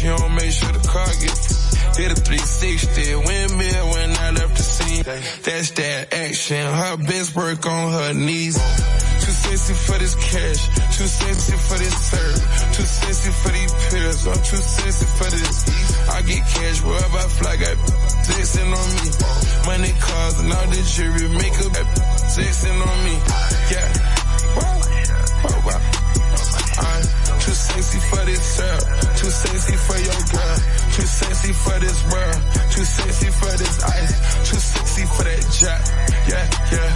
if you don't make sure the car gets Hit a 360, windmill when I left the scene. That's that action. Her best work on her knees. Too sexy for this cash, too sexy for this serve, too sexy for these pills, I'm too sexy for this. I get cash wherever I fly, got texting on me. Money, cars, and all the jewelry, make up texting on me. Yeah, wow, wow, wow. Too sexy for this serve. Too sexy for your girl. Too sexy for this world. Too sexy for this ice. Too sexy for that jack. Yeah, yeah.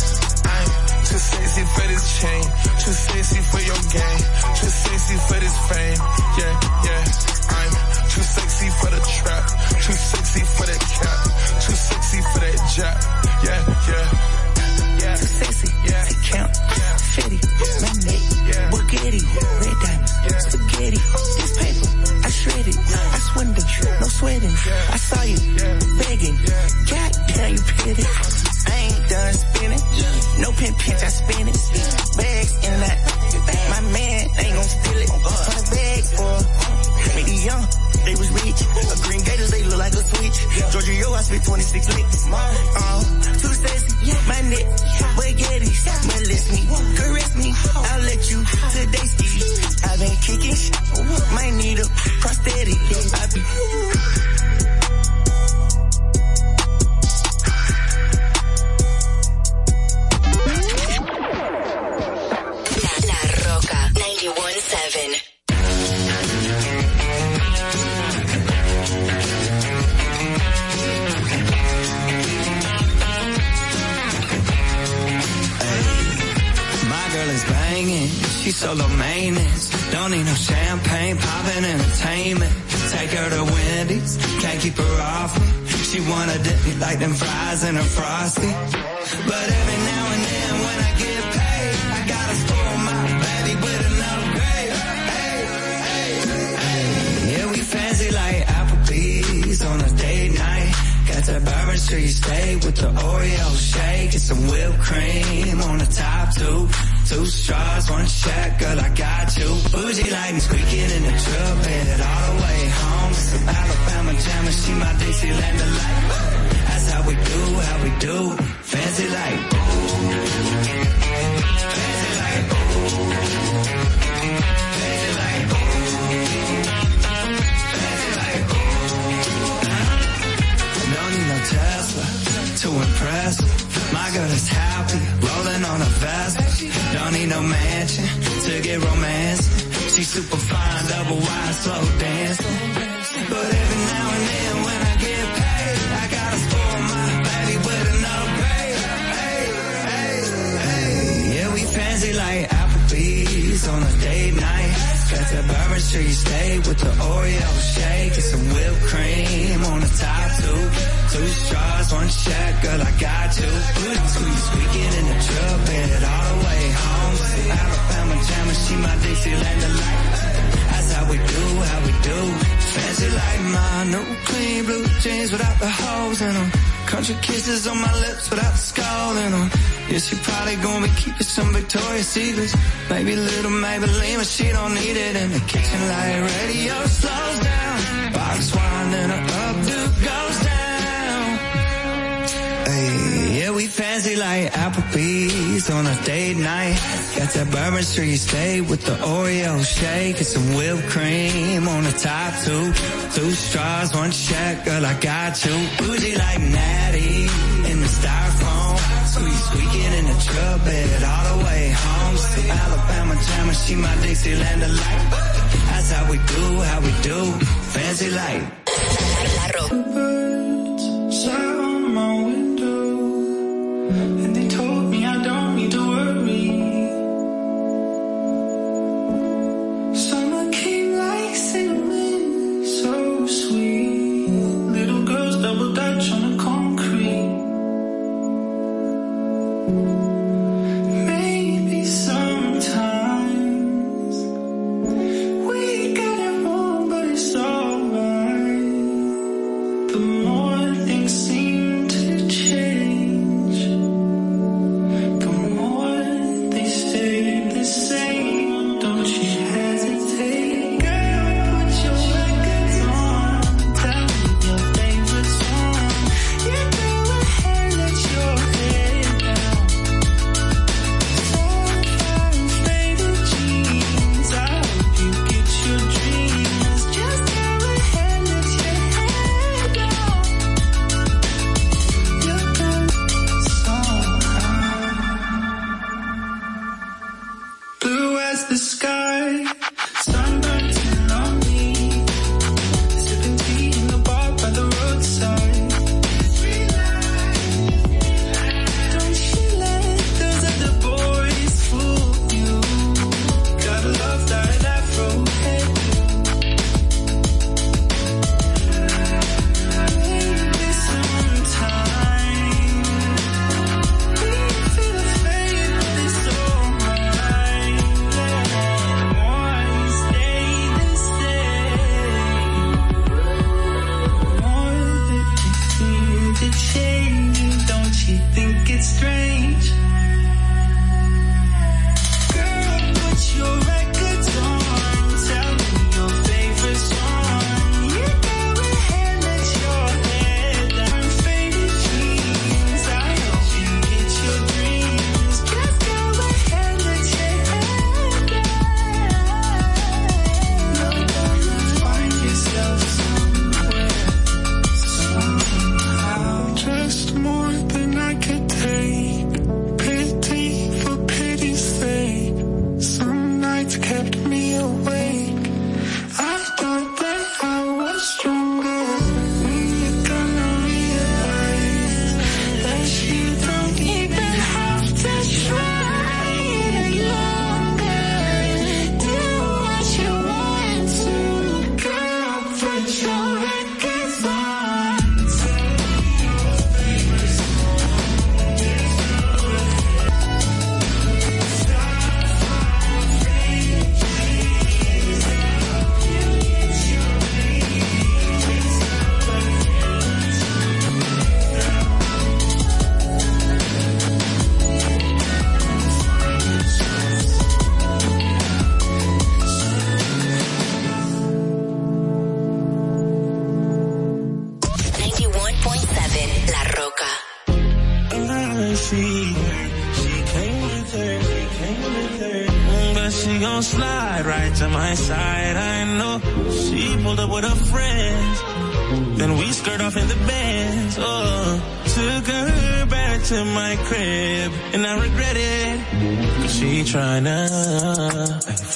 I'm too sexy for this chain. Too sexy for your game. Too sexy for this fame. Yeah, yeah. I'm too sexy for the trap. Too sexy for that cap. Too sexy for that jack. Yeah, yeah. Yeah. Too sexy, yeah. count, sweating, I saw you, begging, God damn you pretty, I ain't done spinning, no pin pinch, I spin it, bags in that, solo maintenance. Don't need no champagne, poppin' entertainment. Take her to Wendy's, can't keep her off me. She wanna dip me like them fries in a frosty. But every now and then when I get paid, I gotta spoil my baby with an upgrade. Hey, hey, hey. Yeah, we fancy like Applebee's on a date night. Got that Bourbon Street steak with the Oreo shake and some whipped cream on the top two. Two straws, one check, girl, I got you. Bougie lighting squeaking in the truck bed all the way home. Some Alabama jam and she my Dixieland delight. That's how we do, how we do. Fancy like, fancy like, fancy like, fancy like, don't need no Tesla to impress. My girl is happy, rolling on a vest. Don't need no mansion to get romance. She's super fine, double wide, slow dancing. But every now and then when I get paid, I gotta spoil my baby with an upgrade. Hey, hey, hey. Yeah, we fancy like Applebee's on a date night. Got that Bourbon Street steak with the Oreo shake and some whipped cream on the top two. Two straws, one check, girl, I got you. Squeeze, squeaking in the truck bed all the way home. Some Alabama and she my Dixieland delight. That's how we do, how we do. Fancy like my new clean blue jeans without the holes in them. Country kisses on my lips without the skull in them. Yeah, she probably gonna be keeping some Victoria's Secrets. Maybe little Maybelline, but she don't need it in the kitchen light radio slows down. Box wine and her updo goes down. Hey, yeah, we fancy like Applebee's on a date night. Got that Bourbon Street steak with the Oreo shake and some whipped cream on the top two. Two straws, one check, girl, I got you. Bougie like Natty in the styrofoam. Squeeze squeaking in the truck bed all the way home. Some Alabama jam and she my Dixieland delight. That's how we do, how we do. Fancy. La Roca. Sat on my window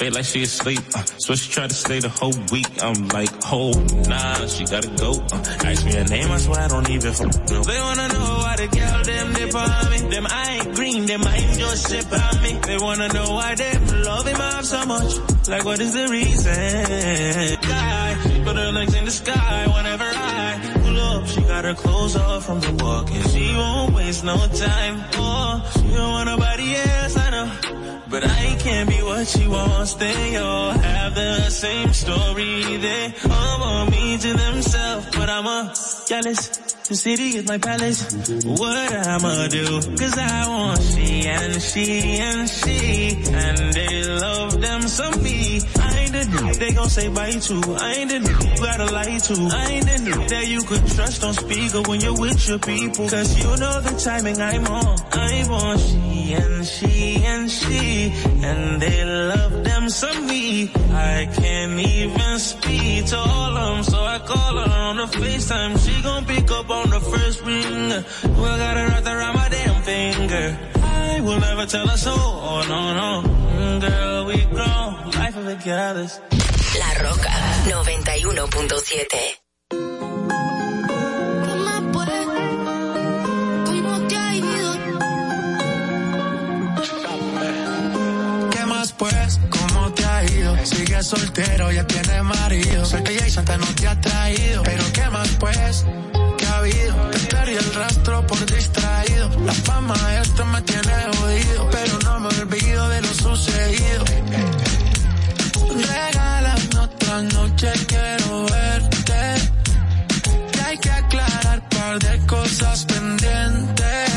tryna, like she asleep. Uh, so she tried to stay the whole week. I'm like, oh, nah, she gotta go. Uh, ask me her name, I swear I don't even know. They wanna know why the girl them dip on me. Them I ain't green, them I ain't just sip on me. They wanna know why them love him up so much. Like what is the reason? Guy, she put her legs in the sky whenever I pull up. She got her clothes off from the walk and she won't waste no time. Oh, she don't want nobody else, I know. But I can't be what she wants. They all have the same story. They all want me to themselves, but I'm a jealous. The city is my palace. What I'ma do? Cause I want she and she and she. And they love them some me. I ain't the they gon' say bye to. I ain't the you gotta lie to. I ain't the that you could trust on speaker when you're with your people. Cause you know the timing I'm on. I want she and she and she. And they love them some me. I can't even speak to all of them. So I call her on the FaceTime. She gon' pick up on the first ring. Well, got her wrapped around my damn finger. I will never tell her so. Oh, no, no. Mm, Girl, we grown. Life of the gathers. La Roca 91.7. Sigues soltero, ya tienes marido. Sé que Jason te no te ha traído. Pero ¿qué más pues? ¿Qué ha habido? Te perdí el rastro por distraído. La fama esto me tiene jodido. Pero no me olvido de lo sucedido. Regálame otra noche, quiero verte. Que hay que aclarar par de cosas pendientes.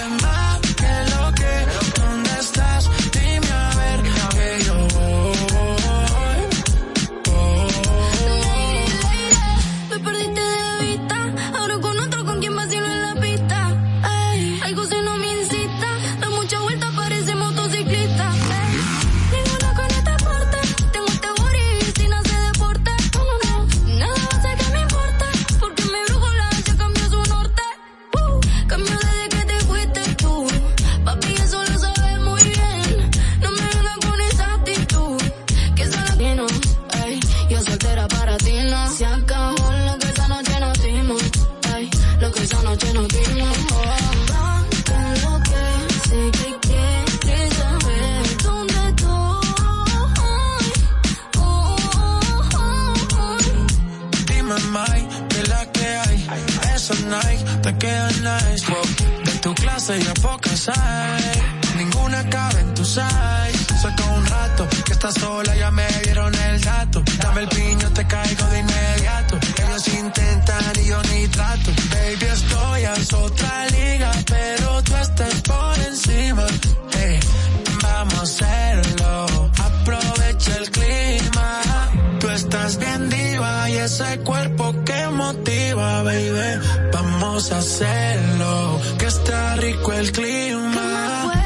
ese cuerpo que motiva, baby. Vamos a hacerlo, que está rico el clima.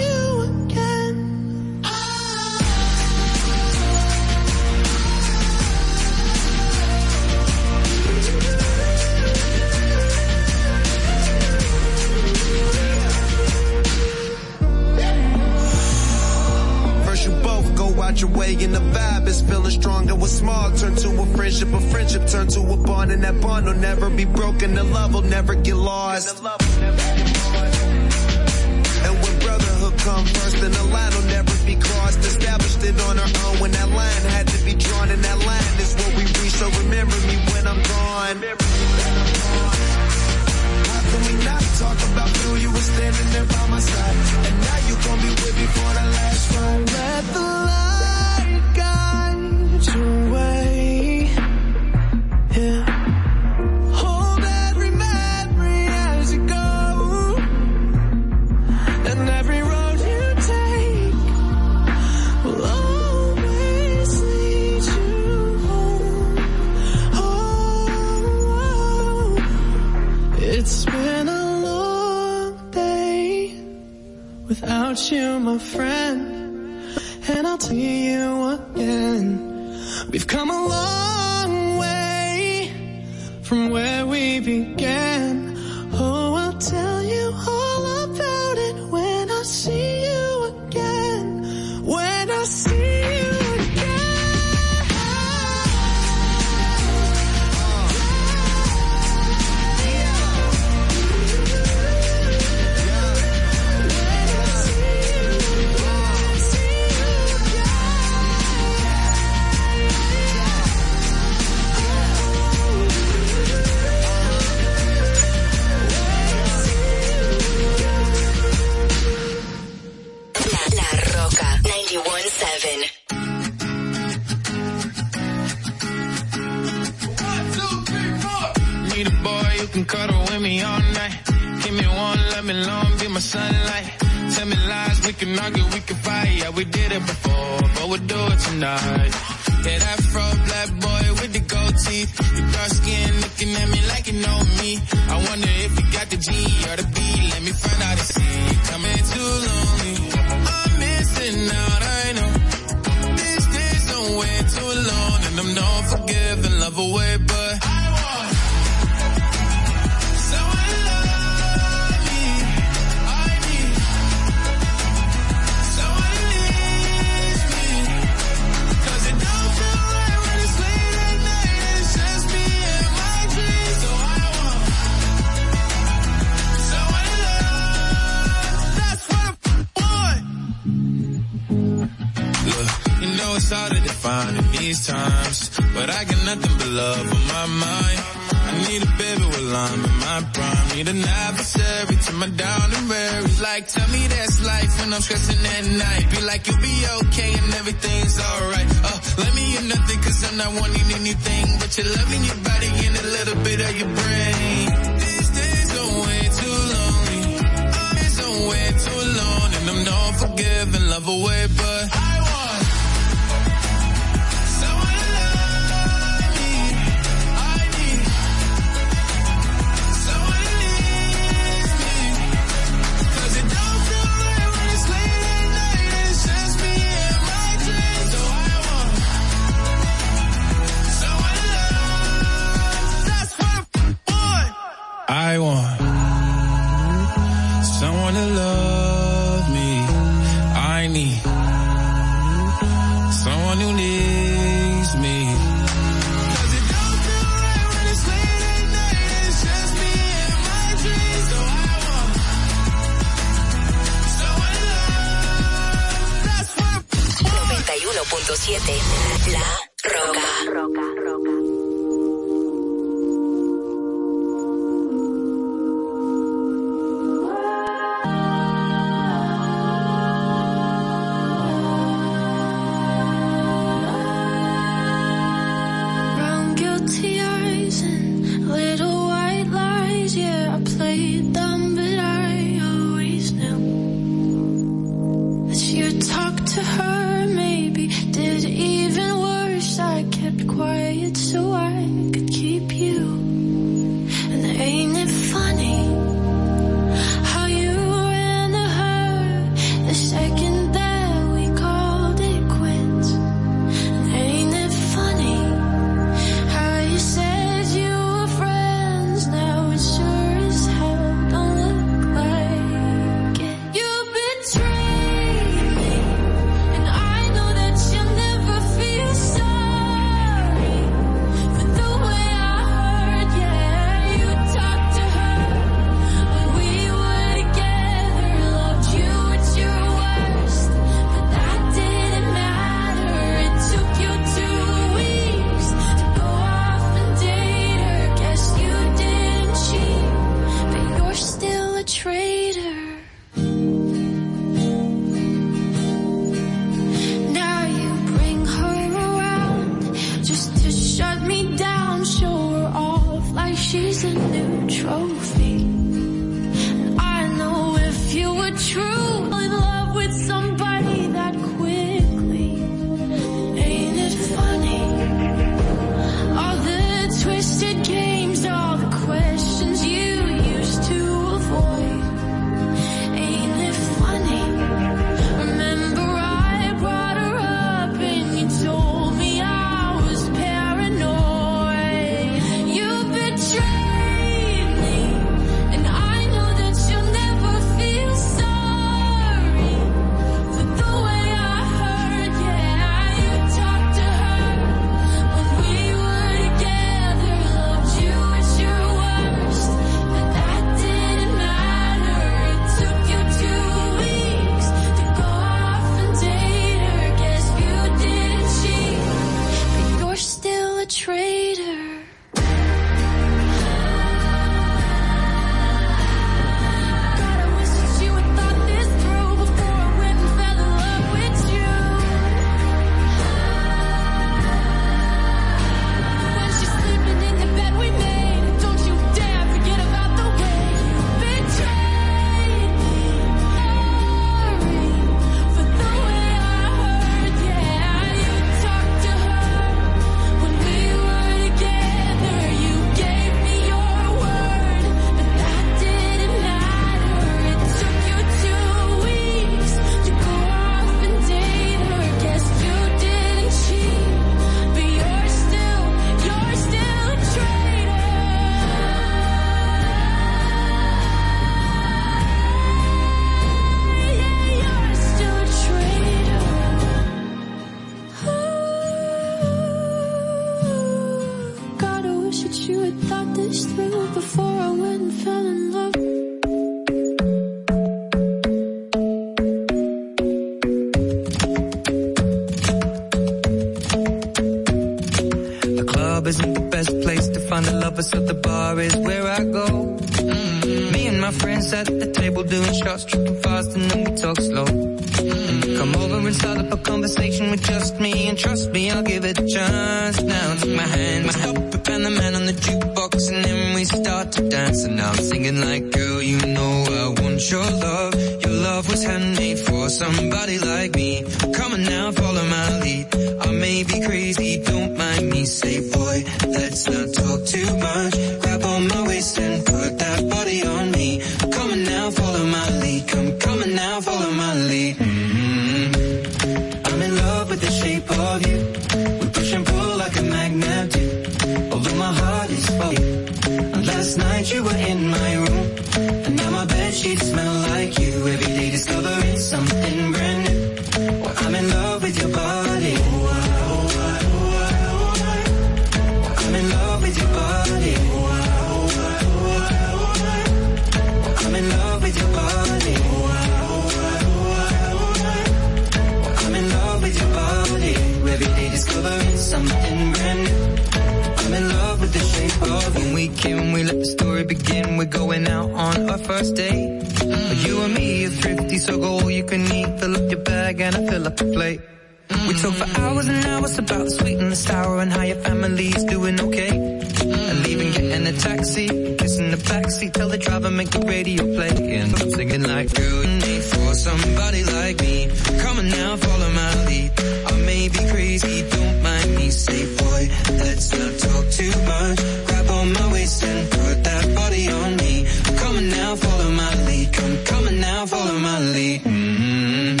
Mm. You and me are thrifty, so go all you can eat. Fill up your bag and I fill up your plate. Mm. We talk for hours and hours about the sweet and the sour and how your family's doing okay. Mm. And leaving, getting a taxi, kissing the backseat, tell the driver make the radio play. And I'm singing like you need for somebody like me. Come on now, follow my lead. I may be crazy, don't mind me. Say boy, let's not talk too much. Grab on my waist and put that body on me coming now, follow my lead. Come coming now, follow my lead. Mm -hmm.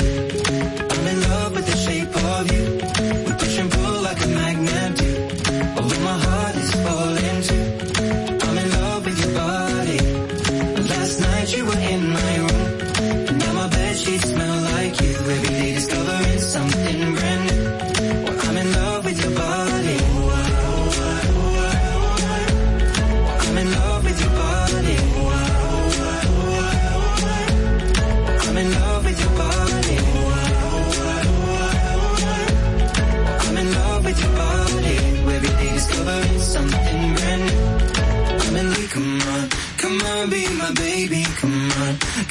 I'm in love with the shape of you.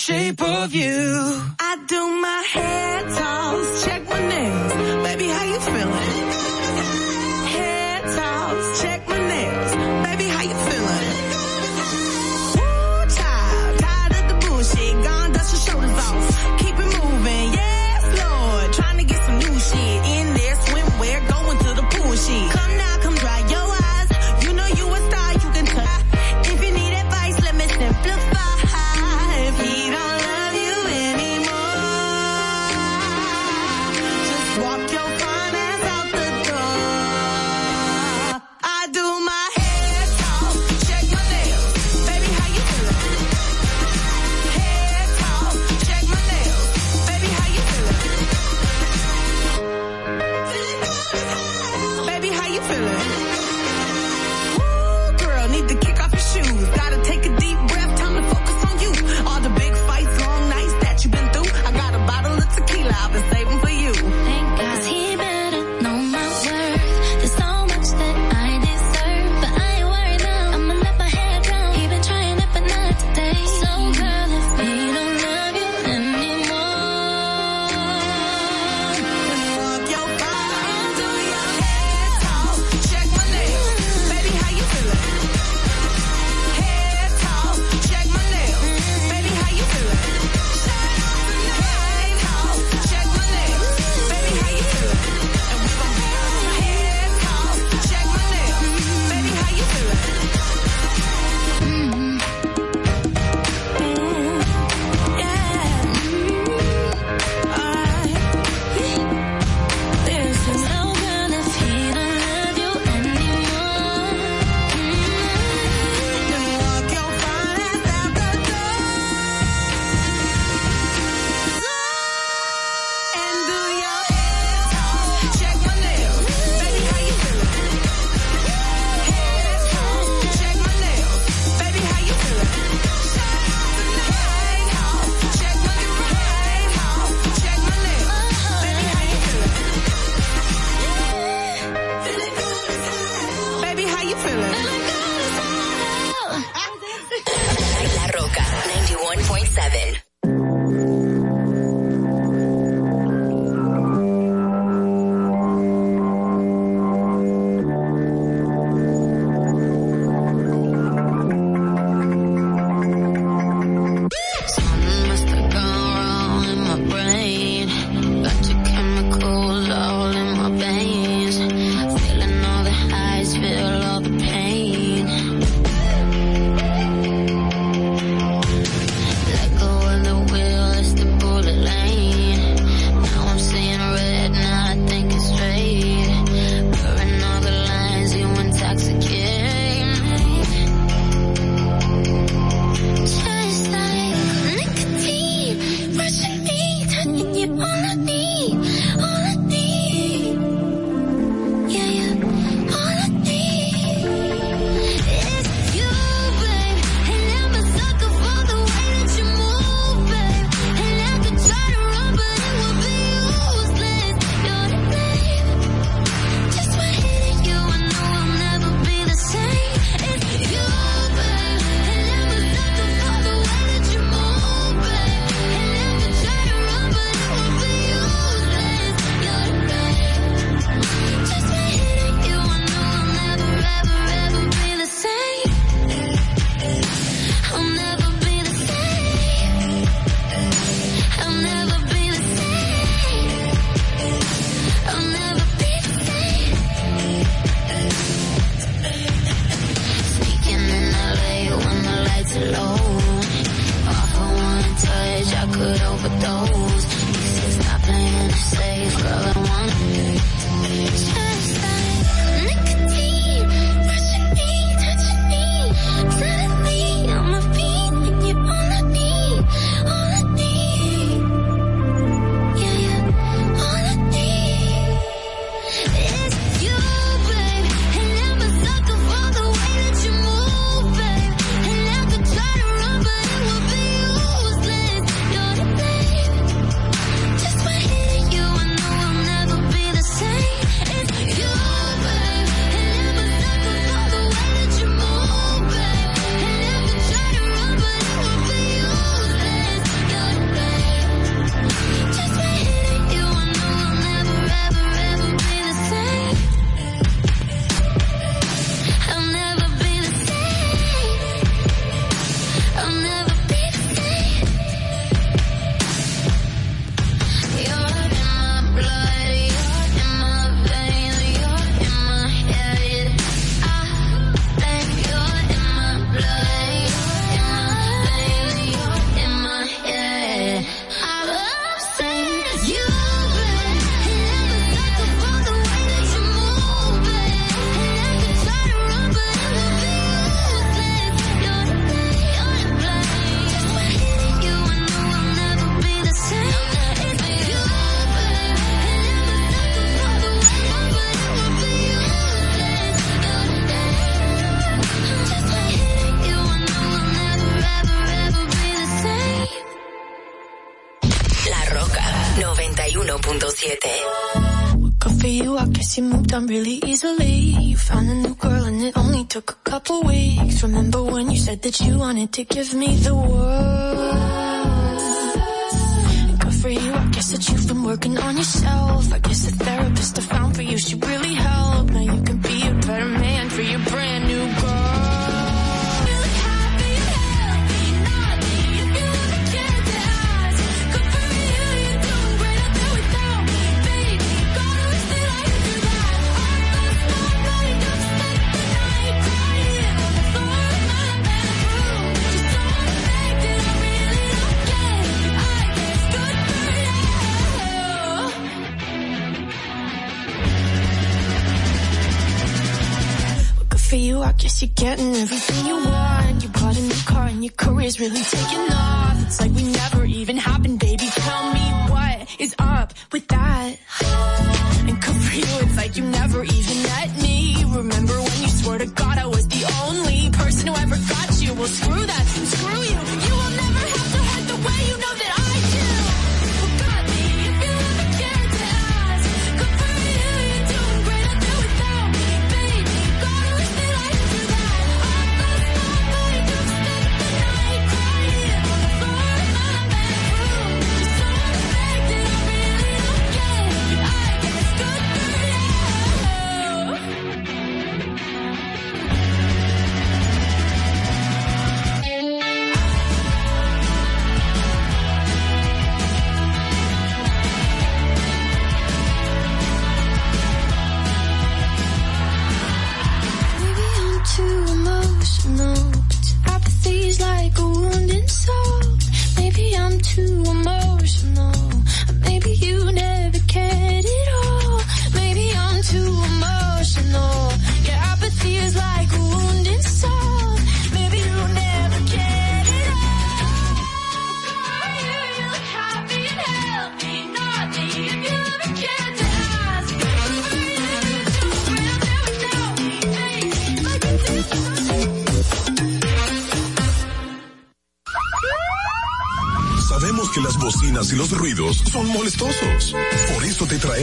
shape of you. I do my hair.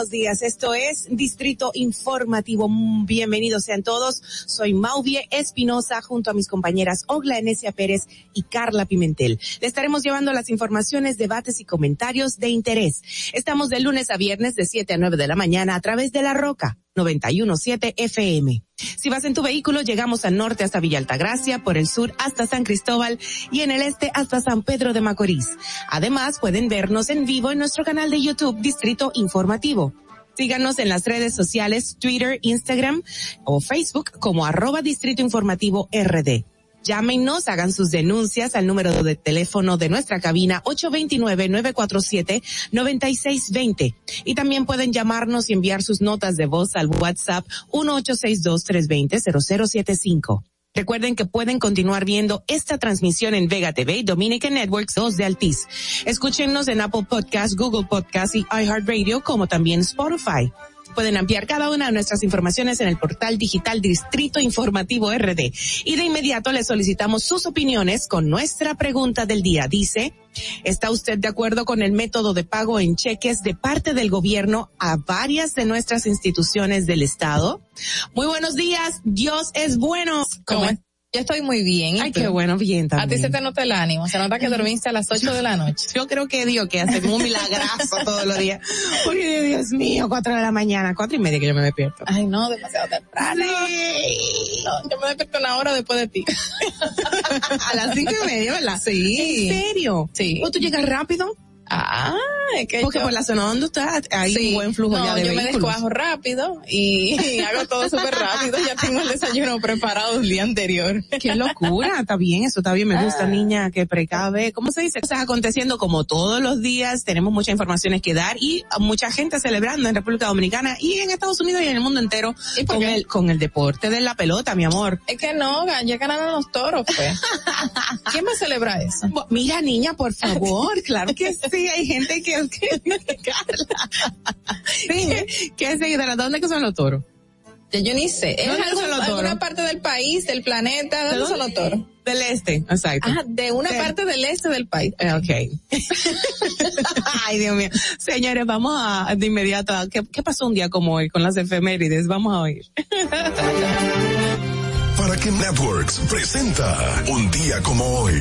Buenos días, esto es Distrito Informativo. Bienvenidos sean todos. Soy Mauvie Espinosa junto a mis compañeras Ogla Enesia Pérez y Carla Pimentel. Le estaremos llevando las informaciones, debates y comentarios de interés. Estamos de lunes a viernes de 7 a 9 de la mañana a través de La Roca 917 FM. Si vas en tu vehículo, llegamos al norte hasta Villa Altagracia, por el sur hasta San Cristóbal y en el este hasta San Pedro de Macorís. Además, pueden vernos en vivo en nuestro canal de YouTube Distrito Informativo. Síganos en las redes sociales Twitter, Instagram o Facebook como arroba Distrito Informativo RD. Llámenos, hagan sus denuncias al número de teléfono de nuestra cabina 829-947-9620. Y también pueden llamarnos y enviar sus notas de voz al WhatsApp 1862-320-0075. Recuerden que pueden continuar viendo esta transmisión en Vega TV Dominican Networks 2 de Altiz. Escúchenos en Apple Podcasts, Google Podcasts y iHeartRadio, como también Spotify. Pueden ampliar cada una de nuestras informaciones en el portal digital Distrito Informativo RD. Y de inmediato le solicitamos sus opiniones con nuestra pregunta del día. Dice, ¿está usted de acuerdo con el método de pago en cheques de parte del gobierno a varias de nuestras instituciones del Estado? Muy buenos días. Dios es bueno. Yo estoy muy bien. Ay, qué bueno, bien también. A ti se te nota el ánimo, se nota que dormiste a las 8 de la noche. Yo creo que Dios que hace un milagrazo todos los días. Porque Dios mío, 4 de la mañana, cuatro y media que yo me despierto. Ay, no, demasiado temprano. Sí. No, yo me despierto una hora después de ti. a las cinco y media, ¿verdad? Sí. ¿En serio? Sí. ¿O tú llegas rápido? Ah, es que Porque yo, por la zona donde estás hay sí, un buen flujo no, ya de yo me vehículos. descuajo rápido y, y hago todo súper rápido. Ya tengo el desayuno preparado el día anterior. Qué locura, está bien, eso está bien, me gusta Ah. niña que precave. ¿Cómo se dice? Cosas aconteciendo como todos los días, tenemos muchas informaciones que dar y mucha gente celebrando en República Dominicana y en Estados Unidos y en el mundo entero ¿Y con qué? el, con el deporte de la pelota, mi amor. Es que no, ya ganaron los toros, pues. ¿Quién va a celebrar eso? Mira, niña, por favor, claro que sí, hay gente que, que, Carla. Dime, ¿qué es seguidora? ¿Dónde que son los toros? Yo ni sé. ¿Es ¿Dónde algún- son los toros? alguna parte del país, del planeta? ¿De ¿De dónde son dónde? los toros? Del este, exacto. Ah, de una Sí. parte del este del país. Eh, Ok. Ay, Dios mío. Señores, vamos a, de inmediato, a- ¿qué, ¿qué pasó un día como hoy con las efemérides? Vamos a oír. Para que Networks presenta un día como hoy.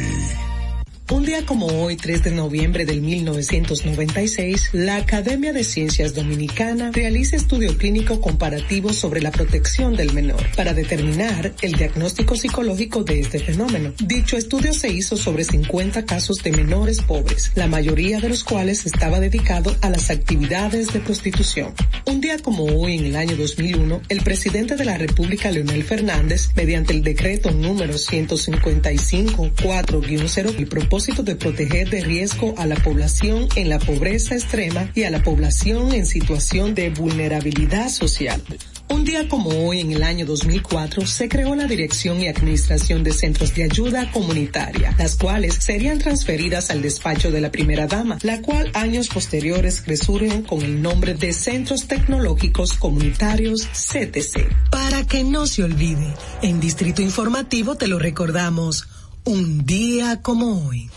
Un día como hoy, 3 de noviembre del 1996, la Academia de Ciencias Dominicana realiza estudio clínico comparativo sobre la protección del menor para determinar el diagnóstico psicológico de este fenómeno. Dicho estudio se hizo sobre 50 casos de menores pobres, la mayoría de los cuales estaba dedicado a las actividades de prostitución. Un día como hoy, en el año 2001, el presidente de la República, Leonel Fernández, mediante el decreto número 155-4-0, el propósito de proteger de riesgo a la población en la pobreza extrema y a la población en situación de vulnerabilidad social. Un día como hoy, en el año 2004, se creó la Dirección y Administración de Centros de Ayuda Comunitaria, las cuales serían transferidas al despacho de la primera dama, la cual años posteriores resurgen con el nombre de Centros Tecnológicos Comunitarios CTC. Para que no se olvide, en Distrito Informativo te lo recordamos, un día como hoy.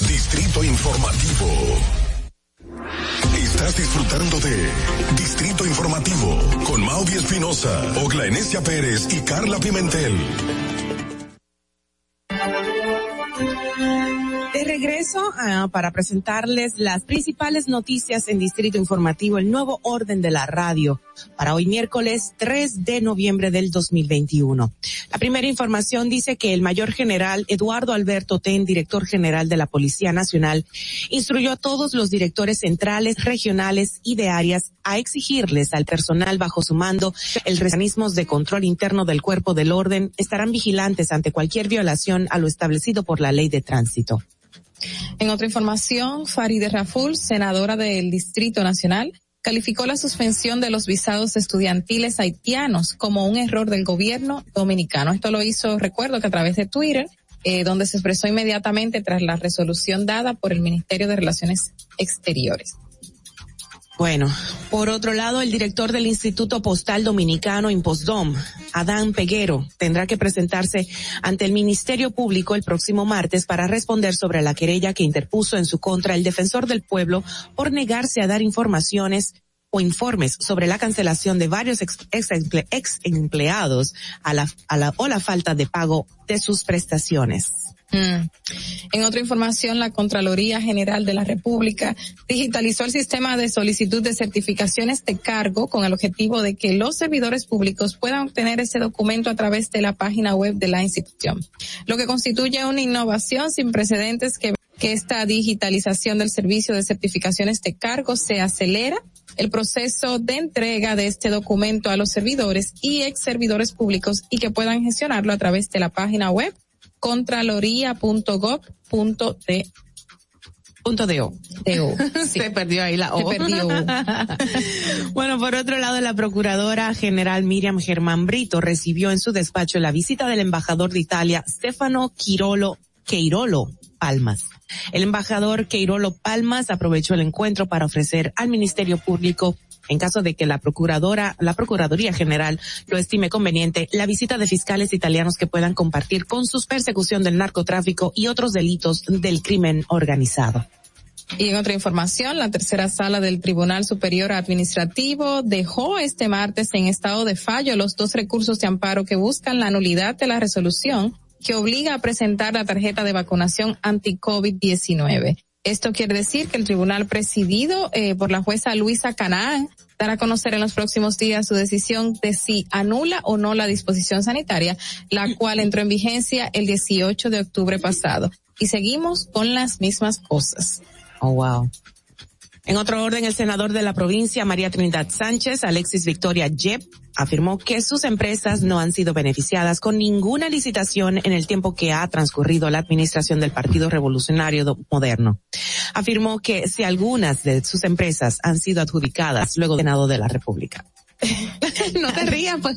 Distrito Informativo. Estás disfrutando de Distrito Informativo con Maudi Espinosa, Ogla Enesia Pérez y Carla Pimentel. De regreso ah, para presentarles las principales noticias en Distrito Informativo, el nuevo orden de la radio para hoy miércoles 3 de noviembre del 2021. La primera información dice que el mayor general Eduardo Alberto Ten, director general de la Policía Nacional, instruyó a todos los directores centrales, regionales y de áreas a exigirles al personal bajo su mando el mecanismos de control interno del cuerpo del orden estarán vigilantes ante cualquier violación a lo establecido por la ley de tránsito. En otra información, Farideh Raful, senadora del Distrito Nacional, calificó la suspensión de los visados estudiantiles haitianos como un error del gobierno dominicano. Esto lo hizo, recuerdo que a través de Twitter, eh, donde se expresó inmediatamente tras la resolución dada por el Ministerio de Relaciones Exteriores. Bueno, por otro lado, el director del Instituto Postal Dominicano Impostdom, Adán Peguero, tendrá que presentarse ante el Ministerio Público el próximo martes para responder sobre la querella que interpuso en su contra el defensor del pueblo por negarse a dar informaciones o informes sobre la cancelación de varios ex, ex, ex empleados a la, a la, o la falta de pago de sus prestaciones. Mm. En otra información, la Contraloría General de la República digitalizó el sistema de solicitud de certificaciones de cargo con el objetivo de que los servidores públicos puedan obtener ese documento a través de la página web de la institución, lo que constituye una innovación sin precedentes que que esta digitalización del servicio de certificaciones de cargo se acelera el proceso de entrega de este documento a los servidores y ex servidores públicos y que puedan gestionarlo a través de la página web contraloría.gov.de Punto de O. De o. Sí. Se perdió ahí la O. Se perdió. bueno, por otro lado, la Procuradora General Miriam Germán Brito recibió en su despacho la visita del embajador de Italia, Stefano Quirolo, Queirolo Palmas. El embajador Queirolo Palmas aprovechó el encuentro para ofrecer al Ministerio Público en caso de que la procuradora, la Procuraduría General lo estime conveniente, la visita de fiscales italianos que puedan compartir con sus persecución del narcotráfico y otros delitos del crimen organizado. Y en otra información, la tercera sala del Tribunal Superior Administrativo dejó este martes en estado de fallo los dos recursos de amparo que buscan la nulidad de la resolución que obliga a presentar la tarjeta de vacunación anti-COVID-19. Esto quiere decir que el tribunal presidido eh, por la jueza Luisa Canaán dará a conocer en los próximos días su decisión de si anula o no la disposición sanitaria, la cual entró en vigencia el 18 de octubre pasado. Y seguimos con las mismas cosas. Oh, wow. En otro orden, el senador de la provincia, María Trinidad Sánchez, Alexis Victoria Yep, afirmó que sus empresas no han sido beneficiadas con ninguna licitación en el tiempo que ha transcurrido la administración del Partido Revolucionario Moderno. Afirmó que si algunas de sus empresas han sido adjudicadas luego del Senado de la República. no te rías, pues.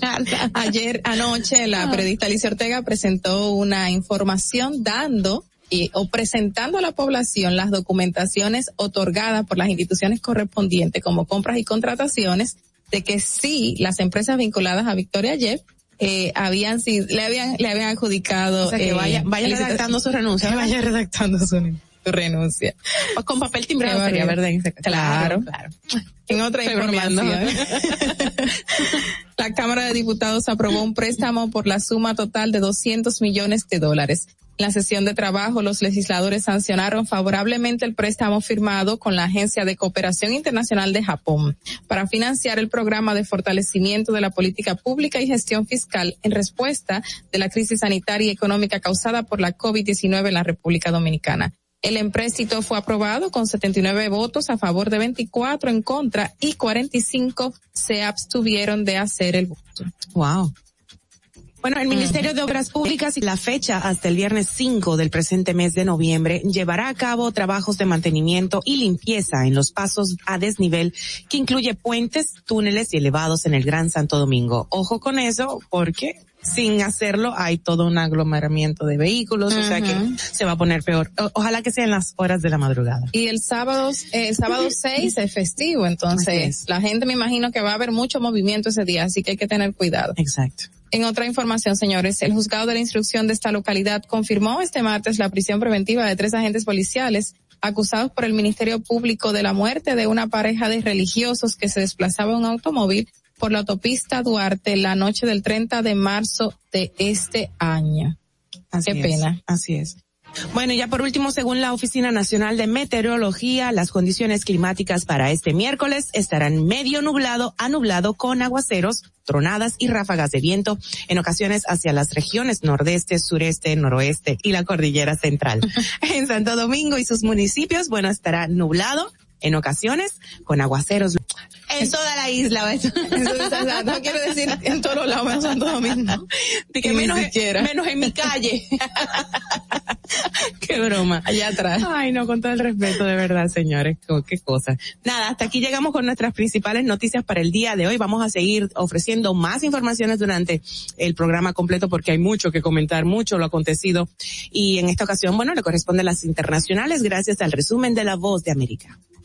Ayer, anoche, la periodista Alicia Ortega presentó una información dando y, o presentando a la población las documentaciones otorgadas por las instituciones correspondientes como compras y contrataciones de que sí las empresas vinculadas a Victoria Jeff eh, habían sido, le habían le habían adjudicado o sea que eh, vaya vaya redactando su renuncia vaya redactando su, su renuncia. O con papel timbrado sería verdad claro. Claro en otra información. La Cámara de Diputados aprobó un préstamo por la suma total de 200 millones de dólares en la sesión de trabajo, los legisladores sancionaron favorablemente el préstamo firmado con la Agencia de Cooperación Internacional de Japón para financiar el programa de fortalecimiento de la política pública y gestión fiscal en respuesta de la crisis sanitaria y económica causada por la COVID-19 en la República Dominicana. El empréstito fue aprobado con 79 votos a favor de 24 en contra y 45 se abstuvieron de hacer el voto. Wow. Bueno, el Ministerio de Obras Públicas y la fecha hasta el viernes 5 del presente mes de noviembre llevará a cabo trabajos de mantenimiento y limpieza en los pasos a desnivel que incluye puentes, túneles y elevados en el Gran Santo Domingo. Ojo con eso porque sin hacerlo hay todo un aglomeramiento de vehículos, o sea que se va a poner peor. O- ojalá que sea en las horas de la madrugada. Y el sábado, eh, el sábado 6 es festivo, entonces es. la gente me imagino que va a haber mucho movimiento ese día, así que hay que tener cuidado. Exacto. En otra información, señores, el juzgado de la instrucción de esta localidad confirmó este martes la prisión preventiva de tres agentes policiales acusados por el Ministerio Público de la muerte de una pareja de religiosos que se desplazaba en un automóvil por la autopista Duarte la noche del 30 de marzo de este año. Así Qué es, pena. Así es. Bueno, y ya por último, según la Oficina Nacional de Meteorología, las condiciones climáticas para este miércoles estarán medio nublado a nublado con aguaceros, tronadas y ráfagas de viento en ocasiones hacia las regiones nordeste, sureste, noroeste y la cordillera central. en Santo Domingo y sus municipios, bueno, estará nublado en ocasiones con aguaceros en toda la isla. ¿ves? Entonces, o sea, no quiero decir en todos lados menos Santo Domingo. Que menos, siquiera. menos en mi calle. qué broma. Allá atrás. Ay, no, con todo el respeto, de verdad, señores. Qué cosa. Nada, hasta aquí llegamos con nuestras principales noticias para el día de hoy. Vamos a seguir ofreciendo más informaciones durante el programa completo porque hay mucho que comentar, mucho lo acontecido. Y en esta ocasión, bueno, le corresponde a las internacionales gracias al resumen de La Voz de América.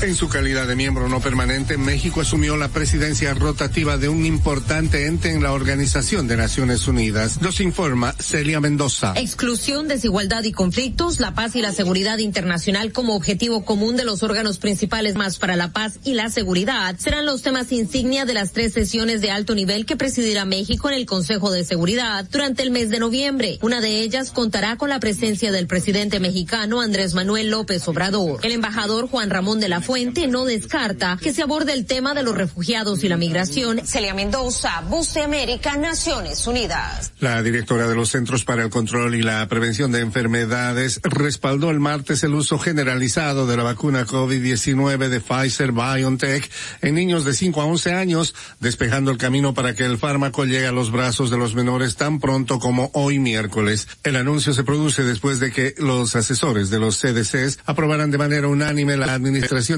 En su calidad de miembro no permanente, México asumió la presidencia rotativa de un importante ente en la Organización de Naciones Unidas. Nos informa Celia Mendoza. Exclusión, desigualdad y conflictos, la paz y la seguridad internacional como objetivo común de los órganos principales más para la paz y la seguridad serán los temas insignia de las tres sesiones de alto nivel que presidirá México en el Consejo de Seguridad durante el mes de noviembre. Una de ellas contará con la presencia del presidente mexicano Andrés Manuel López Obrador. El embajador Juan Ramón de la Fuente no descarta que se aborde el tema de los refugiados y la migración. Celia Mendoza, Voz de América, Naciones Unidas. La directora de los Centros para el Control y la Prevención de Enfermedades respaldó el martes el uso generalizado de la vacuna COVID-19 de Pfizer BioNTech en niños de 5 a 11 años, despejando el camino para que el fármaco llegue a los brazos de los menores tan pronto como hoy miércoles. El anuncio se produce después de que los asesores de los CDCs aprobaran de manera unánime la administración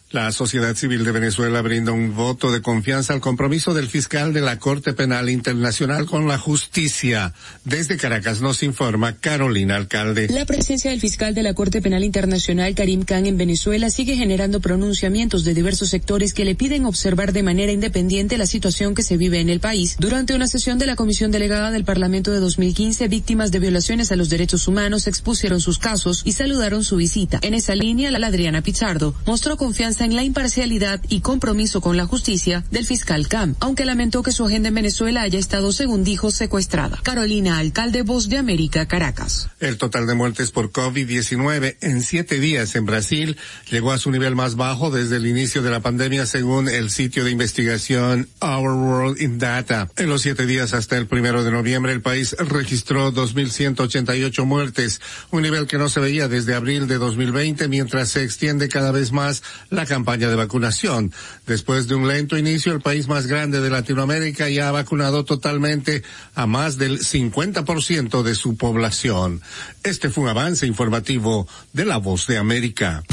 La sociedad civil de Venezuela brinda un voto de confianza al compromiso del fiscal de la Corte Penal Internacional con la justicia. Desde Caracas nos informa Carolina Alcalde. La presencia del fiscal de la Corte Penal Internacional, Karim Khan, en Venezuela sigue generando pronunciamientos de diversos sectores que le piden observar de manera independiente la situación que se vive en el país. Durante una sesión de la Comisión Delegada del Parlamento de 2015, víctimas de violaciones a los derechos humanos expusieron sus casos y saludaron su visita. En esa línea, la Adriana Pichardo mostró confianza en la imparcialidad y compromiso con la justicia del fiscal Cam, aunque lamentó que su agenda en Venezuela haya estado, según dijo, secuestrada. Carolina, alcalde Voz de América, Caracas. El total de muertes por COVID-19 en siete días en Brasil llegó a su nivel más bajo desde el inicio de la pandemia, según el sitio de investigación Our World in Data. En los siete días hasta el primero de noviembre, el país registró 2.188 muertes, un nivel que no se veía desde abril de 2020, mientras se extiende cada vez más la campaña de vacunación. Después de un lento inicio, el país más grande de Latinoamérica ya ha vacunado totalmente a más del 50% de su población. Este fue un avance informativo de La Voz de América.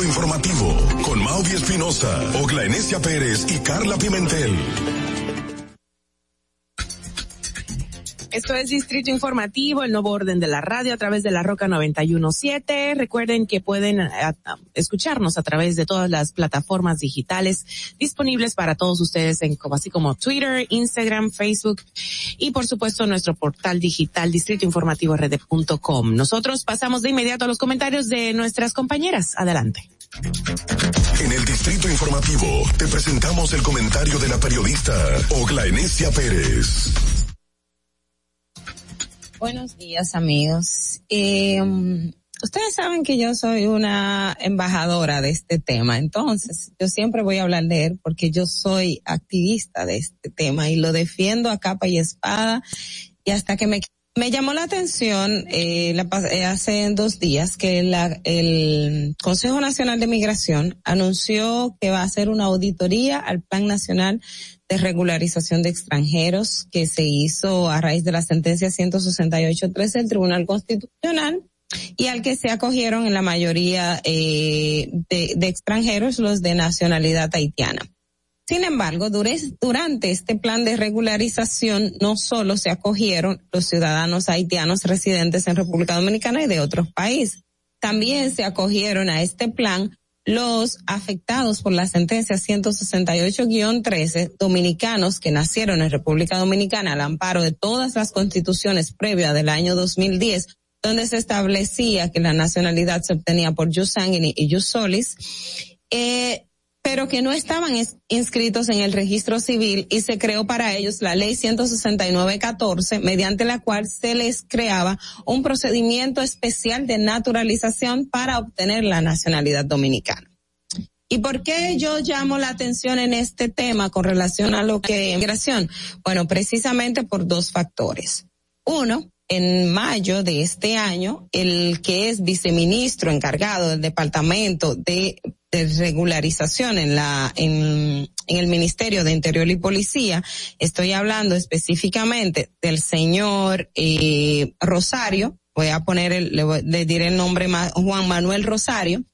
Informativo con Maudi Espinosa, Ogla Enesia Pérez y Carla Pimentel. Esto es Distrito Informativo, el nuevo orden de la radio a través de la Roca 917. Recuerden que pueden eh, escucharnos a través de todas las plataformas digitales disponibles para todos ustedes, en, como, así como Twitter, Instagram, Facebook y por supuesto nuestro portal digital distritoinformativord.com. Nosotros pasamos de inmediato a los comentarios de nuestras compañeras. Adelante. En el Distrito Informativo te presentamos el comentario de la periodista Ogla Pérez. Buenos días, amigos. Eh, ustedes saben que yo soy una embajadora de este tema, entonces yo siempre voy a hablar de él porque yo soy activista de este tema y lo defiendo a capa y espada y hasta que me me llamó la atención eh, la eh, hace dos días que la- el Consejo Nacional de Migración anunció que va a hacer una auditoría al Plan Nacional de Regularización de Extranjeros que se hizo a raíz de la sentencia 168.13 del Tribunal Constitucional y al que se acogieron en la mayoría eh, de, de extranjeros los de nacionalidad haitiana. Sin embargo, durante este plan de regularización no solo se acogieron los ciudadanos haitianos residentes en República Dominicana y de otros países, también se acogieron a este plan los afectados por la sentencia 168-13 dominicanos que nacieron en República Dominicana al amparo de todas las constituciones previas del año 2010 donde se establecía que la nacionalidad se obtenía por jus y jus solis, eh, pero que no estaban es- inscritos en el registro civil y se creó para ellos la ley 169-14, mediante la cual se les creaba un procedimiento especial de naturalización para obtener la nacionalidad dominicana. ¿Y por qué yo llamo la atención en este tema con relación a lo que migración? Bueno, precisamente por dos factores. Uno, en mayo de este año, el que es viceministro encargado del departamento de, regularización en la en, en el Ministerio de Interior y Policía, estoy hablando específicamente del señor eh, Rosario, voy a poner el, le, voy- le diré el nombre más, Juan Manuel Rosario,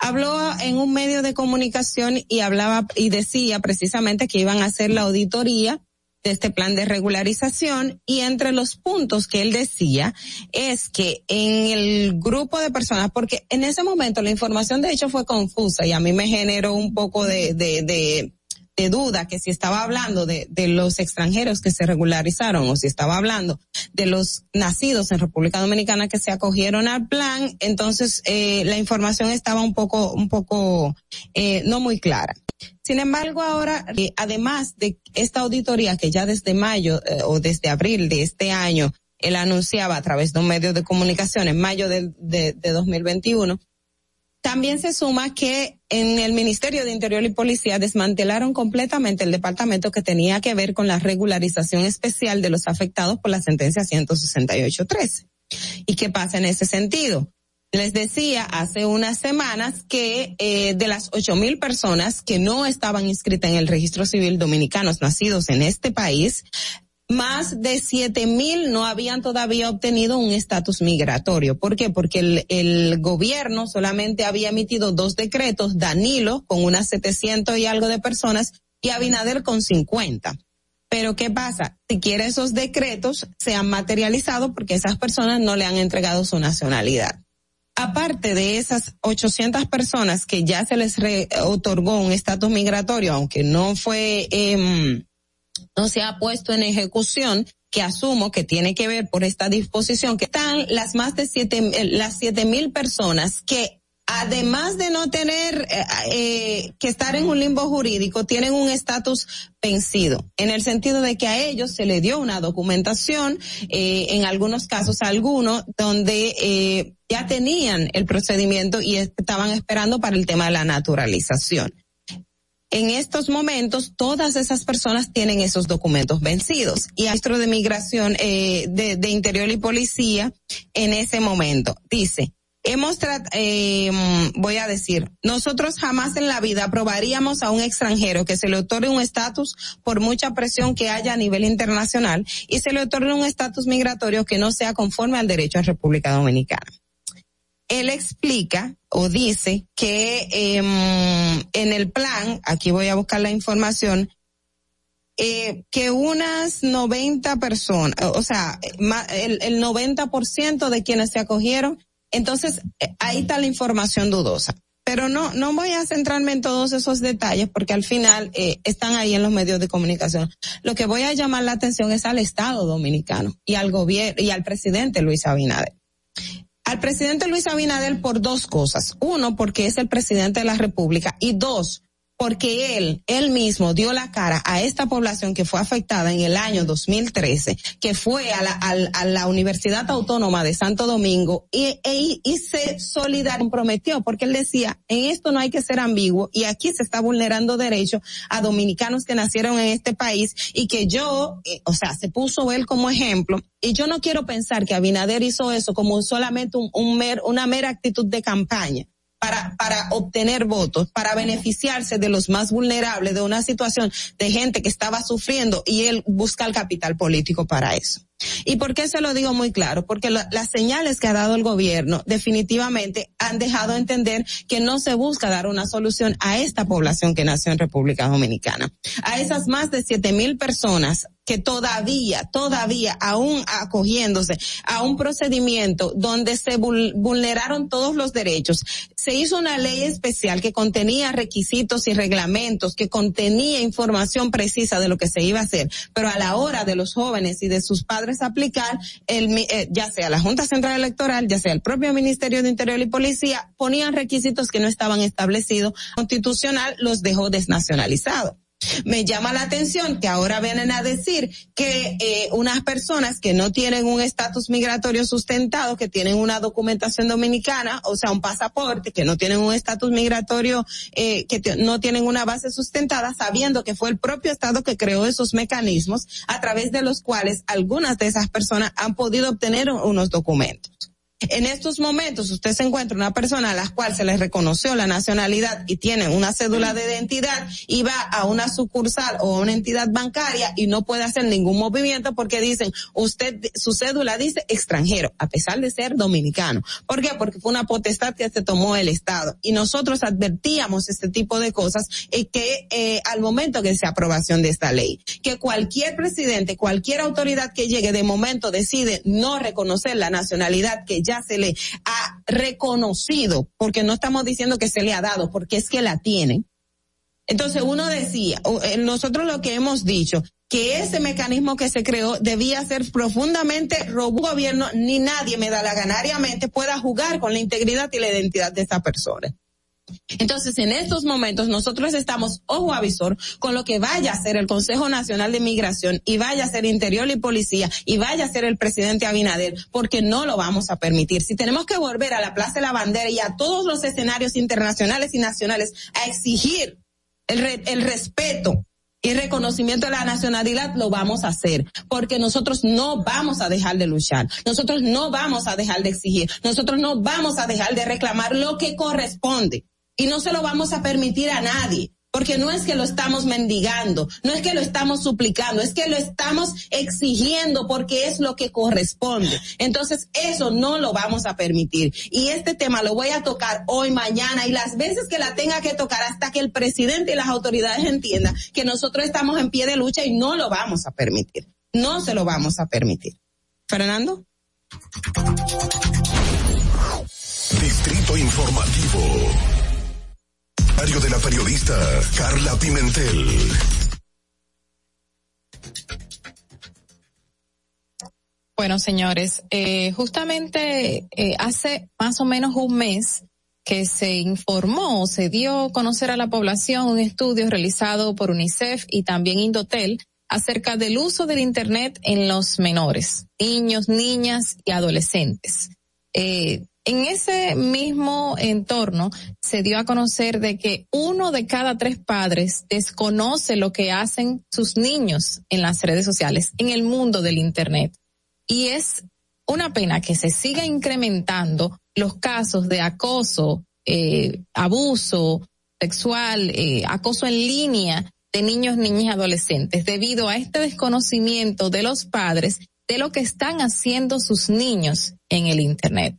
habló en un medio de comunicación y hablaba y decía precisamente que iban a hacer la auditoría de este plan de regularización y entre los puntos que él decía es que en el grupo de personas, porque en ese momento la información de hecho fue confusa y a mí me generó un poco de, de, de, de duda que si estaba hablando de, de los extranjeros que se regularizaron o si estaba hablando de los nacidos en República Dominicana que se acogieron al plan, entonces eh, la información estaba un poco, un poco eh, no muy clara. Sin embargo, ahora, eh, además de esta auditoría que ya desde mayo eh, o desde abril de este año él anunciaba a través de un medio de comunicación en mayo del- de, de 2021, también se suma que en el Ministerio de Interior y Policía desmantelaron completamente el departamento que tenía que ver con la regularización especial de los afectados por la sentencia 168.13. ¿Y qué pasa en ese sentido? Les decía hace unas semanas que eh, de las ocho mil personas que no estaban inscritas en el registro civil dominicanos nacidos en este país, más de siete mil no habían todavía obtenido un estatus migratorio. ¿Por qué? Porque el, gobierno solamente había emitido dos decretos, Danilo con unas 700 y algo de personas y Abinader con 50. Pero ¿qué pasa? Si quiere esos decretos se han materializado porque esas personas no le han entregado su nacionalidad. Aparte de esas 800 personas que ya se les re- otorgó un estatus migratorio, aunque no fue, em, no se ha puesto en ejecución, que asumo que tiene que ver por esta disposición, que están las más de siete, eh, las siete mil personas que además de no tener eh, eh, que estar en un limbo jurídico, tienen un estatus vencido, en el sentido de que a ellos se le dio una documentación, eh, en algunos casos algunos, donde eh, ya tenían el procedimiento y estaban esperando para el tema de la naturalización. En estos momentos, todas esas personas tienen esos documentos vencidos. Y ministro de Migración, eh, de, de Interior y Policía, en ese momento, dice, hemos eh, voy a decir, nosotros jamás en la vida aprobaríamos a un extranjero que se le otorgue un estatus por mucha presión que haya a nivel internacional y se le otorgue un estatus migratorio que no sea conforme al derecho a República Dominicana él explica o dice que em, en el plan, aquí voy a buscar la información, eh, que unas 90 personas, o sea, el, el 90% de quienes se acogieron, entonces eh, ahí está la información dudosa. Pero no, no voy a centrarme en todos esos detalles porque al final eh, están ahí en los medios de comunicación. Lo que voy a llamar la atención es al Estado dominicano y al gobierno y al presidente Luis Abinader al presidente Luis Abinader por dos cosas. Uno, porque es el presidente de la República y dos, porque él, él mismo dio la cara a esta población que fue afectada en el año 2013, que fue a la, a la Universidad Autónoma de Santo Domingo y, e- y se solidar comprometió, porque él decía, en esto no hay que ser ambiguo y aquí se está vulnerando derechos a dominicanos que nacieron en este país y que yo, eh, o sea, se puso él como ejemplo y yo no quiero pensar que Abinader hizo eso como solamente un, un una mera actitud de campaña para, para obtener votos, para beneficiarse de los más vulnerables de una situación de gente que estaba sufriendo y él busca el capital político para eso. ¿Y por qué se lo digo muy claro? Porque la- las señales que ha dado el gobierno definitivamente han dejado entender que no se busca dar una solución a esta población que nació en República Dominicana. A esas más de siete mil personas que todavía, todavía, aún acogiéndose a un procedimiento donde se vulneraron todos los derechos, se hizo una ley especial que contenía requisitos y reglamentos, que contenía información precisa de lo que se iba a hacer, pero a la hora de los jóvenes y de sus padres aplicar, el, eh, ya sea la Junta Central Electoral, ya sea el propio Ministerio de Interior y Policía, ponían requisitos que no estaban establecidos constitucional, los dejó desnacionalizados. Me llama la atención que ahora vienen a decir que eh, unas personas que no tienen un estatus migratorio sustentado, que tienen una documentación dominicana, o sea, un pasaporte, que no tienen un estatus migratorio, eh, que no tienen una base sustentada, sabiendo que fue el propio Estado que creó esos mecanismos a través de los cuales algunas de esas personas han podido obtener unos documentos. En estos momentos usted se encuentra una persona a la cual se le reconoció la nacionalidad y tiene una cédula de identidad y va a una sucursal o a una entidad bancaria y no puede hacer ningún movimiento porque dicen, usted, su cédula dice extranjero, a pesar de ser dominicano. ¿Por qué? Porque fue una potestad que se tomó el Estado. Y nosotros advertíamos este tipo de cosas y que eh, al momento que se aprobación de esta ley, que cualquier presidente, cualquier autoridad que llegue de momento decide no reconocer la nacionalidad que ya se le ha reconocido, porque no estamos diciendo que se le ha dado, porque es que la tiene. Entonces uno decía, eh, nosotros lo que hemos dicho, que ese mecanismo que se creó debía ser profundamente robusto gobierno, ni nadie me da la ganariamente pueda jugar con la integridad y la identidad de esa persona. Entonces, en estos momentos nosotros estamos ojo avisor con lo que vaya a ser el Consejo Nacional de Migración y vaya a ser Interior y Policía y vaya a ser el presidente Abinader, porque no lo vamos a permitir. Si tenemos que volver a la Plaza de la Bandera y a todos los escenarios internacionales y nacionales a exigir el, el respeto y reconocimiento de la nacionalidad lo vamos a hacer, porque nosotros no vamos a dejar de luchar, nosotros no vamos a dejar de exigir, nosotros no vamos a dejar de reclamar lo que corresponde y no se lo vamos a permitir a nadie. Porque no es que lo estamos mendigando, no es que lo estamos suplicando, es que lo estamos exigiendo porque es lo que corresponde. Entonces, eso no lo vamos a permitir. Y este tema lo voy a tocar hoy, mañana y las veces que la tenga que tocar hasta que el presidente y las autoridades entiendan que nosotros estamos en pie de lucha y no lo vamos a permitir. No se lo vamos a permitir. Fernando. Distrito Informativo de la periodista Carla Pimentel. Bueno, señores, eh, justamente eh, hace más o menos un mes que se informó, se dio a conocer a la población un estudio realizado por UNICEF y también Indotel acerca del uso del Internet en los menores, niños, niñas y adolescentes. Eh, en ese mismo entorno se dio a conocer de que uno de cada tres padres desconoce lo que hacen sus niños en las redes sociales, en el mundo del Internet. Y es una pena que se siga incrementando los casos de acoso, eh, abuso sexual, eh, acoso en línea de niños, niñas y adolescentes debido a este desconocimiento de los padres de lo que están haciendo sus niños en el Internet.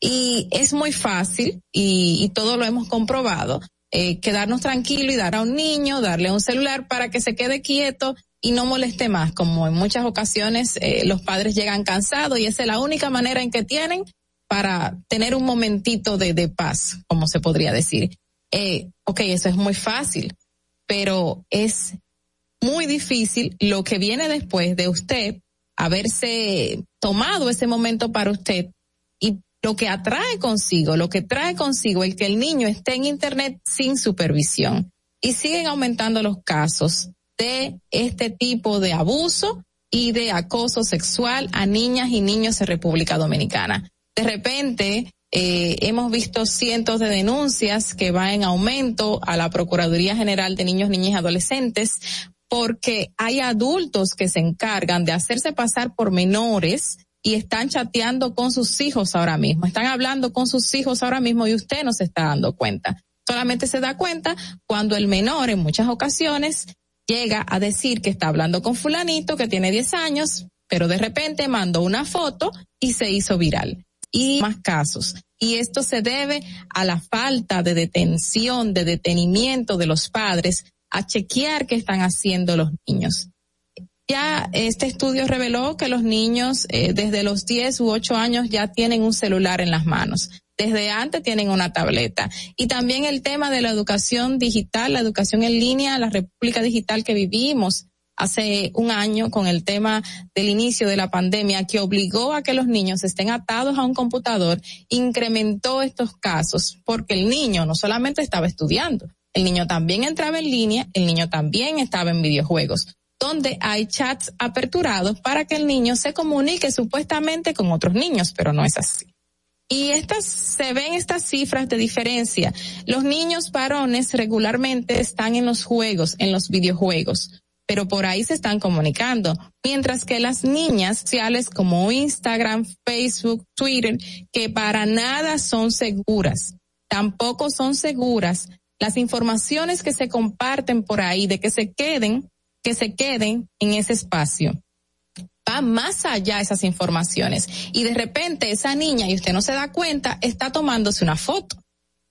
Y es muy fácil, y, y todo lo hemos comprobado, eh, quedarnos tranquilos y dar a un niño, darle un celular para que se quede quieto y no moleste más, como en muchas ocasiones eh, los padres llegan cansados y esa es la única manera en que tienen para tener un momentito de, de paz, como se podría decir. Eh, ok, eso es muy fácil, pero es muy difícil lo que viene después de usted haberse tomado ese momento para usted lo que atrae consigo, lo que trae consigo el que el niño esté en Internet sin supervisión. Y siguen aumentando los casos de este tipo de abuso y de acoso sexual a niñas y niños en República Dominicana. De repente, eh, hemos visto cientos de denuncias que van en aumento a la Procuraduría General de Niños, Niñas y Adolescentes porque hay adultos que se encargan de hacerse pasar por menores y están chateando con sus hijos ahora mismo, están hablando con sus hijos ahora mismo y usted no se está dando cuenta. Solamente se da cuenta cuando el menor en muchas ocasiones llega a decir que está hablando con fulanito que tiene 10 años, pero de repente mandó una foto y se hizo viral. Y más casos. Y esto se debe a la falta de detención, de detenimiento de los padres a chequear qué están haciendo los niños ya este estudio reveló que los niños eh, desde los 10 u 8 años ya tienen un celular en las manos. Desde antes tienen una tableta. Y también el tema de la educación digital, la educación en línea, la república digital que vivimos hace un año con el tema del inicio de la pandemia que obligó a que los niños estén atados a un computador, incrementó estos casos porque el niño no solamente estaba estudiando, el niño también entraba en línea, el niño también estaba en videojuegos donde hay chats aperturados para que el niño se comunique supuestamente con otros niños, pero no es así. Y estas, se ven estas cifras de diferencia. Los niños varones regularmente están en los juegos, en los videojuegos pero por ahí se están comunicando. Mientras que las niñas sociales como Instagram, Facebook, Twitter, que para nada son seguras, tampoco son seguras las informaciones que se comparten por ahí de que se queden, que se queden en ese espacio. Va más allá esas informaciones. Y de repente esa niña, y usted no se da cuenta, está tomándose una foto,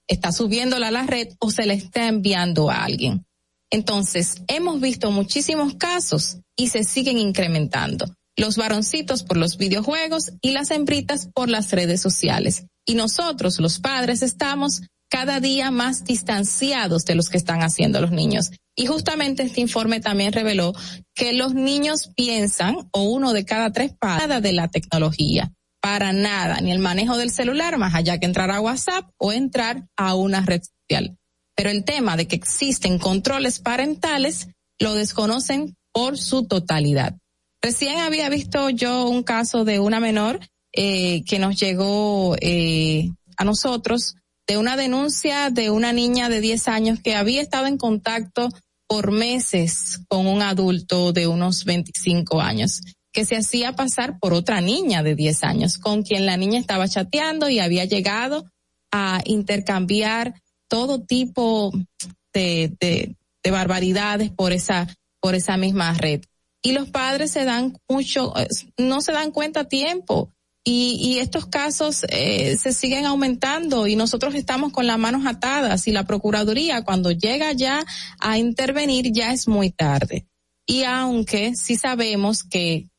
está subiéndola a la red o se la está enviando a alguien. Entonces, hemos visto muchísimos casos y se siguen incrementando. Los varoncitos por los videojuegos y las hembritas por las redes sociales. Y nosotros, los padres, estamos cada día más distanciados de los que están haciendo los niños. Y justamente este informe también reveló que los niños piensan, o uno de cada tres padres, de la tecnología. Para nada, ni el manejo del celular, más allá que entrar a WhatsApp o entrar a una red social pero el tema de que existen controles parentales lo desconocen por su totalidad. Recién había visto yo un caso de una menor eh, que nos llegó eh, a nosotros de una denuncia de una niña de 10 años que había estado en contacto por meses con un adulto de unos 25 años que se hacía pasar por otra niña de 10 años con quien la niña estaba chateando y había llegado a intercambiar todo tipo de, de, de barbaridades por esa, por esa misma red. Y los padres se dan mucho, no se dan cuenta a tiempo. Y, y estos casos eh, se siguen aumentando y nosotros estamos con las manos atadas y la Procuraduría cuando llega ya a intervenir ya es muy tarde. Y aunque sí sabemos que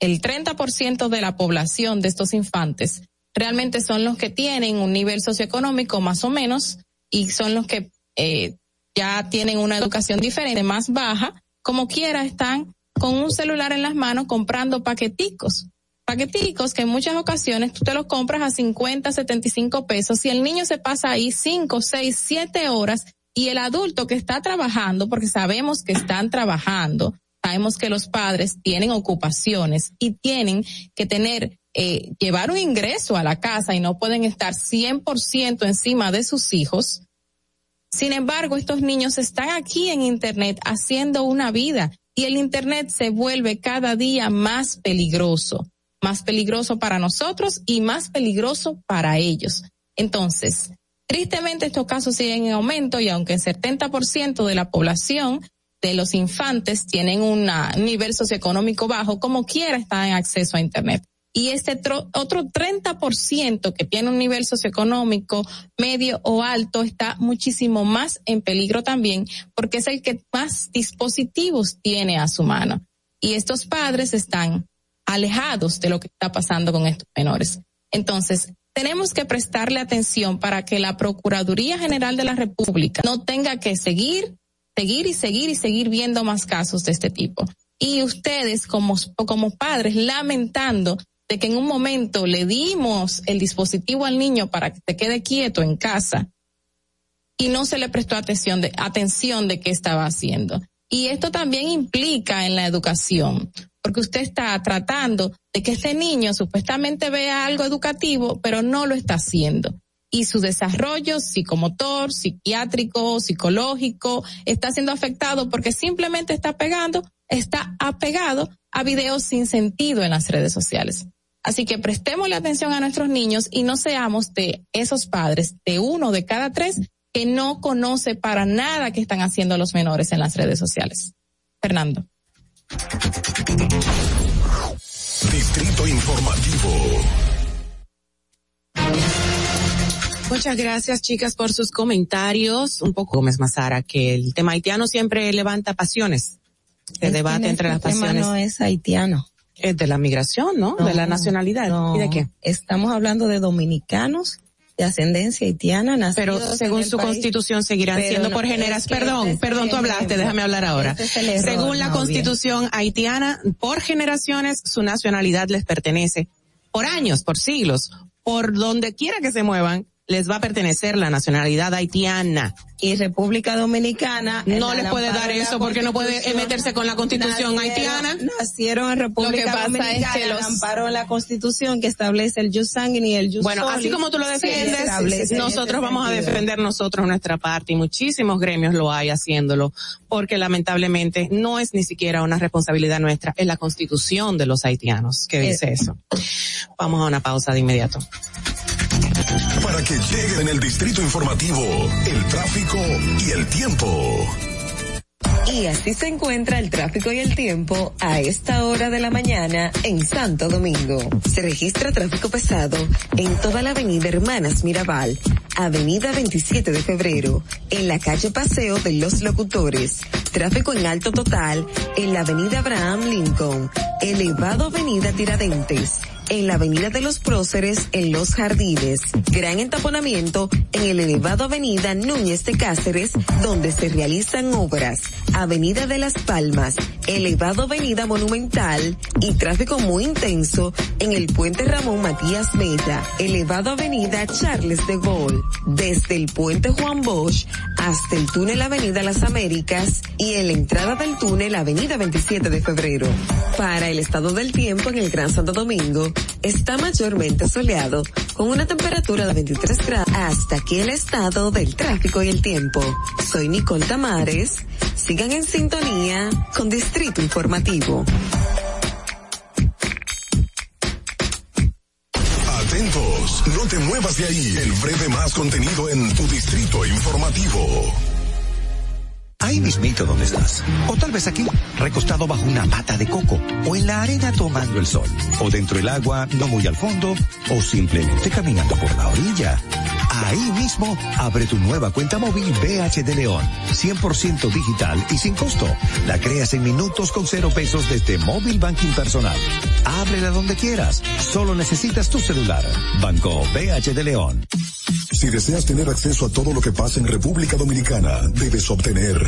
el 30% de la población de estos infantes realmente son los que tienen un nivel socioeconómico más o menos y son los que eh, ya tienen una educación diferente, más baja, como quiera están con un celular en las manos comprando paqueticos. Paqueticos que en muchas ocasiones tú te los compras a 50, 75 pesos y el niño se pasa ahí 5, 6, 7 horas y el adulto que está trabajando, porque sabemos que están trabajando, sabemos que los padres tienen ocupaciones y tienen que tener, eh, llevar un ingreso a la casa y no pueden estar 100% encima de sus hijos. Sin embargo, estos niños están aquí en Internet haciendo una vida y el Internet se vuelve cada día más peligroso, más peligroso para nosotros y más peligroso para ellos. Entonces, tristemente estos casos siguen en aumento y aunque el 70% de la población de los infantes tienen un nivel socioeconómico bajo, como quiera están en acceso a Internet y este otro 30% que tiene un nivel socioeconómico medio o alto está muchísimo más en peligro también porque es el que más dispositivos tiene a su mano. Y estos padres están alejados de lo que está pasando con estos menores. Entonces, tenemos que prestarle atención para que la Procuraduría General de la República no tenga que seguir, seguir y seguir y seguir viendo más casos de este tipo. Y ustedes como, como padres lamentando de que en un momento le dimos el dispositivo al niño para que se quede quieto en casa y no se le prestó atención de, atención de qué estaba haciendo. Y esto también implica en la educación, porque usted está tratando de que este niño supuestamente vea algo educativo, pero no lo está haciendo. Y su desarrollo psicomotor, psiquiátrico, psicológico, está siendo afectado porque simplemente está pegando, está apegado a videos sin sentido en las redes sociales. Así que prestemos la atención a nuestros niños y no seamos de esos padres, de uno de cada tres, que no conoce para nada qué están haciendo los menores en las redes sociales. Fernando. Distrito Informativo. Muchas gracias, chicas, por sus comentarios. Un poco, Gómez Mazara, que el tema haitiano siempre levanta pasiones de debate entre las este tema pasiones. no es haitiano. Es de la migración, ¿no? de la nacionalidad. no. ¿Y de qué? Estamos hablando de dominicanos de ascendencia haitiana, Pero según su país. constitución seguirán siendo no, por generación. Perdón, ese es perdón, tú hablaste, déjame hablar ahora. Ese es el error, según la constitución haitiana, por generaciones su nacionalidad les pertenece. Por años, por siglos, por donde quiera que se muevan, les va a pertenecer la nacionalidad haitiana. Y República Dominicana No les puede dar eso porque no puede meterse con la constitución nacieron- haitiana. Nacieron en República Lo que pasa es Dominicana, que los- amparo la Constitución que establece el jus sanguini y el jus Bueno, soli, así como tú lo defiendes, nosotros vamos a defender nosotros nuestra parte y muchísimos gremios lo hay haciéndolo, porque lamentablemente no es ni siquiera una responsabilidad nuestra, es la constitución de los haitianos que dice Eh. eso. Vamos a una pausa de inmediato. Para que llegue en el distrito informativo, el tráfico y el tiempo. Y así se encuentra el tráfico y el tiempo a esta hora de la mañana en Santo Domingo. Se registra tráfico pesado en toda la avenida Hermanas Mirabal, avenida 27 de febrero, en la calle Paseo de los Locutores, tráfico en alto total en la avenida Abraham Lincoln, elevado avenida Tiradentes, en la Avenida de los Próceres en Los Jardines. Gran entaponamiento en el elevado Avenida Núñez de Cáceres, donde se realizan obras. Avenida de Las Palmas, elevado Avenida Monumental y tráfico muy intenso en el puente Ramón Matías Mella, elevado Avenida Charles de Gaulle, desde el puente Juan Bosch hasta el túnel Avenida Las Américas y en la entrada del túnel Avenida 27 de Febrero. Para el estado del tiempo en el Gran Santo Domingo, está mayormente soleado con una temperatura de 23 grados. Hasta aquí el estado del tráfico y el tiempo. Soy Nicole Tamares. Sigan en sintonía con Distrito Informativo. Atentos, no te muevas de ahí. El breve más contenido en tu distrito informativo. Ahí mismito donde estás. O tal vez aquí, recostado bajo una pata de coco. O en la arena tomando el sol. O dentro del agua, no muy al fondo. O simplemente caminando por la orilla. Ahí mismo, abre tu nueva cuenta móvil BH de León. 100% digital y sin costo. La creas en minutos con cero pesos desde Móvil Banking Personal. Ábrela donde quieras. Solo necesitas tu celular. Banco BH de León. Si deseas tener acceso a todo lo que pasa en República Dominicana, debes obtener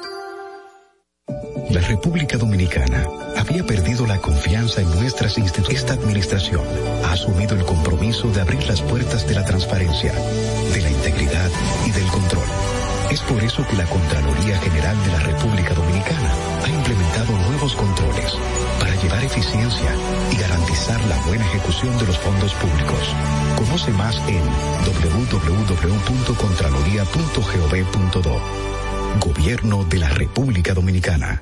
La República Dominicana había perdido la confianza en nuestras instituciones. Esta administración ha asumido el compromiso de abrir las puertas de la transparencia, de la integridad y del control. Es por eso que la Contraloría General de la República Dominicana ha implementado nuevos controles para llevar eficiencia y garantizar la buena ejecución de los fondos públicos. Conoce más en www.contraloría.gov.do. Gobierno de la República Dominicana.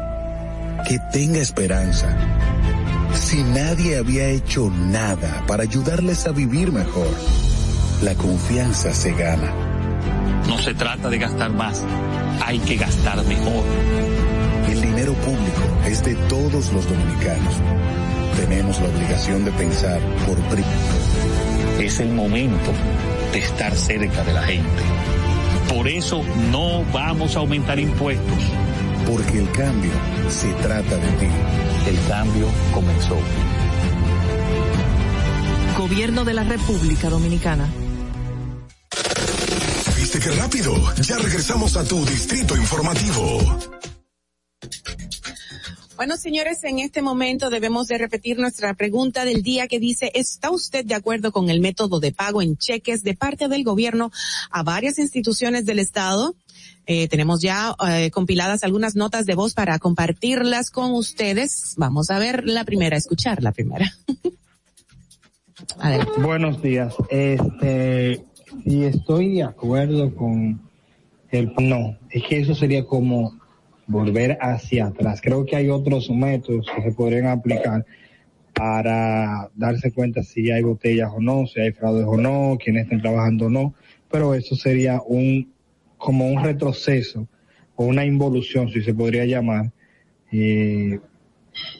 que tenga esperanza, si nadie había hecho nada para ayudarles a vivir mejor? La confianza se gana. No se trata de gastar más, hay que gastar mejor. El dinero público es de todos los dominicanos. Tenemos la obligación de pensar por primero. Es el momento de estar cerca de la gente. Por eso no vamos a aumentar impuestos. Porque el cambio se trata de ti. El cambio comenzó. Gobierno de la República Dominicana. ¿Viste qué rápido? Ya regresamos a tu distrito informativo. Bueno, señores, en este momento debemos de repetir nuestra pregunta del día que dice, ¿está usted de acuerdo con el método de pago en cheques de parte del gobierno a varias instituciones del Estado? Eh, tenemos ya eh, compiladas algunas notas de voz para compartirlas con ustedes. Vamos a ver la primera, escuchar la primera. Buenos días. Este, si estoy de acuerdo con el no, es que eso sería como volver hacia atrás. Creo que hay otros métodos que se podrían aplicar para darse cuenta si hay botellas o no, si hay fraudes o no, quiénes están trabajando o no, pero eso sería un como un retroceso o una involución, si se podría llamar, eh,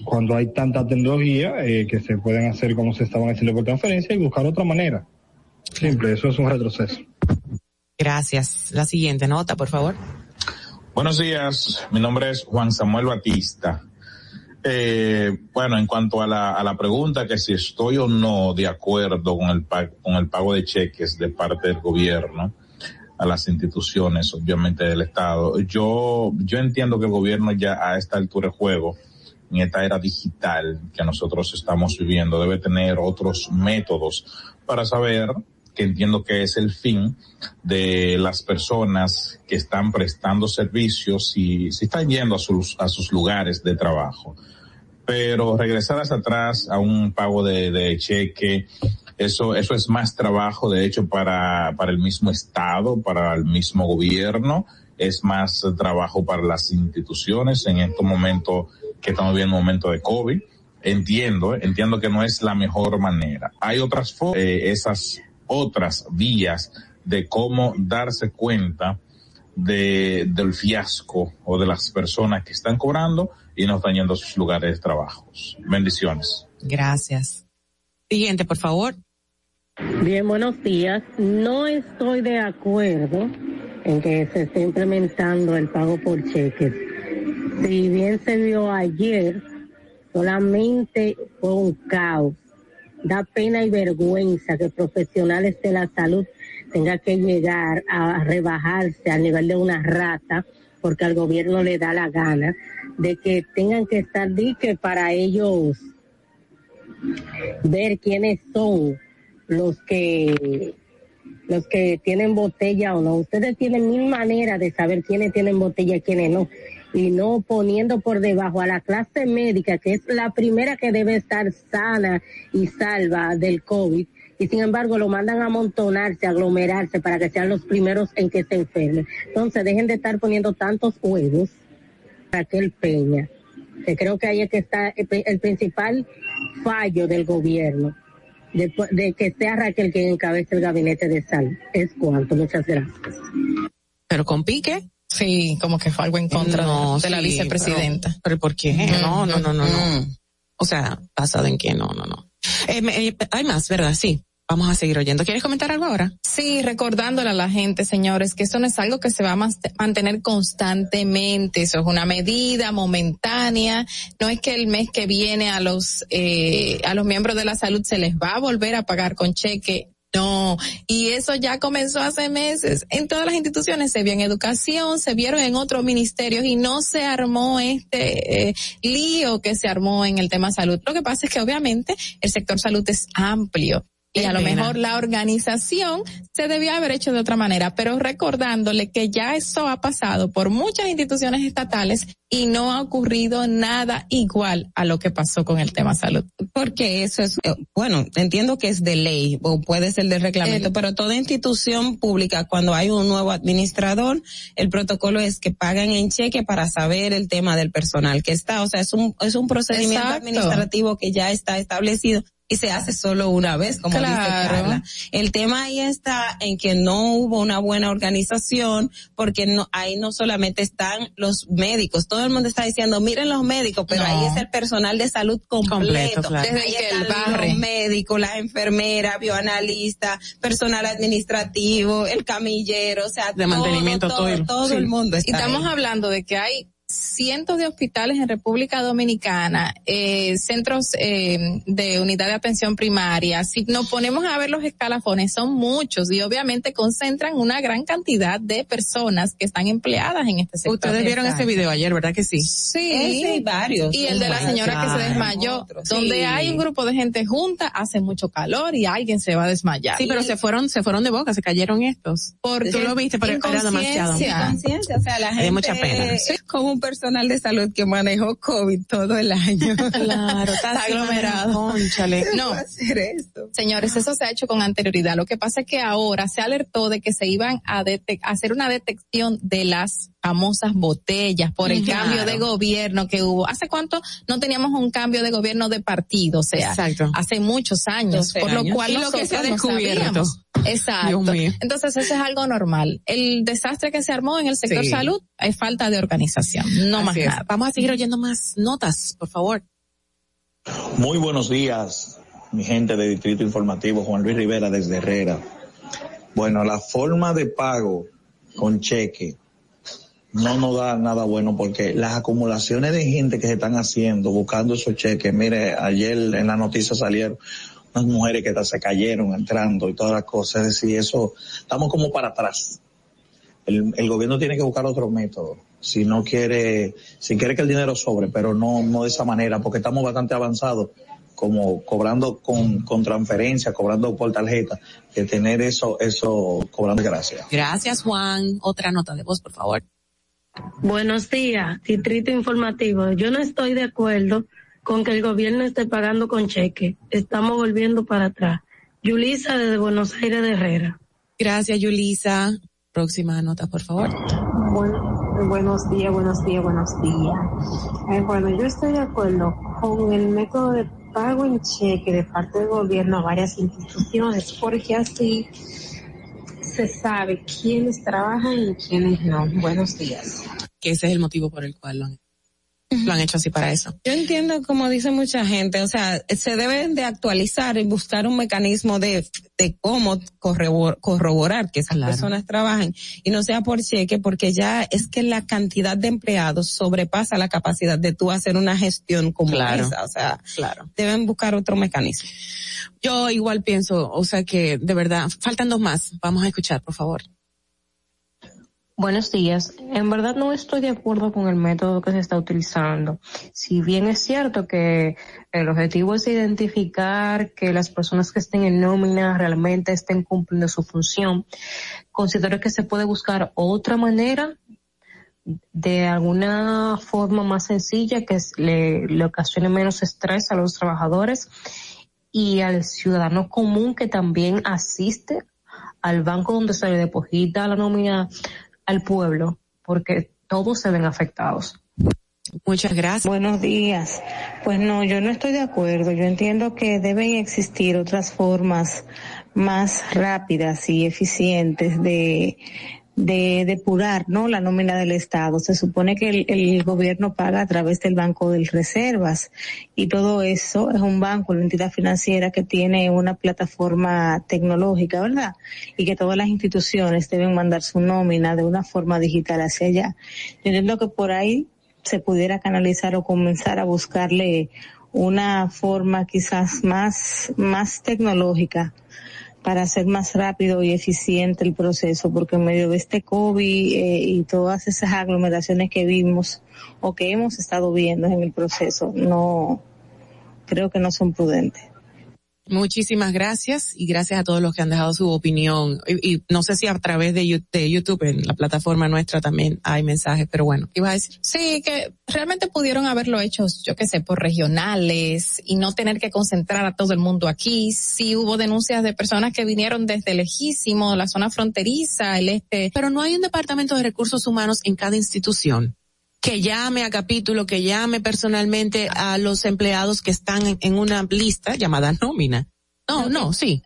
cuando hay tanta tecnología eh, que se pueden hacer como se estaban haciendo por transferencia y buscar otra manera. Simple, eso es un retroceso. Gracias. La siguiente nota, por favor. Buenos días, mi nombre es Juan Samuel Batista. Eh, bueno, en cuanto a la, a la pregunta que si estoy o no de acuerdo con el, con el pago de cheques de parte del gobierno a las instituciones, obviamente del Estado, yo, yo entiendo que el gobierno ya a esta altura de juego, en esta era digital que nosotros estamos viviendo, debe tener otros métodos para saber que entiendo que es el fin de las personas que están prestando servicios y si están yendo a sus, a sus lugares de trabajo. Pero regresar hacia atrás a un pago de, cheque, eso, eso es más trabajo, de hecho, para, para el mismo Estado, para el mismo gobierno, es más trabajo para las instituciones en estos momentos que estamos viendo un momento de COVID. Entiendo, entiendo que no es la mejor manera. Hay otras eh, esas otras vías de cómo darse cuenta de, del fiasco o de las personas que están cobrando y no están yendo a sus lugares de trabajo. Bendiciones. Gracias. Siguiente, por favor. Bien, buenos días. No estoy de acuerdo en que se esté implementando el pago por cheques. Si bien se vio ayer, solamente fue un caos da pena y vergüenza que profesionales de la salud tengan que llegar a rebajarse al nivel de una rata porque al gobierno le da la gana de que tengan que estar dique para ellos ver quiénes son los que los que tienen botella o no. Ustedes tienen mil maneras de saber quiénes tienen botella y quiénes no y no poniendo por debajo a la clase médica, que es la primera que debe estar sana y salva del COVID, y sin embargo lo mandan a amontonarse, a aglomerarse para que sean los primeros en que se enfermen. Entonces dejen de estar poniendo tantos huevos Raquel Peña, que creo que ahí es que está el, principal fallo del gobierno. De, de que sea Raquel quien encabece el gabinete de salud. Es cuanto. Muchas gracias. Pero con pique. Sí, como que fue algo en contra No, de la vicepresidenta. Pero, ¿por qué? No, no, no, no, no. O sea, basado en qué, no, no, no. Eh, eh, hay más, ¿verdad? Sí. Vamos a seguir oyendo. ¿Quieres comentar algo ahora? Sí, recordándole a la gente, señores, que esto no es algo que se va a mantener constantemente, eso es una medida momentánea, no es que el mes que viene a los, eh, a los miembros de la salud se les va a volver a pagar con cheque, No, y eso ya comenzó hace meses. En todas las instituciones se vio en educación, se vieron en otros ministerios y no se armó este eh, lío que se armó en el tema salud. Lo que pasa es que obviamente el sector salud es amplio y a lo mejor la organización se debió haber hecho de otra manera, pero recordándole que ya eso ha pasado por muchas instituciones estatales y no ha ocurrido nada igual a lo que pasó con el tema salud. Porque eso es, eh, bueno, entiendo que es de ley o puede ser de reglamento, pero toda institución pública, cuando hay un nuevo administrador, el protocolo es que pagan en cheque para saber el tema del personal que está. O sea, es un, es un procedimiento administrativo que ya está establecido y se hace solo una vez, como dice Carla. El tema ahí está en que no hubo una buena organización, porque no, ahí no solamente están los médicos, todo el mundo está diciendo, miren los médicos, pero ahí es el personal de salud completo. Desde que el Los médicos, las enfermeras, bioanalistas, personal administrativo, el camillero, o sea, de mantenimiento todo, todo, el mundo está Y estamos hablando de que hay cientos de hospitales en República Dominicana, eh, centros eh, de unidad de atención primaria. Si nos ponemos a ver los escalafones, son muchos y obviamente concentran una gran cantidad de personas que están empleadas en este sector. Ustedes vieron ese video ayer, ¿verdad que sí? Sí. hay varios. Y el de la señora que se desmayó, donde hay un grupo de gente junta, hace mucho calor y alguien se va a desmayar. Sí, pero se fueron, se fueron de boca, se cayeron estos. Porque Tú lo viste, pero era demasiado. O sea, la gente, mucha pena. Como un personal de salud que manejó COVID todo el año. Claro, está, aglomerado. No, señores, eso se ha hecho con anterioridad. Lo que pasa es que ahora se alertó de que se iban a, hacer una detección de las famosas botellas por el cambio de gobierno que hubo. ¿Hace cuánto no teníamos un cambio de gobierno de partido? O sea, hace muchos años, por lo cual lo que se ha descubierto. Exacto. Entonces eso es algo normal. El desastre que se armó en el sector salud es falta de organización, no más nada. Vamos a seguir oyendo más notas, por favor. Muy buenos días, mi gente de Distrito Informativo, Juan Luis Rivera desde Herrera. Bueno, la forma de pago con cheque no nos da nada bueno porque las acumulaciones de gente que se están haciendo buscando esos cheques, mire, ayer en la noticia salieron unas mujeres que se cayeron entrando y todas las cosas. Es decir, eso, estamos como para atrás. El, el gobierno tiene que buscar otro método. Si no quiere, si quiere que el dinero sobre, pero no, no de esa manera, porque estamos bastante avanzados como cobrando con, con transferencia, cobrando por tarjeta, que tener eso, eso cobrando gracias. Gracias Juan. Otra nota de voz, por favor. Buenos días, Distrito Informativo. Yo no estoy de acuerdo con que el gobierno esté pagando con cheque. Estamos volviendo para atrás. Yulisa desde Buenos Aires de Herrera. Gracias, Yulisa. Próxima nota, por favor. Bueno, buenos días, buenos días, buenos días. Eh, bueno, yo estoy de acuerdo con el método de pago en cheque de parte del gobierno a varias instituciones, porque así se sabe quiénes trabajan y quiénes no. Buenos días. Que ese es el motivo por el cual lo han lo han hecho así para eso. Yo entiendo, como dice mucha gente, o sea, se deben de actualizar y buscar un mecanismo de, de cómo corroborar que esas personas trabajen y no sea por cheque, porque ya es que la cantidad de empleados sobrepasa la capacidad de tú hacer una gestión como esa, o sea, claro. deben buscar otro mecanismo. Yo igual pienso, o sea que de verdad, faltan dos más, vamos a escuchar, por favor. Buenos días. En verdad no estoy de acuerdo con el método que se está utilizando. Si bien es cierto que el objetivo es identificar que las personas que estén en nómina realmente estén cumpliendo su función, considero que se puede buscar otra manera de alguna forma más sencilla que le, ocasione menos estrés a los trabajadores y al ciudadano común que también asiste al banco donde se le deposita la nómina al pueblo, porque todos se ven afectados. Muchas gracias. Buenos días. Pues no, yo no estoy de acuerdo. Yo entiendo que deben existir otras formas más rápidas y eficientes de, de depurar ¿no? la nómina del Estado. Se supone que el, el, gobierno paga a través del Banco de Reservas y todo eso es un banco, una entidad financiera que tiene una plataforma tecnológica, ¿verdad? Y que todas las instituciones deben mandar su nómina de una forma digital hacia allá. Yo entiendo que por ahí se pudiera canalizar o comenzar a buscarle una forma quizás más, más tecnológica para hacer más rápido y eficiente el proceso, porque en medio de este COVID eh, y todas esas aglomeraciones que vimos o que hemos estado viendo en el proceso, no creo que no son prudentes. Muchísimas gracias y gracias a todos los que han dejado su opinión. Y, no sé si a través de, YouTube, en la plataforma nuestra también hay mensajes, pero bueno, ¿qué ibas a decir? Sí, que realmente pudieron haberlo hecho, yo qué sé, por regionales y no tener que concentrar a todo el mundo aquí. Sí hubo denuncias de personas que vinieron desde lejísimo, la zona fronteriza, el este. Pero no hay un departamento de recursos humanos en cada institución que llame a capítulo, que llame personalmente a los empleados que están en, una lista llamada nómina. No, no, sí.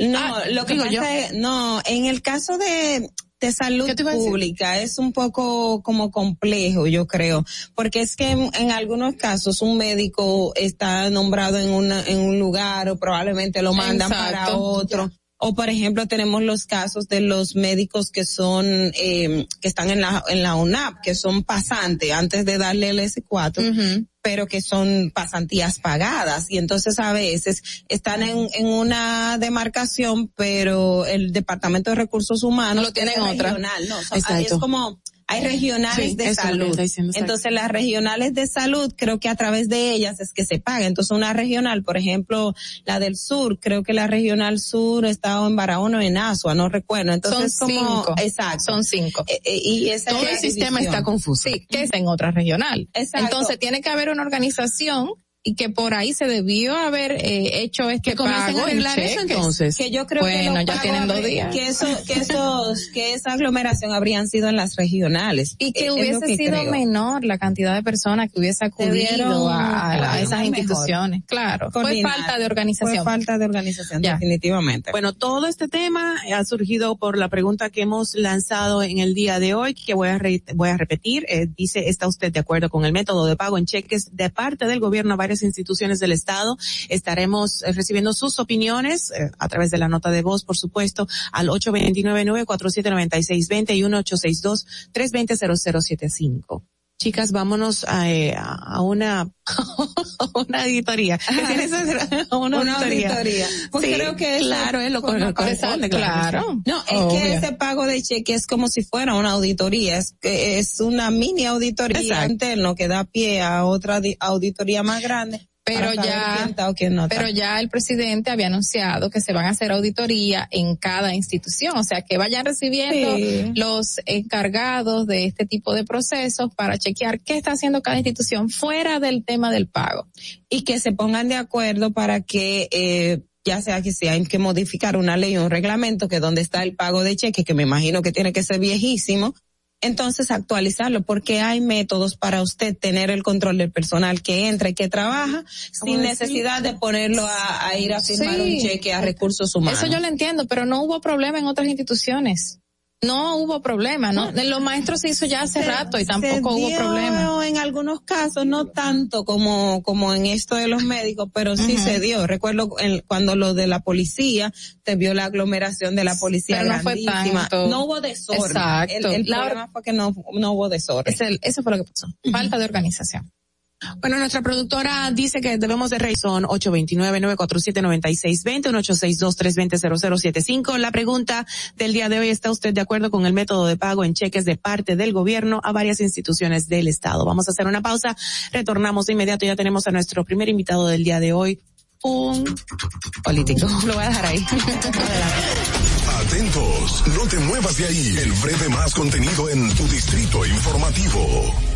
No, ah, lo que pasa yo. es, no, en el caso de, de salud pública es un poco como complejo, yo creo, porque es que en, algunos casos un médico está nombrado en una en un lugar o probablemente lo mandan para otro. O por ejemplo tenemos los casos de los médicos que son eh, que están en la en la UNAP, que son pasantes antes de darle el S4, pero que son pasantías pagadas. Y entonces a veces están en, en una demarcación, pero el Departamento de Recursos Humanos lo tienen otra. No, es como hay regionales de salud. Entonces las regionales de salud, creo que a través de ellas es que se paga. Entonces una regional, por ejemplo, la del sur, creo que la regional sur está en Barahona o en Asua, no recuerdo. Entonces son como, cinco. exacto. Son cinco. Eh, eh, y esa Todo el sistema está confuso. Sí, que es en otra regional. Exacto. Entonces tiene que haber una organización y que por ahí se debió haber eh, hecho este que pago a eso entonces. que yo creo bueno, que ya tienen dos días. que eso que esos que esa aglomeración habrían sido en las regionales. Y que hubiese sido menor la cantidad de personas que hubiese acudido a, esas instituciones. Claro fue falta de organización. Fue falta de organización definitivamente. Bueno todo este tema ha surgido por la pregunta que hemos lanzado en el día de hoy que voy a voy a repetir. Eh, dice está usted de acuerdo con el método de pago en cheques de parte del gobierno varias instituciones del Estado. Estaremos eh, recibiendo sus opiniones eh, a través de la nota de voz, por supuesto, al 829-947-9620 y 1862-320-0075 chicas, vámonos a, eh, a una, una auditoría. una, una auditoría. Pues creo que claro, es lo corresponde, claro. No, es que ese pago de cheque es como si fuera una auditoría, es que es una mini auditoría interno que da pie a otra auditoría más grande pero ya, pero ya el presidente había anunciado que se van a hacer auditoría en cada institución, o sea que vayan recibiendo los encargados de este tipo de procesos para chequear qué está haciendo cada institución fuera del tema del pago. Y que se pongan de acuerdo para que eh, ya sea que se hay que modificar una ley o un reglamento que donde está el pago de cheque, que me imagino que tiene que ser viejísimo, entonces actualizarlo porque hay métodos para usted tener el control del personal que entra y que trabaja sin necesidad de ponerlo a, ir a firmar un cheque a recursos humanos. Eso yo lo entiendo, pero no hubo problema en otras instituciones no hubo problema, ¿no? De los maestros se hizo ya hace rato y tampoco hubo problema. En algunos casos, no tanto como, como en esto de los médicos, pero sí se dio. Recuerdo cuando lo de la policía, te vio la aglomeración de la policía pero no fue tanto. No hubo desorden. Exacto. El, problema fue que no, no hubo desorden. eso fue lo que pasó. Falta de organización. Bueno, nuestra productora dice que debemos de rey son 829-947-9620, 1862-320-0075. La pregunta del día de hoy, ¿está usted de acuerdo con el método de pago en cheques de parte del gobierno a varias instituciones del Estado? Vamos a hacer una pausa, retornamos de inmediato, ya tenemos a nuestro primer invitado del día de hoy, un político. Lo voy a dejar ahí. Atentos, no te muevas de ahí. El breve más contenido en tu distrito informativo.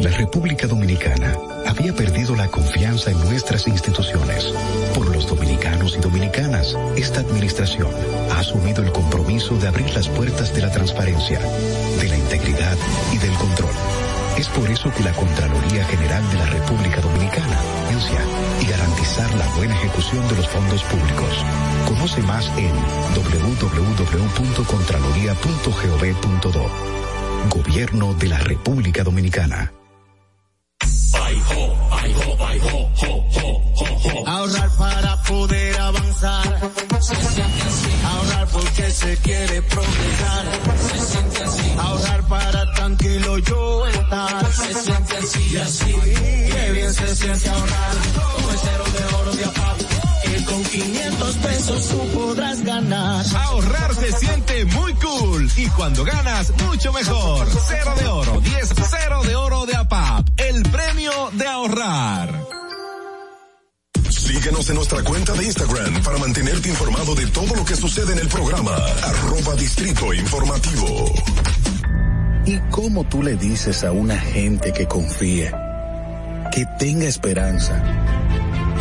La República Dominicana había perdido la confianza en nuestras instituciones. Por los dominicanos y dominicanas, esta administración ha asumido el compromiso de abrir las puertas de la transparencia, de la integridad y del control. Es por eso que la Contraloría General de la República Dominicana, y garantizar la buena ejecución de los fondos públicos. Conoce más en www.contraloría.gov.do. Gobierno de la República Dominicana. Ahorrar para poder avanzar. Se siente así. Ahorrar porque se quiere progresar. Se siente así. Ahorrar para tranquilo yo estar. Se siente así y así. Qué bien se siente ahorrar. El cero de 500 pesos tú podrás ganar. Ahorrar se siente muy cool y cuando ganas mucho mejor. Cero de oro, 10 cero de oro de APAP. El premio de ahorrar. Síguenos en nuestra cuenta de Instagram para mantenerte informado de todo lo que sucede en el programa. Arroba Distrito Informativo. ¿Y cómo tú le dices a una gente que confía, que tenga esperanza,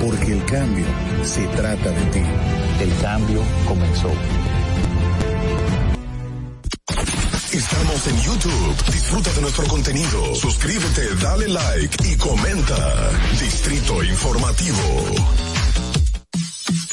Porque el cambio se trata de ti. El cambio comenzó. Estamos en YouTube. Disfruta de nuestro contenido. Suscríbete, dale like y comenta. Distrito Informativo.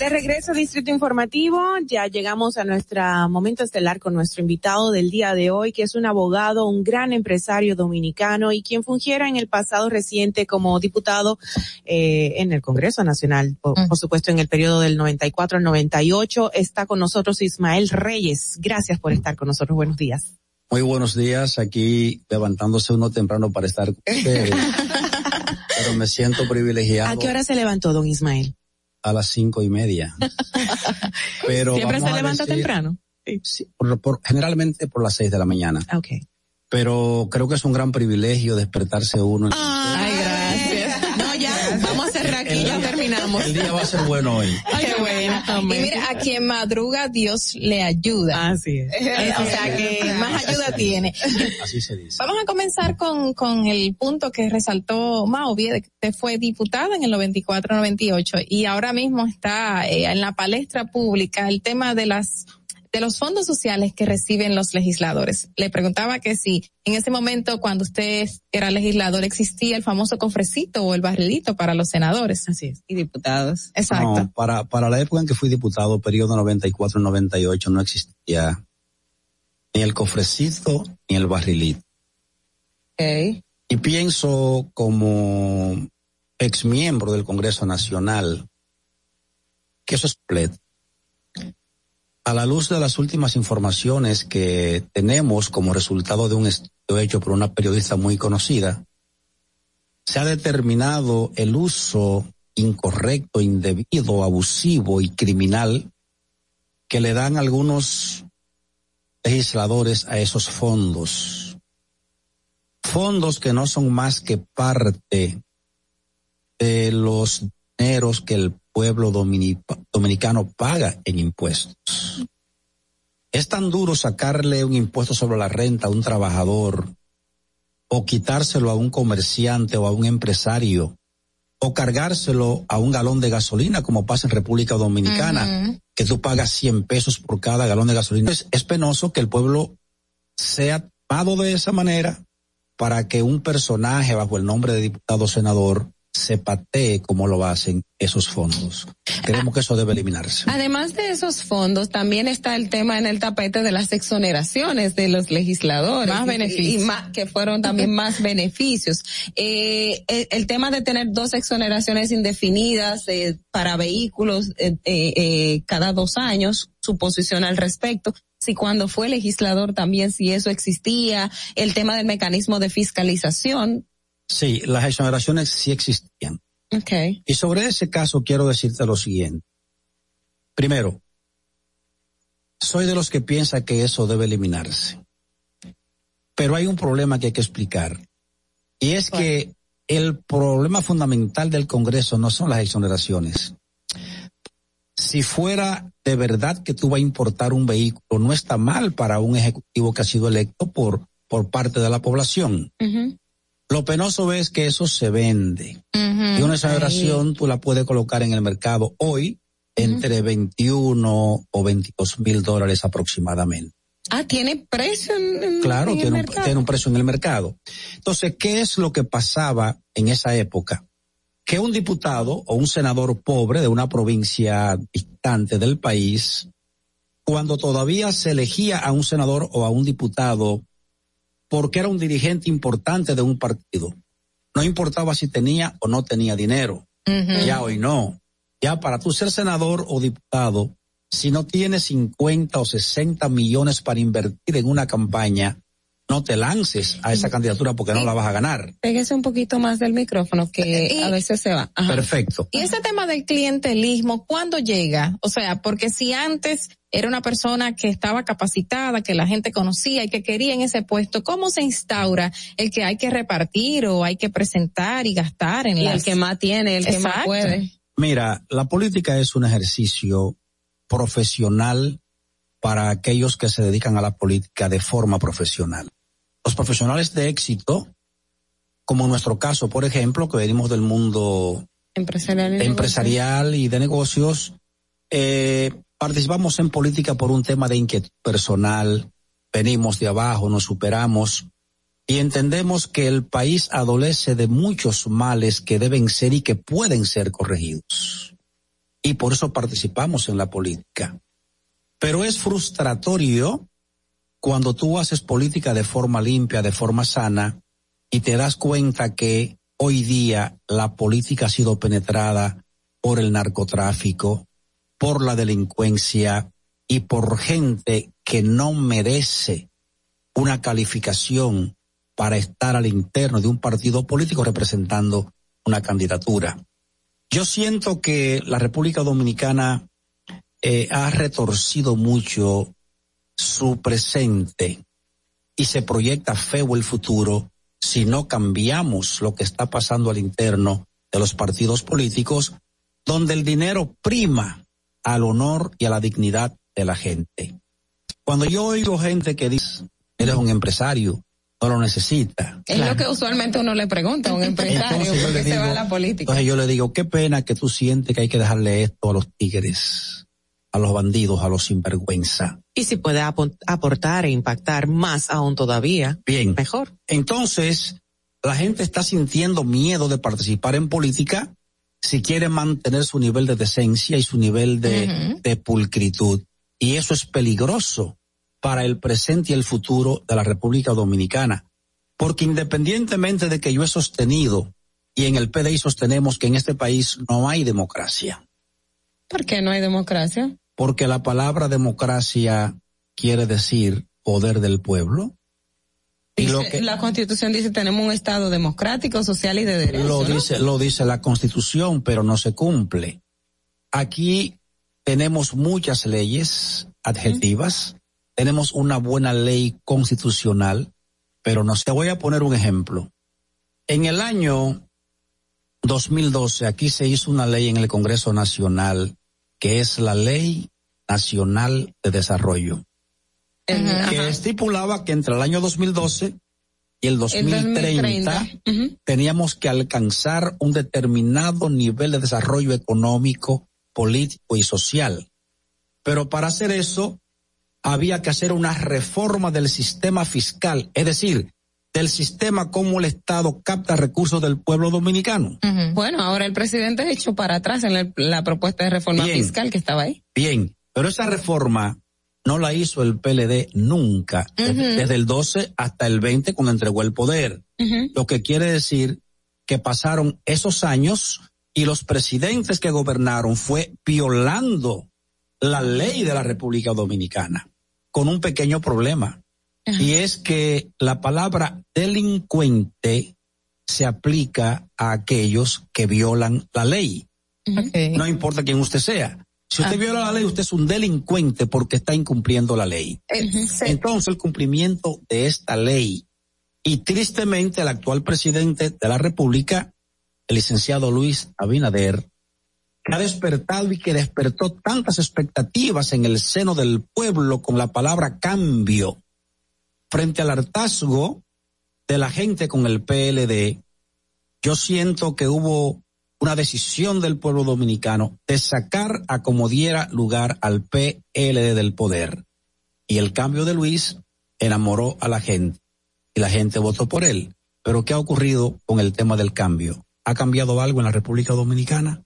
De regreso a Distrito Informativo, ya llegamos a nuestro momento estelar con nuestro invitado del día de hoy, que es un abogado, un gran empresario dominicano y quien fungiera en el pasado reciente como diputado eh, en el Congreso Nacional, por, por, supuesto en el periodo del 94 al 98. Está con nosotros Ismael Reyes. Gracias por estar con nosotros. Buenos días. Muy buenos días, aquí levantándose uno temprano para estar. Pero me siento privilegiado. ¿A qué hora se levantó don Ismael? A las cinco y media. Pero siempre se levanta decir, temprano. Sí, por, por, generalmente por las seis de la mañana. Okay. Pero creo que es un gran privilegio despertarse uno. En Ay, gracias. No, ya, vamos a cerrar aquí, El día va a ser bueno hoy. Ay, qué bueno. Y mira, a quien madruga Dios le ayuda. Así es. o sea que más ayuda tiene. Así se dice. Vamos a comenzar con, con el punto que resaltó Mauvie, de que usted fue diputada en el 94-98 y ahora mismo está eh, en la palestra pública el tema de las de los fondos sociales que reciben los legisladores. Le preguntaba que si en ese momento cuando usted era legislador existía el famoso cofrecito o el barrilito para los senadores. Así es. Y diputados. Exacto. No, para, para la época en que fui diputado, periodo 94-98, no existía ni el cofrecito ni el barrilito. Okay. Y pienso como ex miembro del Congreso Nacional que eso es completo a la luz de las últimas informaciones que tenemos como resultado de un estudio hecho por una periodista muy conocida, se ha determinado el uso incorrecto, indebido, abusivo y criminal que le dan algunos legisladores a esos fondos. Fondos que no son más que parte de los dineros que el pueblo dominicano paga en impuestos. es tan duro sacarle un impuesto sobre la renta a un trabajador o quitárselo a un comerciante o a un empresario o cargárselo a un galón de gasolina como pasa en República Dominicana, que tú pagas 100 pesos por cada galón de gasolina. Es, es penoso que el pueblo sea pagado de esa manera para que un personaje bajo el nombre de diputado senador se patee como lo hacen esos fondos. Creemos que eso debe eliminarse. Además de esos fondos, también está el tema en el tapete de las exoneraciones de los legisladores. Más beneficios. Y, más, que fueron también más beneficios. Eh, el, el, tema de tener dos exoneraciones indefinidas eh, para vehículos eh, eh, cada dos años, su posición al respecto si cuando fue legislador también si eso existía, el tema del mecanismo de fiscalización, Sí, las exoneraciones sí existían. Okay. Y sobre ese caso quiero decirte lo siguiente. Primero, soy de los que piensa que eso debe eliminarse. Pero hay un problema que hay que explicar. Y es bueno. que el problema fundamental del Congreso no son las exoneraciones. Si fuera de verdad que tú vas a importar un vehículo, no está mal para un ejecutivo que ha sido electo por, por parte de la población. Uh -huh. Lo penoso es que eso se vende. Uh -huh, y una exoneración tú la puedes colocar en el mercado hoy uh -huh. entre 21 o 22 mil dólares aproximadamente. Ah, tiene precio en, Claro, en tiene, el un, tiene un precio en el mercado. Entonces, ¿qué es lo que pasaba en esa época? Que un diputado o un senador pobre de una provincia distante del país, cuando todavía se elegía a un senador o a un diputado porque era un dirigente importante de un partido. No importaba si tenía o no tenía dinero. Uh -huh. Ya hoy no. Ya para tú ser senador o diputado, si no tienes 50 o 60 millones para invertir en una campaña, no te lances a esa candidatura porque no la vas a ganar. Pégese un poquito más del micrófono que y, a veces se va. Ajá. Perfecto. Y ese tema del clientelismo, ¿cuándo llega? O sea, porque si antes era una persona que estaba capacitada, que la gente conocía y que quería en ese puesto, ¿cómo se instaura el que hay que repartir o hay que presentar y gastar en y las... el que más tiene, el Exacto. que más puede? Mira, la política es un ejercicio profesional para aquellos que se dedican a la política de forma profesional. Los profesionales de éxito, como en nuestro caso, por ejemplo, que venimos del mundo empresarial y, empresarial y de negocios, eh, participamos en política por un tema de inquietud personal, venimos de abajo, nos superamos y entendemos que el país adolece de muchos males que deben ser y que pueden ser corregidos. Y por eso participamos en la política. Pero es frustratorio cuando tú haces política de forma limpia, de forma sana, y te das cuenta que hoy día la política ha sido penetrada por el narcotráfico, por la delincuencia y por gente que no merece una calificación para estar al interno de un partido político representando una candidatura. Yo siento que la República Dominicana eh, ha retorcido mucho su presente y se proyecta feo el futuro si no cambiamos lo que está pasando al interno de los partidos políticos, donde el dinero prima al honor y a la dignidad de la gente. Cuando yo oigo gente que dice, eres un empresario, no lo necesita. Es claro. lo que usualmente uno le pregunta a un empresario porque se va a la política. Entonces yo le digo, qué pena que tú sientes que hay que dejarle esto a los tigres, a los bandidos, a los sinvergüenza. Y si puede aportar e impactar más aún todavía. Bien. Mejor. Entonces, la gente está sintiendo miedo de participar en política si quiere mantener su nivel de decencia y su nivel de, uh -huh. de pulcritud. Y eso es peligroso para el presente y el futuro de la República Dominicana. Porque independientemente de que yo he sostenido y en el PDI sostenemos que en este país no hay democracia. ¿Por qué no hay democracia? Porque la palabra democracia quiere decir poder del pueblo. Y dice, lo que, la constitución dice tenemos un estado democrático, social y de derecho. Lo ¿no? dice, lo dice la constitución, pero no se cumple. Aquí tenemos muchas leyes adjetivas, tenemos una buena ley constitucional, pero no sé. Voy a poner un ejemplo. En el año 2012 aquí se hizo una ley en el Congreso Nacional que es la Ley Nacional de Desarrollo. Que estipulaba que entre el año 2012 y el 2030, teníamos que alcanzar un determinado nivel de desarrollo económico, político y social. Pero para hacer eso, había que hacer una reforma del sistema fiscal, es decir, del sistema como el Estado capta recursos del pueblo dominicano. Bueno, ahora el presidente ha hecho para atrás en la propuesta de reforma fiscal que estaba ahí. Bien, pero esa reforma no la hizo el PLD nunca, desde, el 12 hasta el 20 cuando entregó el poder. Lo que quiere decir que pasaron esos años y los presidentes que gobernaron fue violando la ley de la República Dominicana, con un pequeño problema. Y es que la palabra delincuente se aplica a aquellos que violan la ley. No importa quién usted sea. Si usted ah. viola la ley, usted es un delincuente porque está incumpliendo la ley. Entonces, el cumplimiento de esta ley y tristemente el actual presidente de la República, el licenciado Luis Abinader, que ha despertado y que despertó tantas expectativas en el seno del pueblo con la palabra cambio frente al hartazgo de la gente con el PLD, yo siento que hubo una decisión del pueblo dominicano de sacar a como diera lugar al PLD del poder. Y el cambio de Luis enamoró a la gente y la gente votó por él. Pero ¿qué ha ocurrido con el tema del cambio? ¿Ha cambiado algo en la República Dominicana?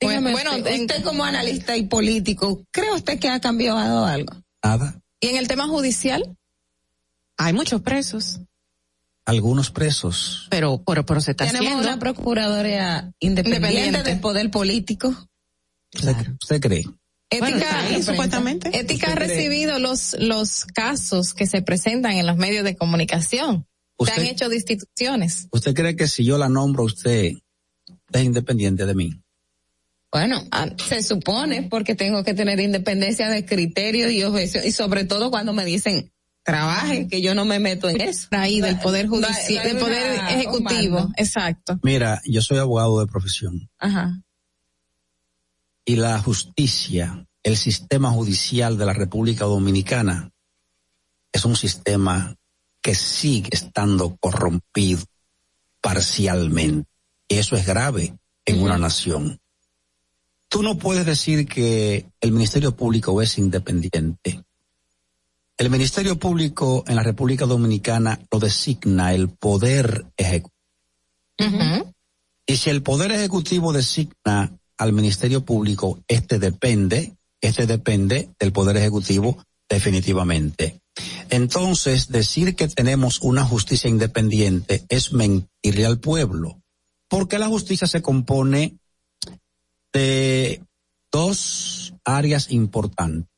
bueno, usted, como analista y político, ¿cree usted que ha cambiado algo? Nada. ¿Y en el tema judicial? Hay muchos presos algunos presos. Pero, pero, pero se está Tenemos una procuraduría independiente, del poder político. ¿Usted, cree? Ética, supuestamente. Ética ha recibido los, los casos que se presentan en los medios de comunicación. Se han hecho de instituciones. ¿Usted cree que si yo la nombro, usted es independiente de mí? Bueno, ah, se supone porque tengo que tener independencia de criterio y objeción y sobre todo cuando me dicen trabaje, que yo no me meto en eso. Ahí del poder judicial, del poder ejecutivo, exacto. Mira, yo soy abogado de profesión. Ajá. Y la justicia, el sistema judicial de la República Dominicana es un sistema que sigue estando corrompido parcialmente. Y eso es grave en una nación. Tú no puedes decir que el Ministerio Público es independiente el Ministerio Público en la República Dominicana lo designa el Poder Ejecutivo. Y si el Poder Ejecutivo designa al Ministerio Público, este depende, este depende del Poder Ejecutivo definitivamente. Entonces, decir que tenemos una justicia independiente es mentirle al pueblo, porque la justicia se compone de dos áreas importantes.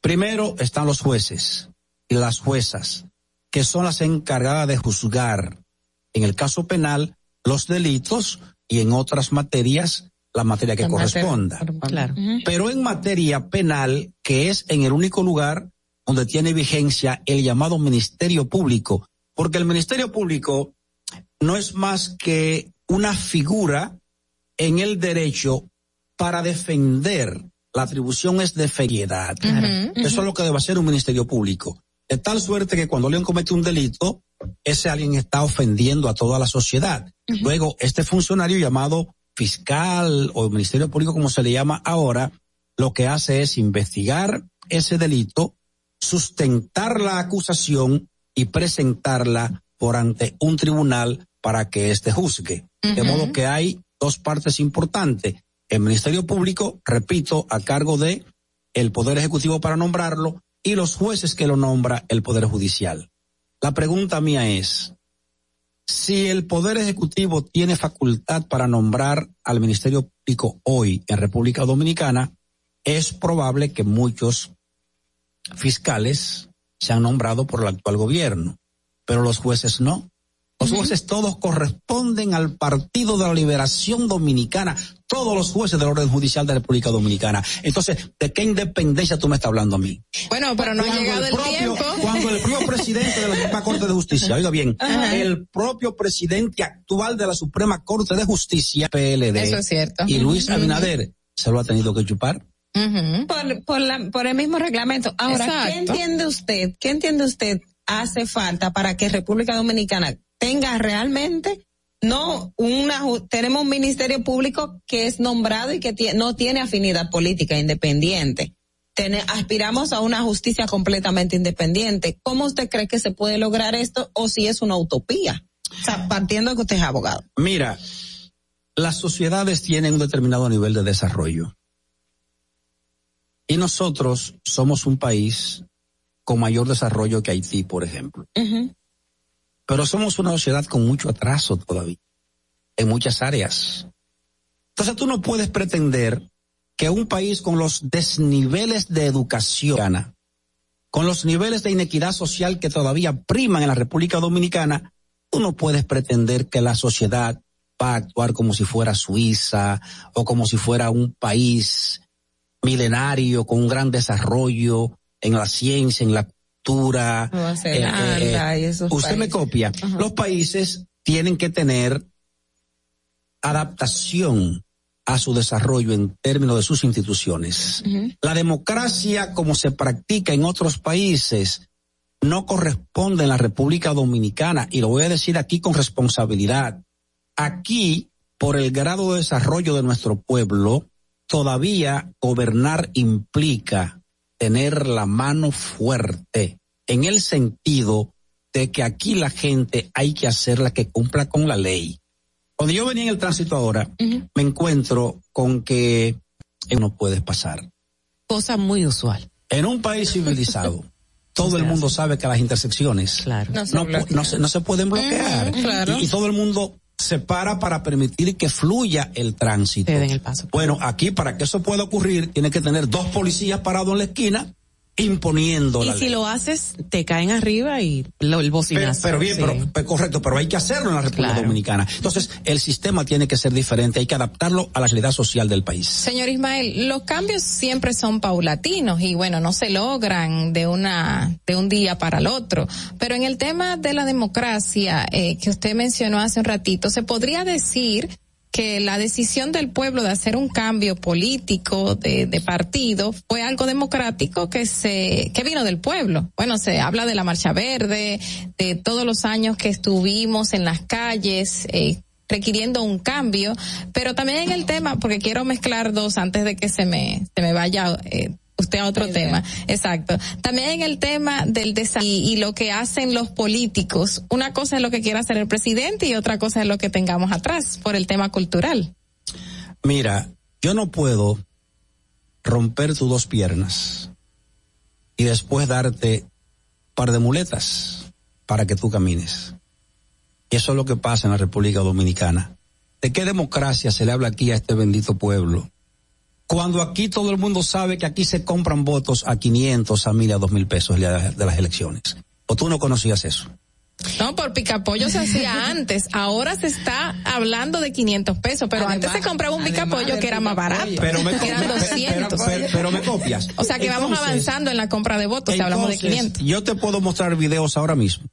Primero están los jueces y las juezas, que son las encargadas de juzgar, en el caso penal, los delitos y en otras materias, la materia que corresponda. Pero en materia penal, que es en el único lugar donde tiene vigencia el llamado Ministerio Público, porque el Ministerio Público no es más que una figura en el derecho para defender la atribución es de feriedad. Eso es lo que debe hacer un ministerio público. De tal suerte que cuando alguien comete un delito, ese alguien está ofendiendo a toda la sociedad. Luego, este funcionario llamado fiscal o ministerio público, como se le llama ahora, lo que hace es investigar ese delito, sustentar la acusación y presentarla por ante un tribunal para que éste juzgue. De modo que hay dos partes importantes el Ministerio Público, repito, a cargo de el Poder Ejecutivo para nombrarlo y los jueces que lo nombra el Poder Judicial. La pregunta mía es, si el Poder Ejecutivo tiene facultad para nombrar al Ministerio Público hoy en República Dominicana, es probable que muchos fiscales sean nombrados por el actual gobierno, pero los jueces no. Los jueces todos corresponden al Partido de la Liberación Dominicana, todos los jueces del orden judicial de la República Dominicana. Entonces, ¿de qué independencia tú me estás hablando a mí? Bueno, pero no ha llegado el, tiempo. Cuando el propio presidente de la Suprema Corte de Justicia, oiga bien, el propio presidente actual de la Suprema Corte de Justicia, PLD, Eso es cierto. y Luis Abinader, se lo ha tenido que chupar. por, por, la, por el mismo reglamento. Ahora, ¿qué entiende usted? ¿Qué entiende usted hace falta para que República Dominicana tenga realmente no una tenemos un ministerio público que es nombrado y que no tiene afinidad política independiente. aspiramos a una justicia completamente independiente. ¿Cómo usted cree que se puede lograr esto o si es una utopía? O sea, partiendo de que usted es abogado. Mira, las sociedades tienen un determinado nivel de desarrollo. Y nosotros somos un país con mayor desarrollo que Haití, por ejemplo. Pero somos una sociedad con mucho atraso todavía, en muchas áreas. Entonces tú no puedes pretender que un país con los desniveles de educación, con los niveles de inequidad social que todavía priman en la República Dominicana, tú no puedes pretender que la sociedad va a actuar como si fuera Suiza o como si fuera un país milenario con un gran desarrollo en la ciencia, en la Eh, eh, usted me copia. Los países tienen que tener adaptación a su desarrollo en términos de sus instituciones. La democracia como se practica en otros países no corresponde en la República Dominicana y lo voy a decir aquí con responsabilidad. Aquí, por el grado de desarrollo de nuestro pueblo, todavía gobernar implica tener la mano fuerte en el sentido de que aquí la gente hay que hacerla que cumpla con la ley. Cuando yo venía en el tránsito ahora, me encuentro con que no puede pasar. Cosa muy usual. En un país civilizado, todo el mundo sabe que las intersecciones no, se, pueden bloquear. y, todo el mundo se para para permitir que fluya el tránsito. El paso. Bueno, aquí para que eso pueda ocurrir, tiene que tener dos policías parados en la esquina imponiendo y si lo haces te caen arriba y lo, el bocinazo pero, bien pero, correcto pero hay que hacerlo en la República Dominicana. Entonces el sistema tiene que ser diferente hay que adaptarlo a la realidad social del país. Señor Ismael los cambios siempre son paulatinos y bueno no se logran de una de un día para el otro. Pero en el tema de la democracia eh, que usted mencionó hace un ratito se podría decir que la decisión del pueblo de hacer un cambio político de, de, partido fue algo democrático que se que vino del pueblo. Bueno, se habla de la marcha verde, de todos los años que estuvimos en las calles. Eh, requiriendo un cambio, pero también en el tema, porque quiero mezclar dos antes de que se me, se me vaya eh, usted a otro tema. Exacto. También en el tema del desarrollo y, lo que hacen los políticos. Una cosa es lo que quiere hacer el presidente y otra cosa es lo que tengamos atrás por el tema cultural. Mira, yo no puedo romper tus dos piernas y después darte par de muletas para que tú camines. Y eso es lo que pasa en la República Dominicana. ¿De qué democracia se le habla aquí a este bendito pueblo? Cuando aquí todo el mundo sabe que aquí se compran votos a 500, a 1000, a 2000 pesos de las elecciones. ¿O tú no conocías eso? No, por picapollo se hacía antes. Ahora se está hablando de 500 pesos, pero antes se compraba un picapollo que era más barato. Pero me, eran 200. Pero, me copias. O sea que vamos avanzando en la compra de votos, hablamos de 500. Yo te puedo mostrar videos ahora mismo.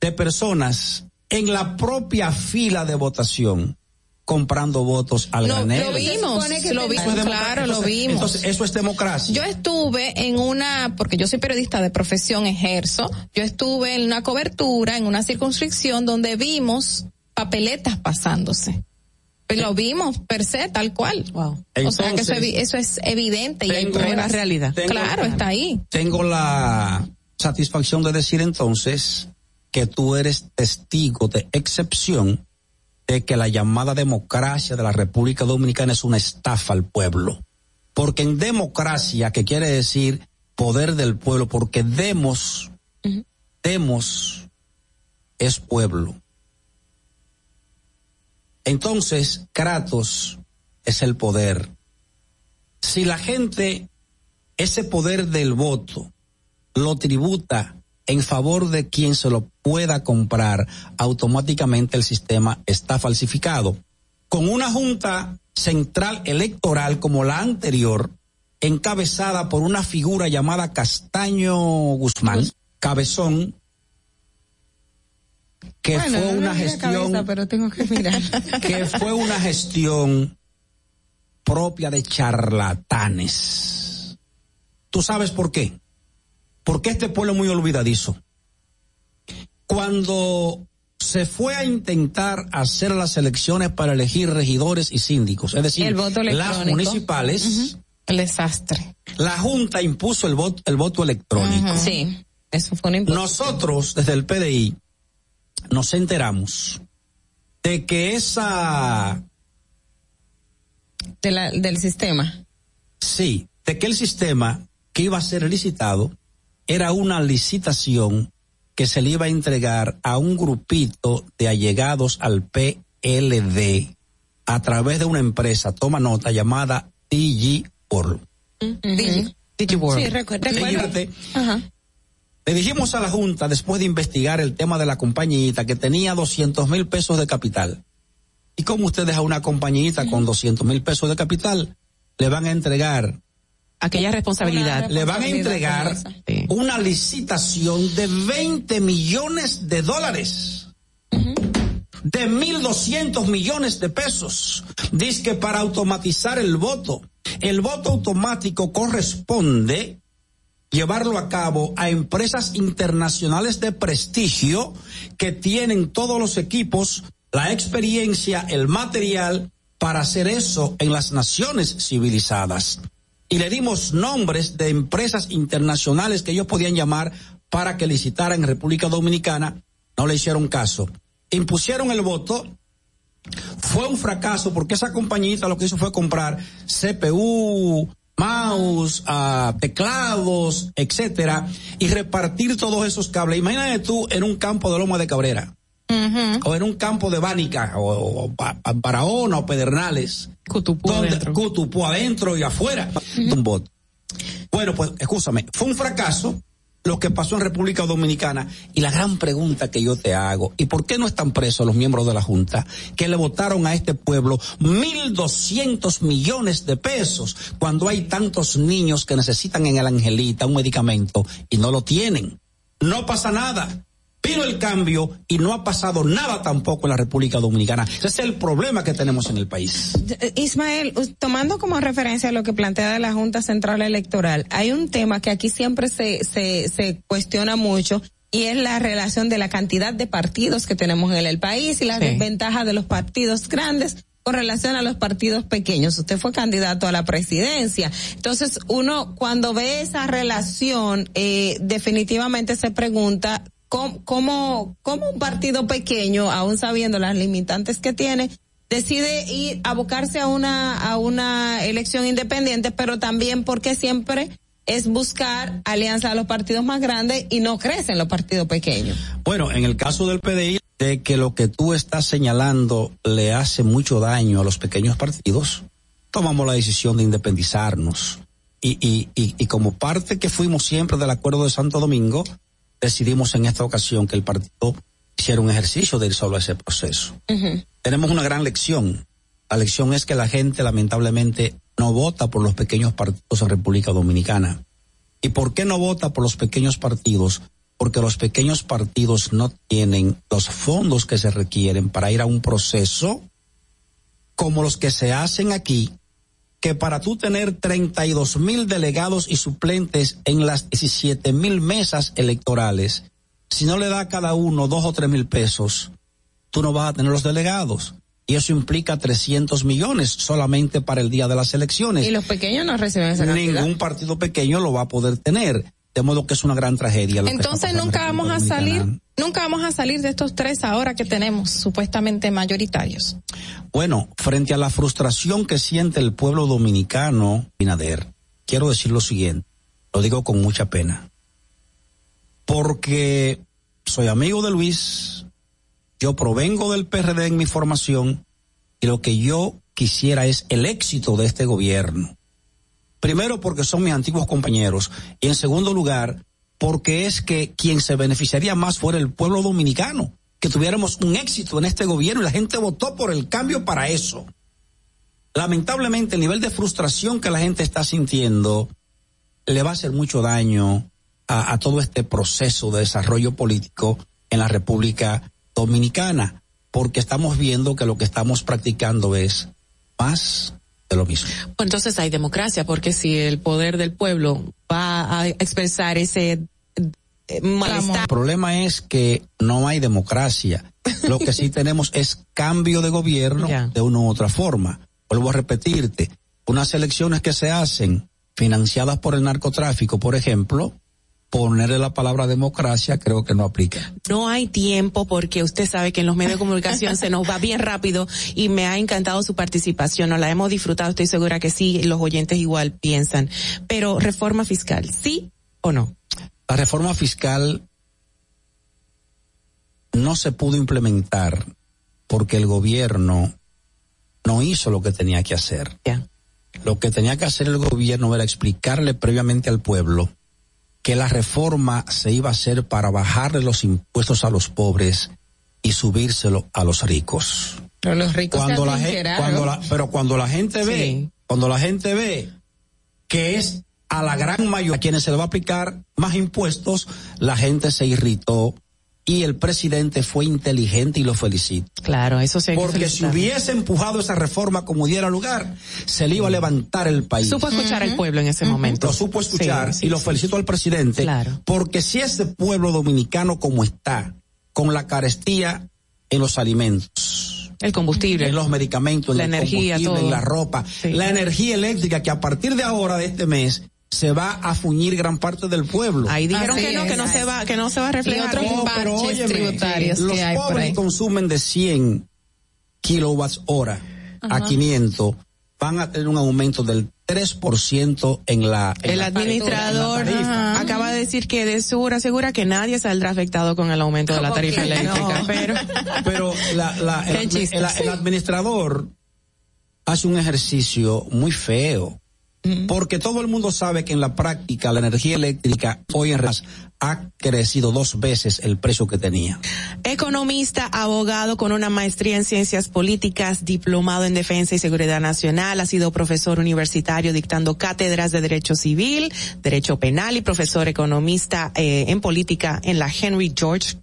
De personas en la propia fila de votación comprando votos al Lo vimos, lo vimos, claro, lo vimos. Entonces, eso es democracia. Yo estuve en una, porque yo soy periodista de profesión, ejerzo, yo estuve en una cobertura, en una circunscripción donde vimos papeletas pasándose. Pues lo vimos per se, tal cual. Wow. o sea que eso, es evidente y hay la realidad. claro, está ahí. Tengo la satisfacción de decir entonces que tú eres testigo de excepción de que la llamada democracia de la República Dominicana es una estafa al pueblo. Porque en democracia, que quiere decir poder del pueblo, porque demos, demos es pueblo. Entonces, Kratos es el poder. Si la gente ese poder del voto lo tributa en favor de quien se lo pueda comprar, automáticamente el sistema está falsificado. Con una junta central electoral como la anterior, encabezada por una figura llamada Castaño Guzmán, Cabezón, que fue una gestión, pero tengo que mirar. que fue una gestión propia de charlatanes. ¿Tú sabes por qué? Porque este pueblo es muy olvidadizo. Cuando se fue a intentar hacer las elecciones para elegir regidores y síndicos, es decir, las municipales. El desastre. La Junta impuso el voto, el voto electrónico. Sí, eso fue un Nosotros, desde el PDI, nos enteramos de que esa... del sistema. Sí, de que el sistema que iba a ser licitado era una licitación que se le iba a entregar a un grupito de allegados al PLD a través de una empresa, toma nota, llamada DG World. Sí, recuerdo. Le dijimos a la Junta, después de investigar el tema de la compañita, que tenía 200 mil pesos de capital. ¿Y cómo ustedes a una compañita con 200 mil pesos de capital le van a entregar aquella responsabilidad. Le van a entregar una licitación de 20 millones de dólares. De 1.200 millones de pesos. Dice que para automatizar el voto. El voto automático corresponde llevarlo a cabo a empresas internacionales de prestigio que tienen todos los equipos, la experiencia, el material para hacer eso en las naciones civilizadas y le dimos nombres de empresas internacionales que ellos podían llamar para que licitaran en República Dominicana. No le hicieron caso. Impusieron el voto. Fue un fracaso porque esa compañita lo que hizo fue comprar CPU, mouse, uh, teclados, etcétera, y repartir todos esos cables. Imagínate tú en un campo de loma de cabrera o en un campo de Bánica, o, o, Barahona, o Pedernales. Cutupú adentro. Cutupú adentro y afuera. Un bot. Bueno, pues, escúchame, fue un fracaso lo que pasó en República Dominicana. Y la gran pregunta que yo te hago, ¿y por qué no están presos los miembros de la Junta que le votaron a este pueblo mil doscientos millones de pesos cuando hay tantos niños que necesitan en el Angelita un medicamento y no lo tienen? No pasa nada. Vino el cambio y no ha pasado nada tampoco en la República Dominicana. Ese es el problema que tenemos en el país. Eh, Ismael, tomando como referencia lo que plantea la Junta Central Electoral, hay un tema que aquí siempre se, se, se cuestiona mucho y es la relación de la cantidad de partidos que tenemos en el país y la desventaja de los partidos grandes con relación a los partidos pequeños. Usted fue candidato a la presidencia. Entonces, uno cuando ve esa relación, eh, definitivamente se pregunta cómo, cómo, un partido pequeño, aún sabiendo las limitantes que tiene, decide ir a una, a una elección independiente, pero también porque siempre es buscar alianza a los partidos más grandes y no crecen los partidos pequeños. Bueno, en el caso del PDI, de que lo que tú estás señalando le hace mucho daño a los pequeños partidos, tomamos la decisión de independizarnos. Y, y, y como parte que fuimos siempre del acuerdo de Santo Domingo, decidimos en esta ocasión que el partido hiciera un ejercicio de ir solo a ese proceso. Tenemos una gran lección. La lección es que la gente lamentablemente no vota por los pequeños partidos en República Dominicana. ¿Y por qué no vota por los pequeños partidos? Porque los pequeños partidos no tienen los fondos que se requieren para ir a un proceso como los que se hacen aquí que para tú tener 32 mil delegados y suplentes en las 17 mil mesas electorales, si no le da a cada uno dos o tres mil pesos, tú no vas a tener los delegados. Y eso implica 300 millones solamente para el día de las elecciones. Y los pequeños no reciben esa cantidad. Ningún partido pequeño lo va a poder tener. De modo que es una gran tragedia. Entonces nunca vamos a salir, nunca vamos a salir de estos tres ahora que tenemos supuestamente mayoritarios. Bueno, frente a la frustración que siente el pueblo dominicano, Binader, quiero decir lo siguiente, lo digo con mucha pena, porque soy amigo de Luis, yo provengo del PRD en mi formación y lo que yo quisiera es el éxito de este gobierno Primero porque son mis antiguos compañeros. Y en segundo lugar porque es que quien se beneficiaría más fuera el pueblo dominicano, que tuviéramos un éxito en este gobierno y la gente votó por el cambio para eso. Lamentablemente el nivel de frustración que la gente está sintiendo le va a hacer mucho daño a, todo este proceso de desarrollo político en la República Dominicana, porque estamos viendo que lo que estamos practicando es más lo mismo. Pues entonces hay democracia, porque si el poder del pueblo va a expresar ese eh, malestar. El problema es que no hay democracia. Lo que sí tenemos es cambio de gobierno de una u otra forma. Vuelvo a repetirte, unas elecciones que se hacen financiadas por el narcotráfico, por ejemplo, ponerle la palabra democracia creo que no aplica. No hay tiempo porque usted sabe que en los medios de comunicación se nos va bien rápido y me ha encantado su participación, nos la hemos disfrutado, estoy segura que sí, los oyentes igual piensan. Pero reforma fiscal, ¿sí o no? La reforma fiscal no se pudo implementar porque el gobierno no hizo lo que tenía que hacer. Lo que tenía que hacer el gobierno era explicarle previamente al pueblo que la reforma se iba a hacer para bajarle los impuestos a los pobres y subírselo a los ricos. Pero los ricos cuando la gente, cuando pero cuando la gente ve, cuando la gente ve que es a la gran mayoría a quienes se le va a aplicar más impuestos, la gente se irritó y el presidente fue inteligente y lo felicito. Claro, eso sí. Porque si hubiese empujado esa reforma como diera lugar, se le iba a levantar el país. Supo escuchar al pueblo en ese momento. Lo supo escuchar y lo felicito al presidente. Claro. Porque si ese pueblo dominicano como está, con la carestía en los alimentos, el combustible, en los medicamentos, la en energía, en la ropa, la energía eléctrica que a partir de ahora de este mes se va a fuñir gran parte del pueblo. Ahí dijeron que no, que no se va, que no se va a reflejar. otros parches tributarios los que hay pobres consumen de 100 kilowatts hora a 500 van a tener un aumento del 3% en la en El administrador acaba de decir que de segura asegura que nadie saldrá afectado con el aumento de la tarifa eléctrica, pero pero la, la, el administrador hace un ejercicio muy feo porque todo el mundo sabe que en la práctica la energía eléctrica hoy en realidad ha crecido dos veces el precio que tenía. Economista, abogado con una maestría en ciencias políticas, diplomado en defensa y seguridad nacional, ha sido profesor universitario dictando cátedras de derecho civil, derecho penal y profesor economista eh, en política en la Henry George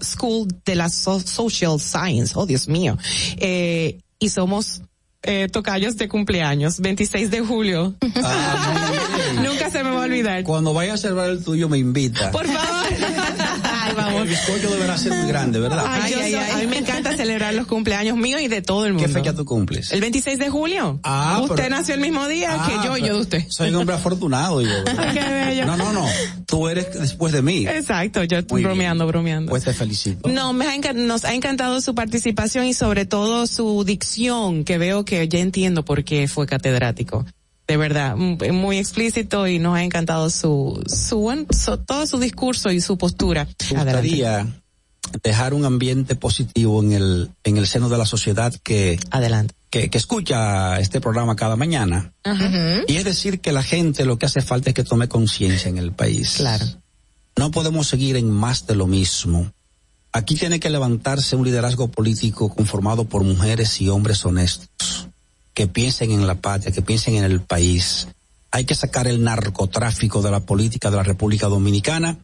School, de la Social Science. Oh, Dios mío. Eh, y somos eh, tocayos de cumpleaños, 26 de julio. Ah, Nunca se me va a olvidar. Cuando vaya a celebrar el tuyo me invita. Por favor. Ay, vamos. El bizcocho deberá ser muy grande, ¿verdad? Ay, ay, a mí me encanta celebrar los cumpleaños míos y de todo el mundo. ¿Qué fecha tú cumples? El 26 de julio. Ah, Usted nació el mismo día que yo y yo de usted. Soy un hombre afortunado, yo. Qué bello. No, no, no. Tú eres después de mí. Exacto, yo estoy bromeando, bromeando. Pues te felicito. No, me ha nos ha encantado su participación y sobre todo su dicción, que veo que ya entiendo por qué fue catedrático de verdad, muy explícito y nos ha encantado su, su, todo su discurso y su postura. Me gustaría dejar un ambiente positivo en el, en el seno de la sociedad que, adelante. Que, que escucha este programa cada mañana. Y es decir que la gente lo que hace falta es que tome conciencia en el país. Claro. No podemos seguir en más de lo mismo. Aquí tiene que levantarse un liderazgo político conformado por mujeres y hombres honestos que piensen en la patria, que piensen en el país. Hay que sacar el narcotráfico de la política de la República Dominicana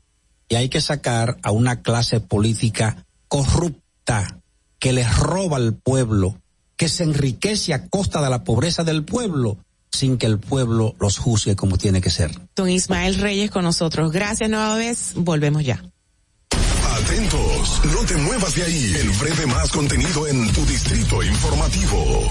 y hay que sacar a una clase política corrupta que les roba al pueblo, que se enriquece a costa de la pobreza del pueblo sin que el pueblo los juzgue como tiene que ser. Don Ismael Reyes con nosotros. Gracias nueva vez. Volvemos ya. Atentos, no te muevas de ahí. El breve más contenido en tu distrito informativo.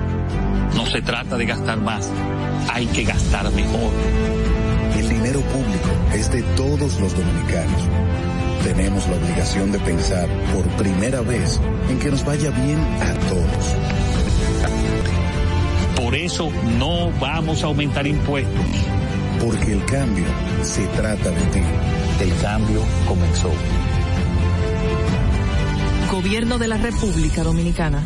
no se trata de gastar más, hay que gastar mejor. El dinero público es de todos los dominicanos. Tenemos la obligación de pensar por primera vez en que nos vaya bien a todos. Por eso no vamos a aumentar impuestos. Porque el cambio se trata de ti. El cambio comenzó. Gobierno de la República Dominicana.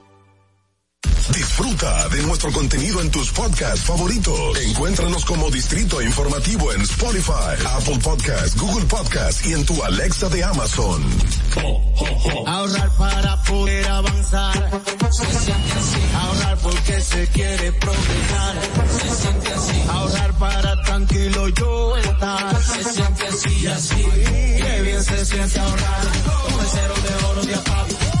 Disfruta de nuestro contenido en tus podcasts favoritos. Encuéntranos como Distrito Informativo en Spotify, Apple Podcasts, Google Podcasts y en tu Alexa de Amazon. Ahorrar para poder avanzar. Se siente así. Ahorrar porque se quiere progresar. Se siente así. Ahorrar para tranquilo yo estar. Se siente así y así. Qué bien se siente ahorrar. El cero de oro de apago.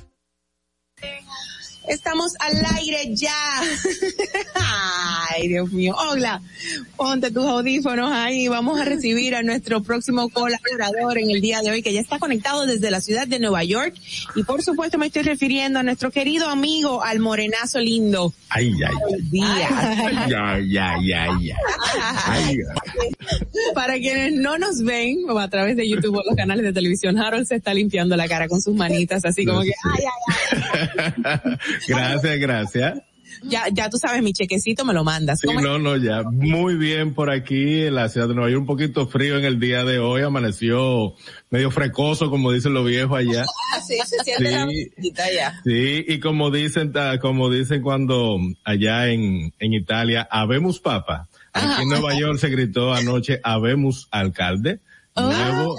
Estamos al aire ya. Ay, Dios mío. Hola, ponte tus audífonos ahí. Vamos a recibir a nuestro próximo colaborador en el día de hoy, que ya está conectado desde la ciudad de Nueva York. Y por supuesto me estoy refiriendo a nuestro querido amigo, al morenazo lindo. Ay, ay, ay, ay, ay, ay, ay. Para quienes no nos ven o a través de YouTube o los canales de televisión, Harold se está limpiando la cara con sus manitas, así como que, ay, ay, ay. Gracias, gracias. Ya, ya tú sabes, mi chequecito me lo mandas. Sí, ¿Cómo no, no, ya. Muy bien por aquí en la ciudad de Nueva York. Un poquito frío en el día de hoy. Amaneció medio frecoso, como dicen los viejos allá. Sí, se siente la Sí. musiquita ya. Sí, y como dicen, ta- como dicen cuando allá en, en Italia, habemos papa. Aquí en Nueva York se gritó anoche, habemos alcalde. Nuevo,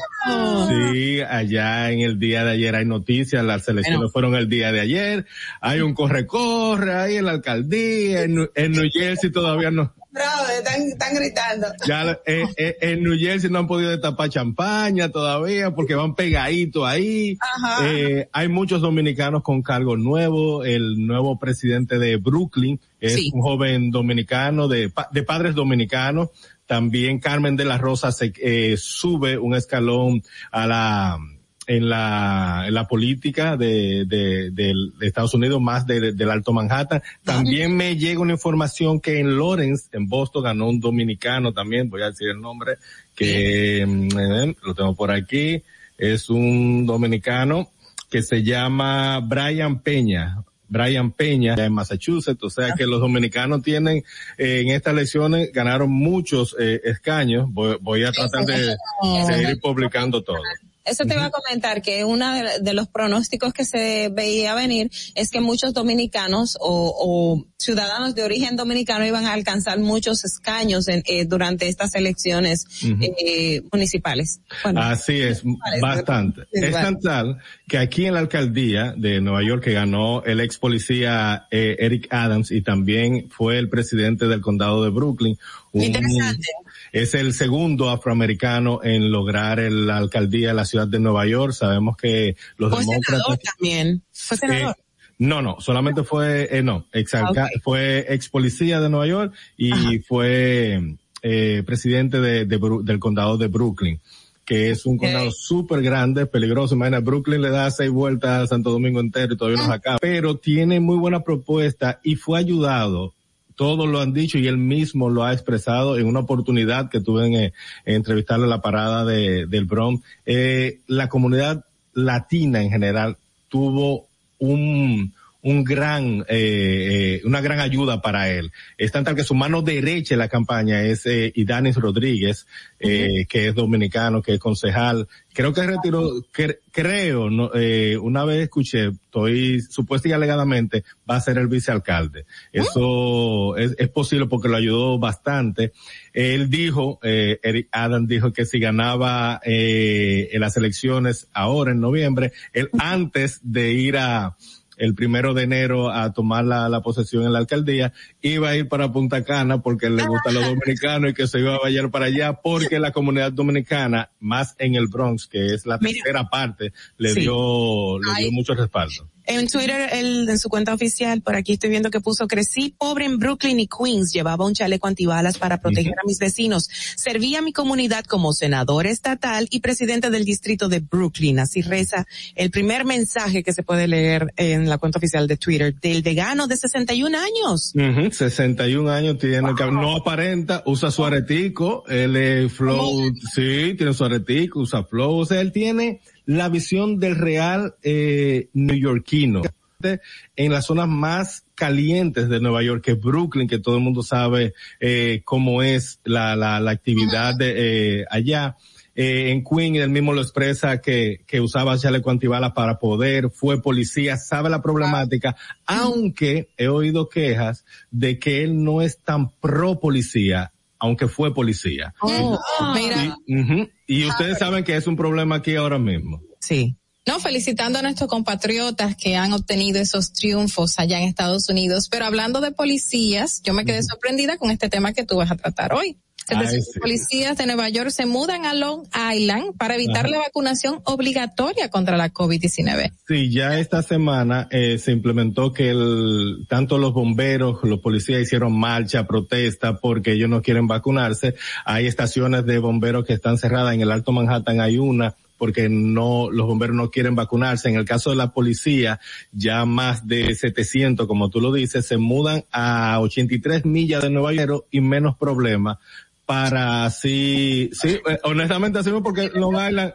sí, allá en el día de ayer hay noticias, las elecciones fueron el día de ayer, hay un corre-corre ahí en la alcaldía, en, en New Jersey todavía no, Bravo, están, están gritando. ya eh, eh, en New Jersey no han podido destapar champaña todavía porque van pegaditos ahí. Ajá. Eh, hay muchos dominicanos con cargo nuevo. El nuevo presidente de Brooklyn es Sí. un joven dominicano de, pa- de padres dominicanos. También Carmen de la Rosa se eh, sube un escalón a la en la, en la política de, de, de Estados Unidos, más de- del Alto Manhattan. También me llega una información que en Lawrence, en Boston, ganó un dominicano también, voy a decir el nombre, que mm, eh, lo tengo por aquí, es un dominicano que se llama Brian Peña. Brian Peña en Massachusetts, o sea que los dominicanos tienen eh, en estas elecciones ganaron muchos eh, escaños. Voy, voy a tratar de seguir publicando todo. Eso te iba a comentar que uno de, de los pronósticos que se veía venir es que muchos dominicanos o, o ciudadanos de origen dominicano iban a alcanzar muchos escaños en, eh, durante estas elecciones eh, municipales. Bueno, Así es, Municipales, bastante. Es tan tal que aquí en la alcaldía de Nueva York que ganó el ex policía eh, Eric Adams y también fue el presidente del condado de Brooklyn. Un- Interesante. Es el segundo afroamericano en lograr el- la alcaldía de la ciudad de Nueva York. Sabemos que los Fue senador demócratas también. Fue senador. eh, no, no, solamente fue, eh, no, ex, alca- fue ex policía de Nueva York y fue eh, presidente de, del condado de Brooklyn, que es un condado súper grande, peligroso. Imagina, Brooklyn le da seis vueltas a Santo Domingo entero y todavía no se acaba. Pero tiene muy buena propuesta y fue ayudado todos lo han dicho y él mismo lo ha expresado en una oportunidad que tuve en, eh, en entrevistarle a la parada de, del Bronx. Eh, la comunidad latina en general tuvo un, un gran, eh, eh, una gran ayuda para él. Es tan tal que su mano derecha en la campaña es eh, Idanis Rodríguez, eh, que es dominicano, que es concejal. Creo que retiró, cre- creo, no, eh, una vez escuché, estoy supuesta y alegadamente, va a ser el vicealcalde. Eso es, es posible porque lo ayudó bastante. Él dijo, eh, Eric Adam dijo que si ganaba eh, en las elecciones ahora en noviembre, él antes de ir a el primero de enero a tomar la, la posesión en la alcaldía, iba a ir para Punta Cana porque le gusta los dominicanos y que se iba a vayar para allá porque la comunidad dominicana, más en el Bronx, que es la tercera parte, le Sí. dio, le dio mucho respaldo. En Twitter, él, en su cuenta oficial, por aquí estoy viendo que puso, crecí pobre en Brooklyn y Queens, llevaba un chaleco antibalas para proteger a mis vecinos, servía a mi comunidad como senador estatal y presidente del distrito de Brooklyn. Así reza el primer mensaje que se puede leer en la cuenta oficial de Twitter del vegano de 61 años. Ujú, 61 años tiene, cab- no aparenta, usa su aretico, él es flow, sí, tiene su aretico, usa flow, o sea, él tiene la visión del real eh, neoyorquino en las zonas más calientes de Nueva York, que es Brooklyn, que todo el mundo sabe eh, cómo es la, la, la actividad de, eh, allá. Eh, en Queen él mismo lo expresa que, que usaba chaleco antibalas para poder, fue policía, sabe la problemática, aunque he oído quejas de que él no es tan pro policía, aunque fue policía. Oh, mira. Y, y ustedes saben que es un problema aquí ahora mismo. Sí. No, felicitando a nuestros compatriotas que han obtenido esos triunfos allá en Estados Unidos. Pero hablando de policías, yo me quedé sorprendida con este tema que tú vas a tratar hoy. Ay, 700 sí. policías de Nueva York se mudan a Long Island para evitar la vacunación obligatoria contra la COVID-19. Sí, ya esta semana eh, se implementó que el, tanto los bomberos, los policías hicieron marcha, protesta porque ellos no quieren vacunarse. Hay estaciones de bomberos que están cerradas. En el Alto Manhattan hay una porque no, los bomberos no quieren vacunarse. En el caso de la policía, ya más de 700, como tú lo dices, se mudan a 83 millas de Nueva York y menos problemas para así, sí, eh, honestamente así porque Long Island,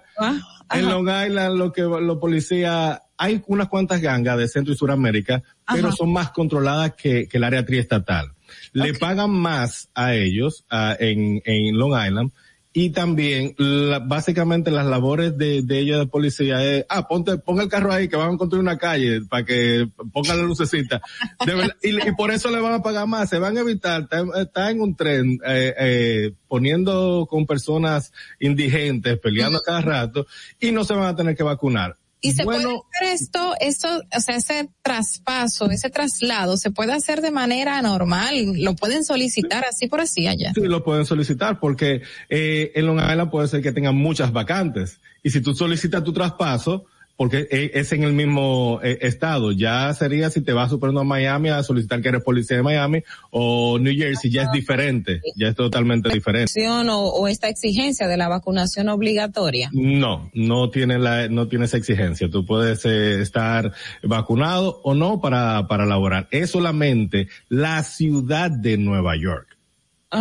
en Long Island lo que los policías, hay unas cuantas gangas de Centro y Suramérica, pero son más controladas que, que el área triestatal. Le pagan más a ellos ah, en, en Long Island y también la- básicamente las labores de, de ellos de policía es, ah, ponte, ponga el carro ahí que van a construir una calle para que pongan la lucecita. De verdad, y, y por eso le van a pagar más, se van a evitar, está, está en un tren, eh, eh, poniendo con personas indigentes, peleando a cada rato, y no se van a tener que vacunar. Y se Bueno, puede hacer esto, esto, o sea, ese traspaso, ese traslado, se puede hacer de manera normal, lo pueden solicitar así por así allá. Sí, lo pueden solicitar porque eh, en Long Island puede ser que tengan muchas vacantes. Y si tú solicitas tu traspaso, porque e- es en el mismo eh, estado, ya sería si te vas superando a Miami a solicitar que eres policía de Miami o New Jersey, ya es diferente, ya es totalmente diferente. O, o esta exigencia de la vacunación obligatoria. No, no tiene la, no tiene esa exigencia. Tú puedes eh, estar vacunado o no para, para laborar. Es solamente la ciudad de Nueva York.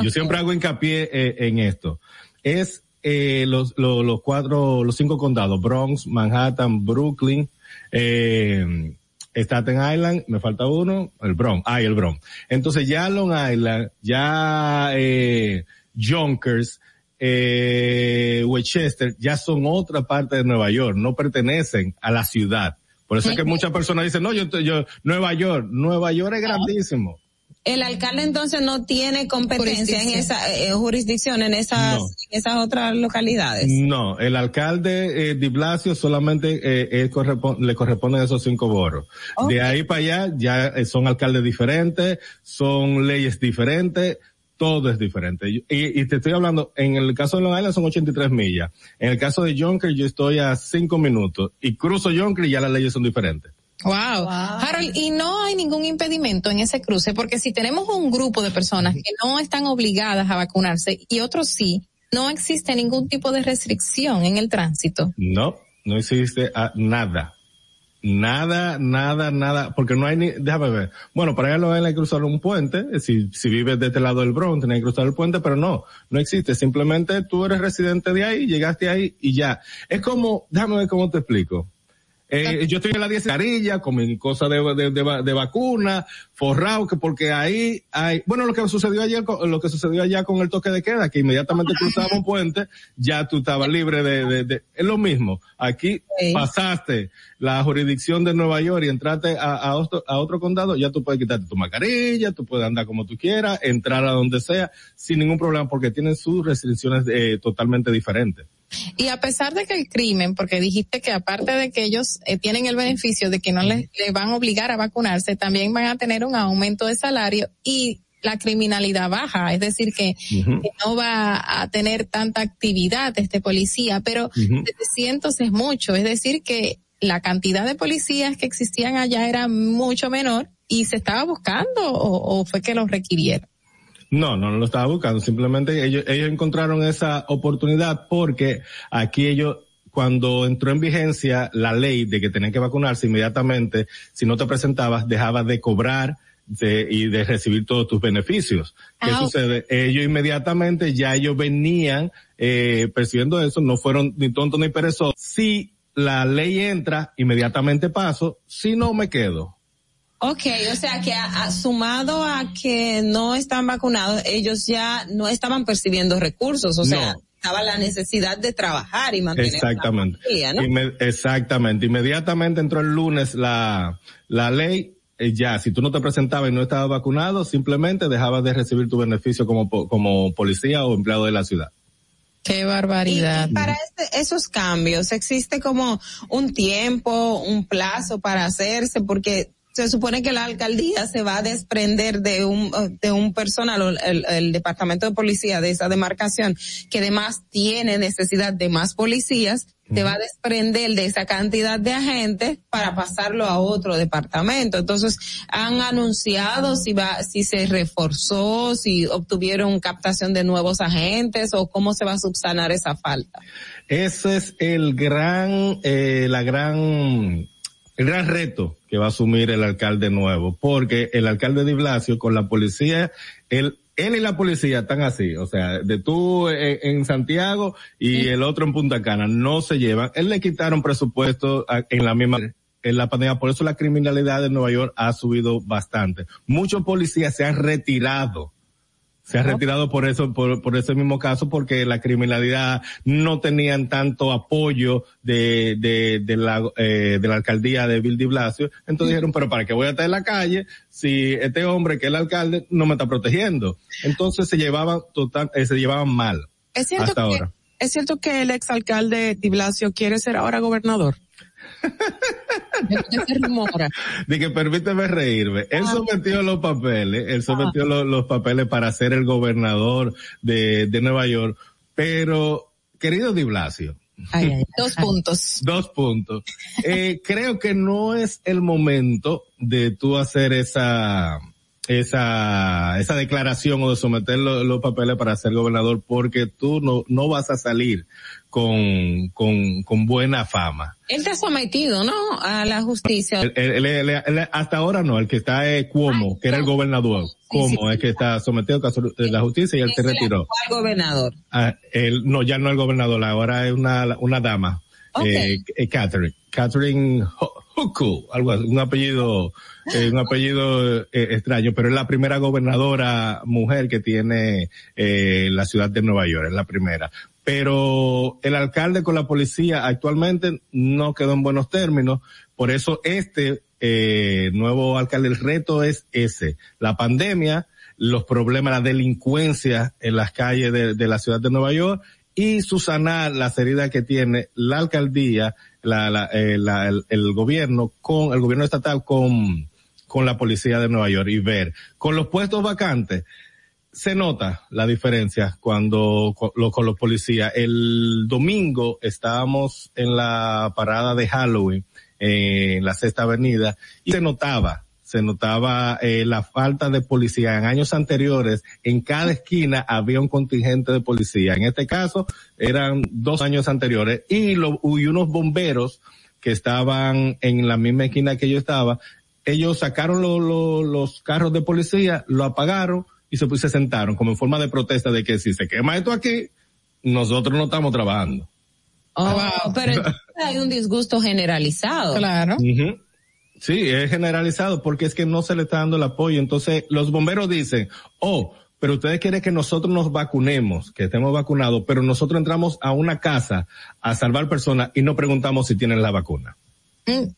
Yo siempre hago hincapié eh, en esto. Es eh, los, los, los cuatro, los cinco condados, Bronx, Manhattan, Brooklyn, eh, Staten Island, me falta uno, el Bronx, ah, el Bronx. Entonces ya Long Island, ya eh, Yonkers, eh, Westchester, ya son otra parte de Nueva York, no pertenecen a la ciudad. Por eso es que muchas personas dicen, no, yo, yo, Nueva York, Nueva York es grandísimo. El alcalde entonces no tiene competencia en esa eh, jurisdicción en esas, No. en esas otras localidades. No, el alcalde eh, Di Blasio solamente eh, él correspon- le corresponden esos cinco boros. De ahí para allá ya eh, son alcaldes diferentes, son leyes diferentes, todo es diferente. Y, y te estoy hablando, en el caso de Long Island son 83 millas. En el caso de Jonker yo estoy a cinco minutos y cruzo Jonker y ya las leyes son diferentes. Wow. Harold, y no hay ningún impedimento en ese cruce, porque si tenemos un grupo de personas que no están obligadas a vacunarse y otros sí, no existe ningún tipo de restricción en el tránsito. No, no existe ah, nada. Nada, nada, nada, porque no hay ni, déjame ver. Bueno, para allá lo hay que cruzar un puente, si, si vives de este lado del Bronx, tienes que cruzar el puente, pero no, no existe. Simplemente tú eres residente de ahí, llegaste ahí y ya. Es como, déjame ver cómo te explico. Eh, yo estoy en la 10 carilla con mi cosa de, de, de, de vacuna, forrado, que porque ahí hay, bueno, lo que sucedió ayer, lo que sucedió allá con el toque de queda, que inmediatamente cruzaba un puente, ya tú estabas libre de, de, de, es lo mismo. Aquí pasaste la jurisdicción de Nueva York y entraste a, a, otro, a otro condado, ya tú puedes quitarte tu mascarilla, tú puedes andar como tú quieras, entrar a donde sea, sin ningún problema, porque tienen sus restricciones eh, totalmente diferentes. Y a pesar de que el crimen, porque dijiste que aparte de que ellos eh, tienen el beneficio de que no les, les, van a obligar a vacunarse, también van a tener un aumento de salario y la criminalidad baja, es decir, que, uh -huh. que no va a tener tanta actividad este policía, pero uh -huh. 700 es mucho, es decir, que la cantidad de policías que existían allá era mucho menor y se estaba buscando o, o fue que los requirieron. No, no, no lo estaba buscando. Simplemente ellos, ellos encontraron esa oportunidad porque aquí ellos, cuando entró en vigencia la ley de que tenían que vacunarse inmediatamente, si no te presentabas, dejabas de cobrar de, y de recibir todos tus beneficios. ¿Qué ah, sucede? Okay. Ellos inmediatamente ya ellos venían eh, percibiendo eso, no fueron ni tontos ni perezosos. Si la ley entra, inmediatamente paso, si no me quedo. Ok, o sea que a, a, sumado a que no están vacunados, ellos ya no estaban percibiendo recursos, o sea, estaba la necesidad de trabajar y mantener exactamente. Familia, ¿no? Inme exactamente, inmediatamente entró el lunes la, la ley, eh, ya, si tú no te presentabas y no estabas vacunado, simplemente dejabas de recibir tu beneficio como, como policía o empleado de la ciudad. Qué barbaridad. Y, y para este, esos cambios, ¿existe como un tiempo, un plazo para hacerse? Porque se supone que la alcaldía se va a desprender de un, de un personal, el, el, departamento de policía de esa demarcación, que además tiene necesidad de más policías, se va a desprender de esa cantidad de agentes para pasarlo a otro departamento. Entonces, han anunciado si va, si se reforzó, si obtuvieron captación de nuevos agentes o cómo se va a subsanar esa falta. Ese es el gran, eh, la gran, el gran reto que va a asumir el alcalde nuevo, porque el alcalde de Blasio con la policía, él, él y la policía están así, o sea, de tú en, en Santiago y sí. el otro en Punta Cana, no se llevan. Él le quitaron presupuesto en la misma en la pandemia, por eso la criminalidad de Nueva York ha subido bastante. Muchos policías se han retirado se ha retirado por eso, por, por ese mismo caso, porque la criminalidad no tenían tanto apoyo de, de, de la, eh, de la alcaldía de Bill de Blasio. Entonces dijeron, pero ¿para qué voy a estar en la calle si este hombre que es el alcalde no me está protegiendo? Entonces se llevaban total, eh, se llevaban mal. Es cierto hasta que, ahora. Es cierto que el exalcalde de Blasio quiere ser ahora gobernador. De que permíteme reírme. Él ah. sometió los papeles, él sometió ah. los, los, papeles para ser el gobernador de, de Nueva York, pero, querido Di Blasio. Ay, ay, dos puntos. Dos puntos. Eh, creo que no es el momento de tú hacer esa, esa, esa declaración o de someter los, los papeles para ser gobernador porque tú no, no vas a salir con, con, con buena fama. Él está sometido, ¿no? A la justicia. El, el, el, hasta ahora no, el que está es Cuomo, Ay, que era el gobernador. Sí, Cuomo sí, es que está sometido a la justicia y él se retiró. El gobernador. Ah, él, no, ya no es el gobernador, ahora es una, una dama. Okay. Eh, Catherine. Catherine Huckle, algo así, un apellido, eh, un apellido eh, extraño, pero es la primera gobernadora mujer que tiene eh, la ciudad de Nueva York, es la primera pero el alcalde con la policía actualmente no quedó en buenos términos, por eso este eh, nuevo alcalde, el reto es ese, la pandemia, los problemas, la delincuencia en las calles de, la ciudad de Nueva York y susanar las heridas que tiene la alcaldía, la, la, eh, la, el, el, gobierno con, el gobierno estatal con, con la policía de Nueva York. Y ver, con los puestos vacantes, se nota la diferencia cuando lo, con los policías. El domingo estábamos en la parada de Halloween eh, en la Sexta Avenida y se notaba, se notaba eh, la falta de policía. En años anteriores, en cada esquina había un contingente de policía. En este caso, eran dos años anteriores y, lo, unos bomberos que estaban en la misma esquina que yo estaba, ellos sacaron lo, los carros de policía, lo apagaron, y se, se sentaron como en forma de protesta de que si se quema esto aquí, nosotros no estamos trabajando. Oh, pero hay un disgusto generalizado. Claro. Sí, es generalizado porque es que no se le está dando el apoyo. Entonces, los bomberos dicen, oh, pero ustedes quieren que nosotros nos vacunemos, que estemos vacunados, pero nosotros entramos a una casa a salvar personas y no preguntamos si tienen la vacuna. Mm.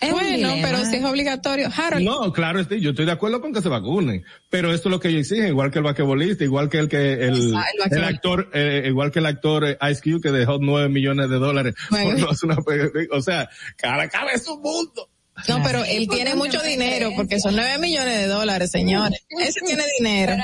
Bueno, pero si es obligatorio, Harold. No, claro, yo estoy de acuerdo con que se vacunen, pero esto es lo que ellos exigen, igual que el basquetbolista, igual que el que el, el, actor, eh, igual que el actor eh, Ice Cube que dejó nueve millones de dólares por no hacer una, o sea, cada cabeza un mundo. No, pero él tiene mucho dinero porque son nueve millones de dólares, señores. Ese tiene dinero.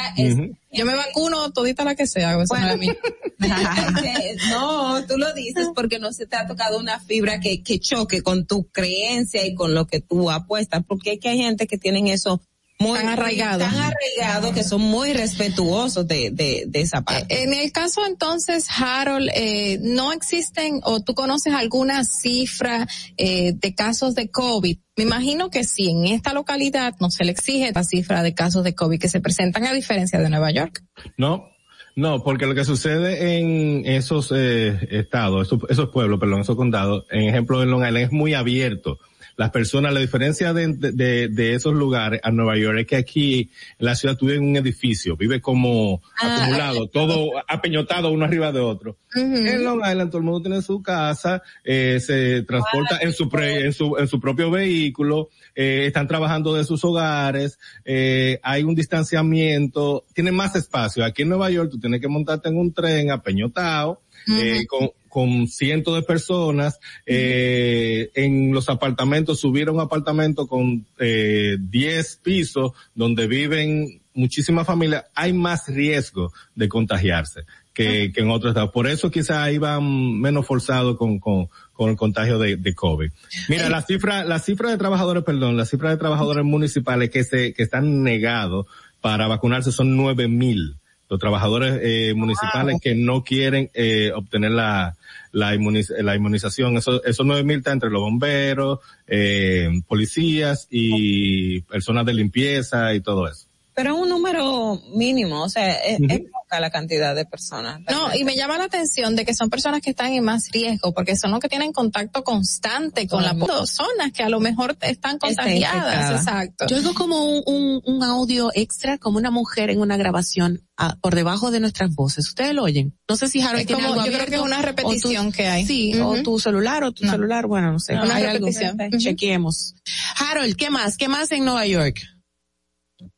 Yo me vacuno todita la que sea. no, tú lo dices porque no se te ha tocado una fibra que, que choque con tu creencia y con lo que tú apuestas. Porque es que hay gente que tienen eso muy arraigados. Tan arraigados que son muy respetuosos de, de, de, esa parte. En el caso entonces, Harold, eh, ¿no existen o tú conoces alguna cifra eh, de casos de COVID? Me imagino que sí, en esta localidad no se le exige la cifra de casos de COVID que se presentan a diferencia de Nueva York. No, no, porque lo que sucede en esos eh, estados, esos, esos pueblos, perdón, esos condados, en ejemplo de Long Island es muy abierto las personas, la diferencia de, de, de, esos lugares a Nueva York es que aquí en la ciudad tú vives en un edificio, vive como ah, acumulado, todo apeñotado uno arriba de otro. En Long Island todo el mundo tiene su casa, eh, se transporta en su, pre, en su, en su propio vehículo, eh, están trabajando de sus hogares, eh, hay un distanciamiento, tiene más espacio. Aquí en Nueva York tú tienes que montarte en un tren apeñotado, eh, con, con cientos de personas, eh, en los apartamentos, subieron un apartamento con eh, 10 pisos donde viven muchísimas familias, hay más riesgo de contagiarse que, que en otros estados. Por eso quizás iban menos forzados con, con, con el contagio de, de COVID. Mira, la cifra, la cifra de trabajadores, perdón, la cifra de trabajadores municipales que se, que están negados para vacunarse son nueve mil los trabajadores eh, municipales que no quieren eh, obtener la, la, la inmunización. Eso, esos nueve mil está entre los bomberos, eh, policías y personas de limpieza y todo eso. Pero es un número mínimo, o sea, es, poca la cantidad de personas. No, y me llama la atención de que son personas que están en más riesgo, porque son los que tienen contacto constante con las personas que a lo mejor están contagiadas. Exacto. Yo oigo como un, un, audio extra, como una mujer en una grabación ah, por debajo de nuestras voces. ¿Ustedes lo oyen? No sé si Harold tiene algo Yo creo que es una repetición que hay. Sí, o tu celular o tu celular, bueno, no sé. una repetición. Chequemos. Harold, ¿qué más? ¿Qué más en Nueva York?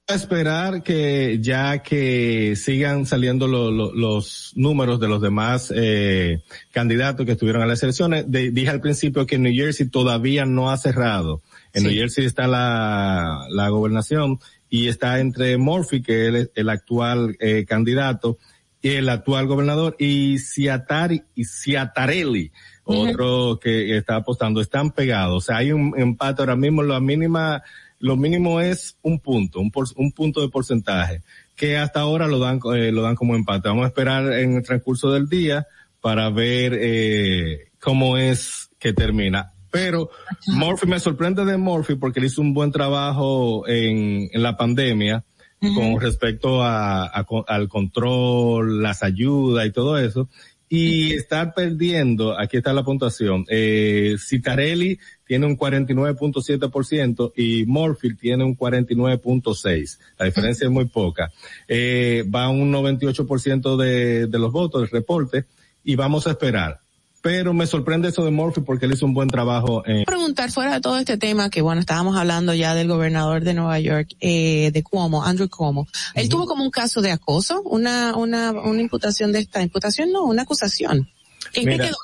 Esperar que ya que sigan saliendo los números de los demás eh, candidatos que estuvieron a las elecciones. dije al principio que New Jersey todavía no ha cerrado. En New Jersey está la, la gobernación y está entre Murphy, que es el, actual eh, candidato, y el actual gobernador, y Ciatari, y Ciatarelli, otro que está apostando, están pegados. O sea, hay un empate ahora mismo, la mínima lo mínimo es un punto, un, un punto de porcentaje, que hasta ahora lo dan, eh, lo dan como empate. Vamos a esperar en el transcurso del día para ver eh, cómo es que termina. Pero Murphy me sorprende de Murphy porque él hizo un buen trabajo en, en la pandemia con respecto a, al control, las ayudas y todo eso y estar perdiendo, aquí está la puntuación, eh, Citarelli tiene un 49.7% y Morfield tiene un 49.6%. La diferencia es muy poca. Eh, va un 98% de, de los votos del reporte y vamos a esperar pero me sorprende eso de Murphy porque él hizo un buen trabajo. En... Preguntar fuera de todo este tema que bueno, estábamos hablando ya del gobernador de Nueva York, eh, de Cuomo, Andrew Cuomo. Él tuvo como un caso de acoso, una, una, una imputación de esta, imputación no, una acusación. ¿En qué quedó?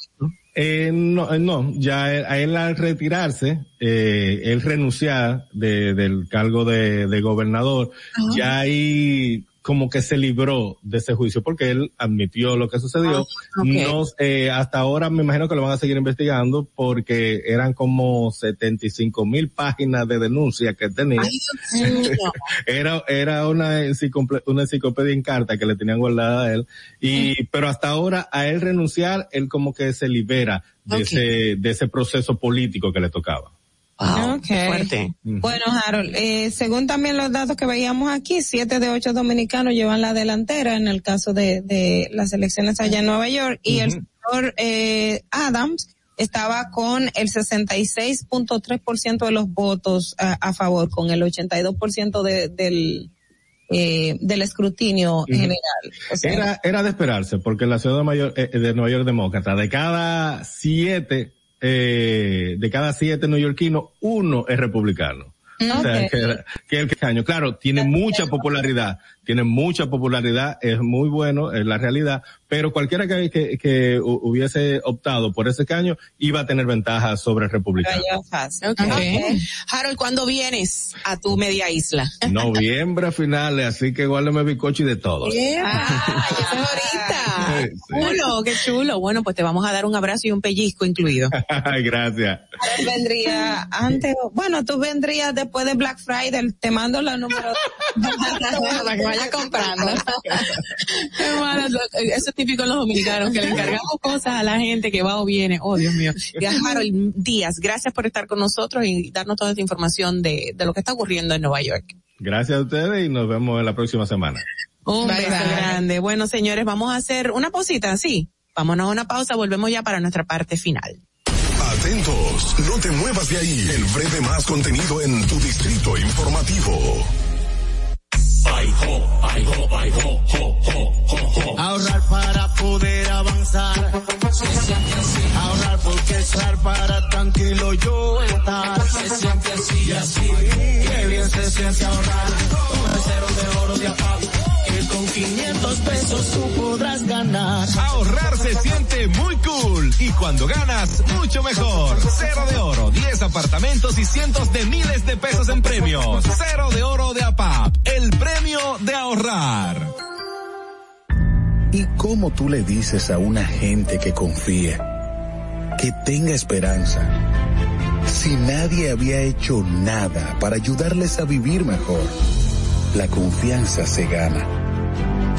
Eh, no, eh, no, ya a él al retirarse, eh, él renunciar de, del cargo de, de gobernador, ya hay como que se libró de ese juicio porque él admitió lo que sucedió. Ah, no, eh, hasta ahora me imagino que lo van a seguir investigando porque eran como 75 mil páginas de denuncia que tenía. era, era una, una enciclopedia en carta que le tenían guardada a él. Y, pero hasta ahora a él renunciar, él como que se libera de ese, de ese proceso político que le tocaba. Wow, fuerte. Bueno, Harold, eh, según también los datos que veíamos aquí, siete de ocho dominicanos llevan la delantera en el caso de, de las elecciones allá en Nueva York. Y el señor eh, Adams estaba con el 66.3% de los votos a, a, favor, con el 82% de, del eh, del escrutinio general. O sea, era, era de esperarse, porque la ciudad de, Mayor, eh, de Nueva York demócrata, de cada siete, eh, de cada siete neoyorquinos, uno es republicano. Okay. O sea, que, que el que año, claro, tiene mucha popularidad, tiene mucha popularidad, es muy bueno, es la realidad, pero cualquiera que, que, que hubiese optado por ese caño iba a tener ventaja sobre el republicano. Okay. Okay. Harold, ¿cuándo vienes a tu media isla? Noviembre a finales, así que guárdame bicocho y de todo. Yeah. Ah, ahorita. Sí, sí. Chulo, qué chulo. Bueno, pues te vamos a dar un abrazo y un pellizco incluido. Gracias. vendría antes, bueno, tú vendrías después de Black Friday, te mando la número vaya comprando. Eso es típico de los dominicanos, que le encargamos cosas a la gente que va o viene. Oh, Dios mío. Harold Díaz, gracias por estar con nosotros y darnos toda esta información de, de lo que está ocurriendo en Nueva York. Gracias a ustedes y nos vemos en la próxima semana. Un bye, beso bye. grande. Bueno, señores, vamos a hacer una pausita, sí. Vámonos a una pausa, volvemos ya para nuestra parte final. Atentos, no te muevas de ahí. El breve más contenido en tu distrito informativo. Ahorrar para poder avanzar. Se siente así. Ahorrar porque estar para tranquilo yo estar. Se siente así y así. Qué bien se siente ahorrar. Un de oro de apago. Con 500 pesos tú podrás ganar. Ahorrar se siente muy cool. Y cuando ganas, mucho mejor. Cero de oro, 10 apartamentos y cientos de miles de pesos en premios. Cero de oro de APAP. El premio de ahorrar. ¿Y cómo tú le dices a una gente que confía, que tenga esperanza, si nadie había hecho nada para ayudarles a vivir mejor? La confianza se gana.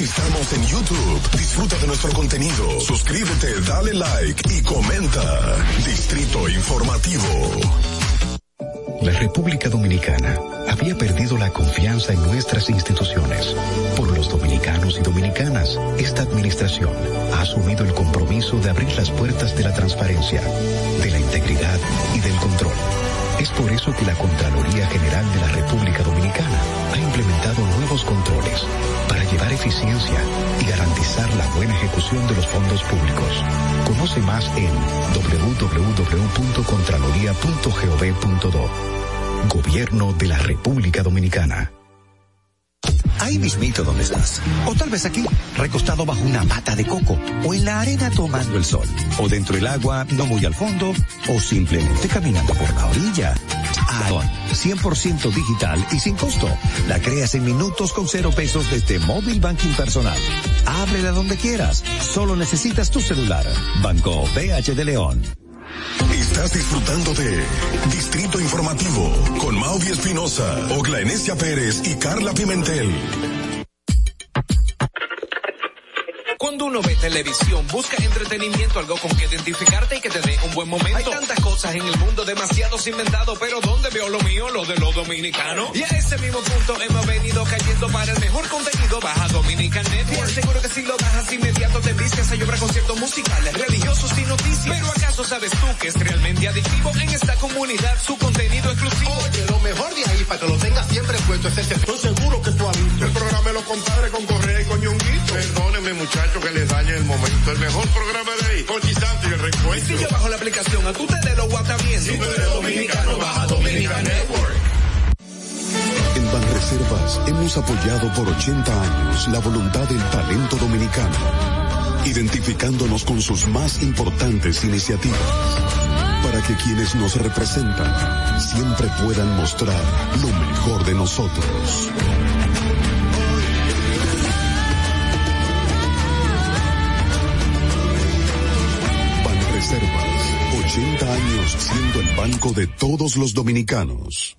Estamos en YouTube. Disfruta de nuestro contenido. Suscríbete, dale like y comenta. Distrito Informativo. La República Dominicana había perdido la confianza en nuestras instituciones. Por los dominicanos y dominicanas, esta administración ha asumido el compromiso de abrir las puertas de la transparencia, de la integridad y del control. Es por eso que la Contraloría General de la República Dominicana implementado nuevos controles para llevar eficiencia y garantizar la buena ejecución de los fondos públicos. Conoce más en www.contraloría.gov.do. Gobierno de la República Dominicana. Ahí mismito donde estás. O tal vez aquí, recostado bajo una mata de coco. O en la arena tomando el sol. O dentro del agua, no muy al fondo. O simplemente caminando por la orilla. Aeon, 100% digital y sin costo. La creas en minutos con cero pesos desde Móvil Banking Personal. Ábrela donde quieras. Solo necesitas tu celular. Banco BH de León. Estás disfrutando de Distrito Informativo con Mauvi Espinosa, Ogla Enesia Pérez y Carla Pimentel. Cuando uno ve televisión, busca entretenimiento, algo con que identificarte y que te dé un buen momento. Hay tantas cosas en el mundo, demasiados inventados, pero ¿dónde veo lo mío? Lo de los dominicanos. Y a ese mismo punto hemos venido cayendo para el mejor contenido. Baja Dominican Network. Seguro que si lo bajas inmediato te vistes a llorar conciertos musicales, religiosos y noticias. Pero ¿acaso sabes tú que es realmente adictivo en esta comunidad su contenido exclusivo? Oye, lo mejor de ahí para que lo tengas siempre puesto es este. Estoy seguro que tú has visto el programa de los compadres con Correa y con Ñonguito. Perdónenme muchachos que les dañe el momento. El mejor programa de ahí, Pochi Santo y el recuento. Si yo bajo la aplicación, a tú te de lo WhatsApp bien. Si tú eres dominicano, baja Dominican Network. En Banreservas hemos apoyado por 80 años la voluntad del talento dominicano, identificándonos con sus más importantes iniciativas para que quienes nos representan siempre puedan mostrar lo mejor de nosotros. Reservas, 80 años siendo el banco de todos los dominicanos.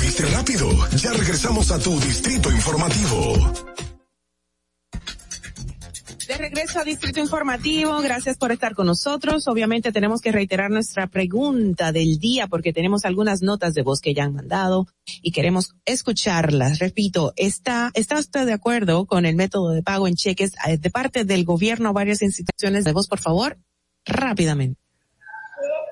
Viste rápido, ya regresamos a tu distrito informativo. Regreso a Distrito Informativo, gracias por estar con nosotros. Obviamente tenemos que reiterar nuestra pregunta del día porque tenemos algunas notas de voz que ya han mandado y queremos escucharlas. Repito, ¿está, está usted de acuerdo con el método de pago en cheques eh, de parte del gobierno varias instituciones de voz, por favor? Rápidamente.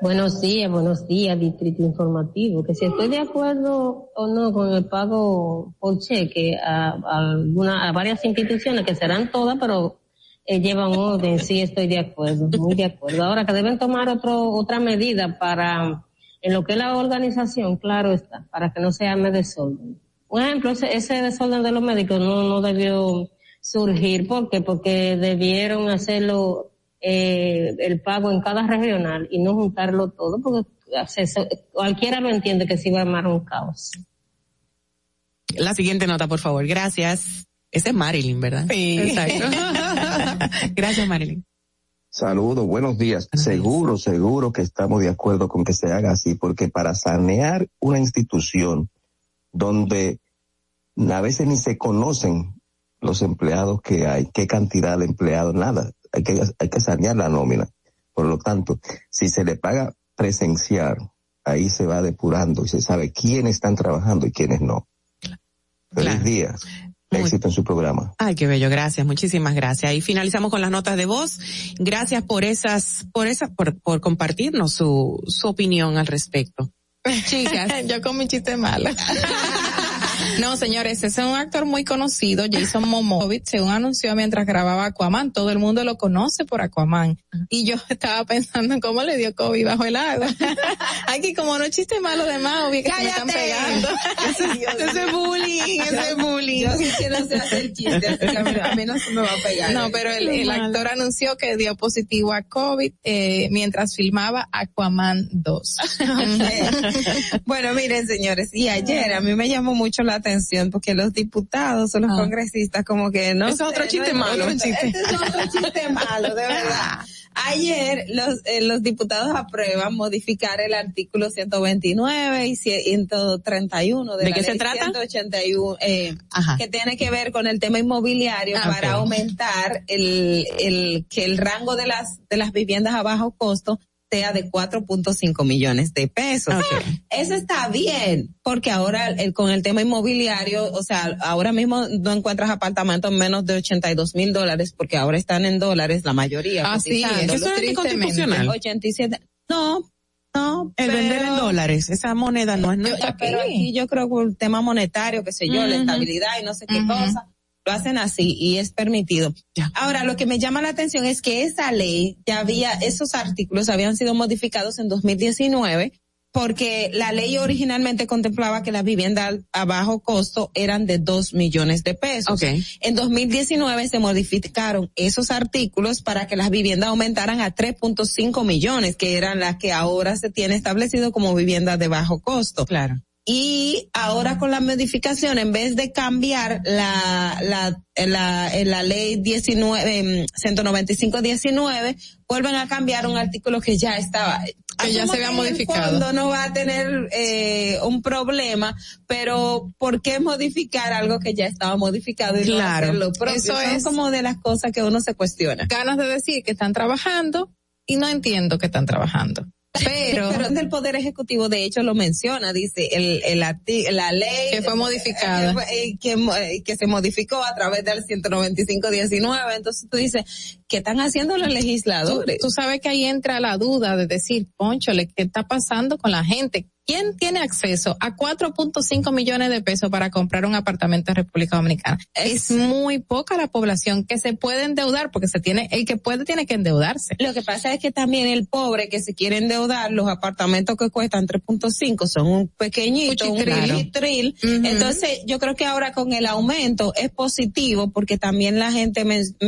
Buenos días, buenos días, Distrito Informativo. Que si estoy de acuerdo o no con el pago por cheque a, alguna, a varias instituciones, que serán todas, pero eh, llevan orden, sí estoy de acuerdo, muy de acuerdo. Ahora que deben tomar otro, otra medida para, en lo que es la organización, claro está, para que no se llame desorden. Un ejemplo, ese, desorden de los médicos no, no debió surgir, ¿por qué? Porque debieron hacerlo, eh, el pago en cada regional y no juntarlo todo, porque cualquiera lo entiende que sí va a armar un caos. La siguiente nota, por favor. Gracias. Ese es Marilyn, ¿verdad? Sí. Exacto. Gracias, Marilyn. Saludos, buenos días. Seguro, seguro que estamos de acuerdo con que se haga así, porque para sanear una institución donde a veces ni se conocen los empleados que hay, qué cantidad de empleados, nada, hay que, hay que sanear la nómina. Por lo tanto, si se le paga presencial, ahí se va depurando y se sabe quiénes están trabajando y quiénes no. Feliz día. Éxito en su programa. Ay, qué bello, gracias, muchísimas gracias. Y finalizamos con las notas de voz. Gracias por esas, por esas, por, por compartirnos su, su opinión al respecto. Chicas, yo con mi chiste malo. No, señores, ese es un actor muy conocido, Jason Momovic, según anunció mientras grababa Aquaman. Todo el mundo lo conoce por Aquaman. Y yo estaba pensando en cómo le dio COVID bajo el agua. Aquí como no chiste malo de Maui que se me están pegando. ese es bullying, ese es bullying. Yo sí quiero hacer chiste, así que a mí no se me va a pegar. No, pero el, el actor anunció que dio positivo a COVID eh, mientras filmaba Aquaman 2. bueno, miren señores, y ayer a mí me llamó mucho la atención porque los diputados o los congresistas como que no es sé, otro chiste no, malo. Este es otro chiste malo, de verdad. Ayer los, eh, los diputados aprueban modificar el artículo 129 y 131 de, ¿De la qué se ley trata? 181, eh, Ajá. que tiene que ver con el tema inmobiliario Ah, para ok. aumentar el, el, que el rango de las, de las viviendas a bajo costo sea de 4.5 millones de pesos. Eso está bien, porque ahora el, con el tema inmobiliario, o sea, ahora mismo no encuentras apartamentos menos de 82 mil dólares, porque ahora están en dólares la mayoría. Así es, cotizando. eso es anticonstitucional. 87. No, no. El vender en pero- dólares, esa moneda no es nuestra. pero aquí yo creo que el tema monetario, qué sé yo, la Ujú. estabilidad y no sé qué Ujú. cosa, lo hacen así y es permitido. Ahora, lo que me llama la atención es que esa ley ya había, esos artículos habían sido modificados en 2019 porque la ley originalmente contemplaba que las viviendas a bajo costo eran de dos millones de pesos. Ok. En 2019 se modificaron esos artículos para que las viviendas aumentaran a 3.5 millones, que eran las que ahora se tiene establecido como viviendas de bajo costo. Claro. Y ahora con la modificación, en vez de cambiar la, la, la, la ley 19, 195-19, vuelven a cambiar un artículo que ya estaba. Que ya se había en el modificado. fondo no va a tener eh, un problema, pero ¿por qué modificar algo que ya estaba modificado y no Claro. hacerlo propio? Eso Son es- como de las cosas que uno se cuestiona. Ganas de decir que están trabajando y no entiendo que están trabajando. Pero, Pero del Poder Ejecutivo, de hecho, lo menciona, dice, el, el la ley Que fue modificada. eh, que, eh, que se modificó a través del 195-19. Entonces tú dices, ¿qué están haciendo los tú, legisladores? tú sabes que ahí entra la duda de decir, ponchole, ¿qué está pasando con la gente? ¿Quién tiene acceso a 4.5 millones de pesos para comprar un apartamento en República Dominicana? Es muy poca la población que se puede endeudar porque se tiene, el que puede tiene que endeudarse. Lo que pasa es que también el pobre que se quiere endeudar, los apartamentos que cuestan 3.5 son un pequeñito, un Cuchitril. cuchitril. Ujú. Entonces, yo creo que ahora con el aumento es positivo porque también la gente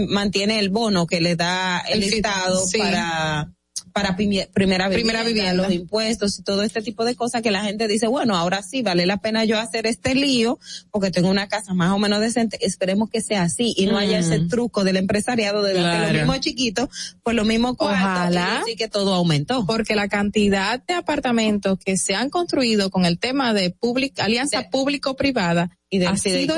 mantiene el bono que le da el, Estado sí. para para primera vivienda, Primera vivienda. los impuestos y todo este tipo de cosas que la gente dice, bueno, ahora sí vale la pena yo hacer este lío porque tengo una casa más o menos decente. Esperemos que sea así y no haya Mm. ese truco del empresariado de Claro. lo mismo chiquito, pues lo mismo cuarto decir que todo aumentó. Porque la cantidad de apartamentos que se han construido con el tema de public, alianza público-privada y de ha sido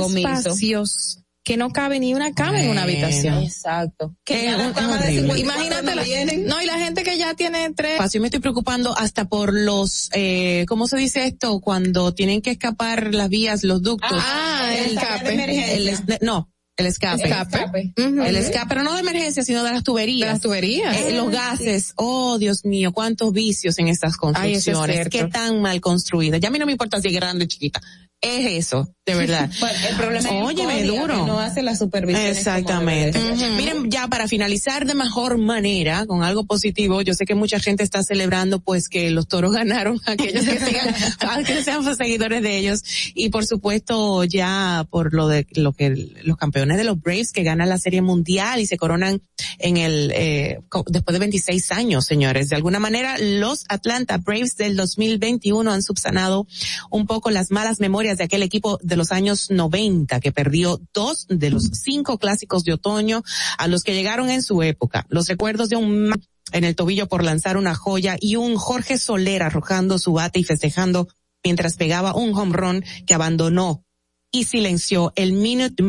que no cabe ni una cama en una habitación. Exacto. Que ya la cama de 54 Imagínate, no la- vienen. no, y la gente que ya tiene tres. Yo me estoy preocupando hasta por los, eh, ¿cómo se dice esto? Cuando tienen que escapar las vías, los ductos. Ah, el escape. El es- no, el escape. Escape. El escape, pero no de emergencia, sino de las tuberías. De las tuberías. Eh, los gases. Oh, Dios mío, cuántos vicios en estas Ay, eso es construcciones. cierto. Qué tan mal construidas. Ya a mí no me importa si es grande o chiquita. Es eso, de verdad. Bueno, el problema es Oye, CODIA, duro. que no hace la supervisión. Exactamente. Miren, ya para finalizar de mejor manera, con algo positivo, yo sé que mucha gente está celebrando pues que los toros ganaron, aquellos que sigan, que sean seguidores de ellos, y por supuesto ya por lo de lo que los campeones de los Braves que ganan la Serie Mundial y se coronan en el, eh, después de 26 años, señores. De alguna manera, los Atlanta Braves del 2021 han subsanado un poco las malas memorias aquel equipo de los años 90 que perdió dos de los cinco clásicos de otoño a los que llegaron en su época. Los recuerdos de un en el tobillo por lanzar una joya y un Jorge Soler arrojando su bate y festejando mientras pegaba un home run que abandonó y silenció el Minute,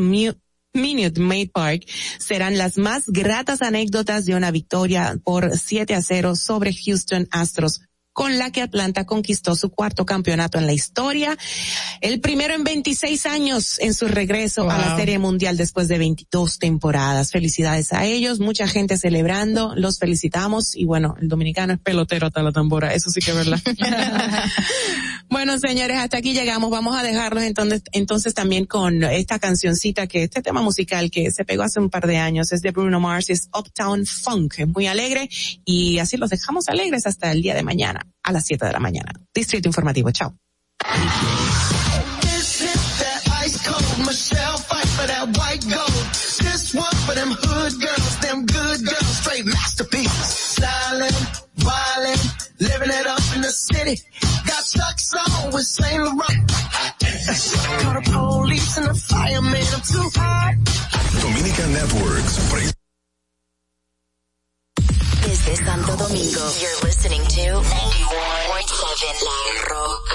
Minute Maid Park serán las más gratas anécdotas de una victoria por 7 a 0 sobre Houston Astros con la que Atlanta conquistó su cuarto campeonato en la historia, el primero en 26 años en su regreso a la. Serie Mundial después de 22 temporadas. Felicidades a ellos, mucha gente celebrando, los felicitamos y bueno, el dominicano es pelotero hasta la tambora, eso sí que es verdad. Bueno, señores, hasta aquí llegamos. Vamos a dejarlos entonces, entonces también con esta cancioncita que este tema musical que se pegó hace un par de años es de Bruno Mars, es Uptown Funk, es muy alegre y así los dejamos alegres hasta el día de mañana a las 7 de la mañana. Distrito Informativo, chao. Got Chuck's on with Saint Laurent. Call the police and the fireman, I'm too hot. Dominica Networks. pre- Desde Santo Domingo, you're listening to 91.7 La Roca.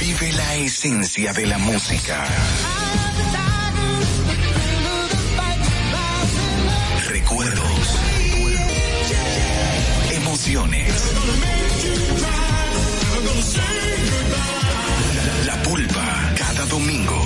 Vive la esencia de la música. Recuerdos. Emociones. La pulpa. Cada domingo,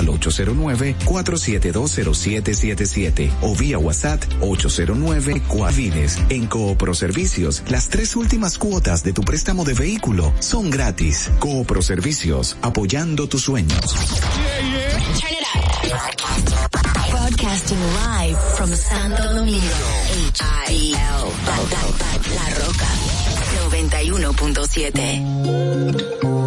al 809-4720777 o vía WhatsApp 809 Cuavides. En Coopro Servicios, las tres últimas cuotas de tu préstamo de vehículo son gratis. Coopro Servicios, apoyando tus sueños. Broadcasting live from Santo Domingo. H-I-L. La Roca. 91.7.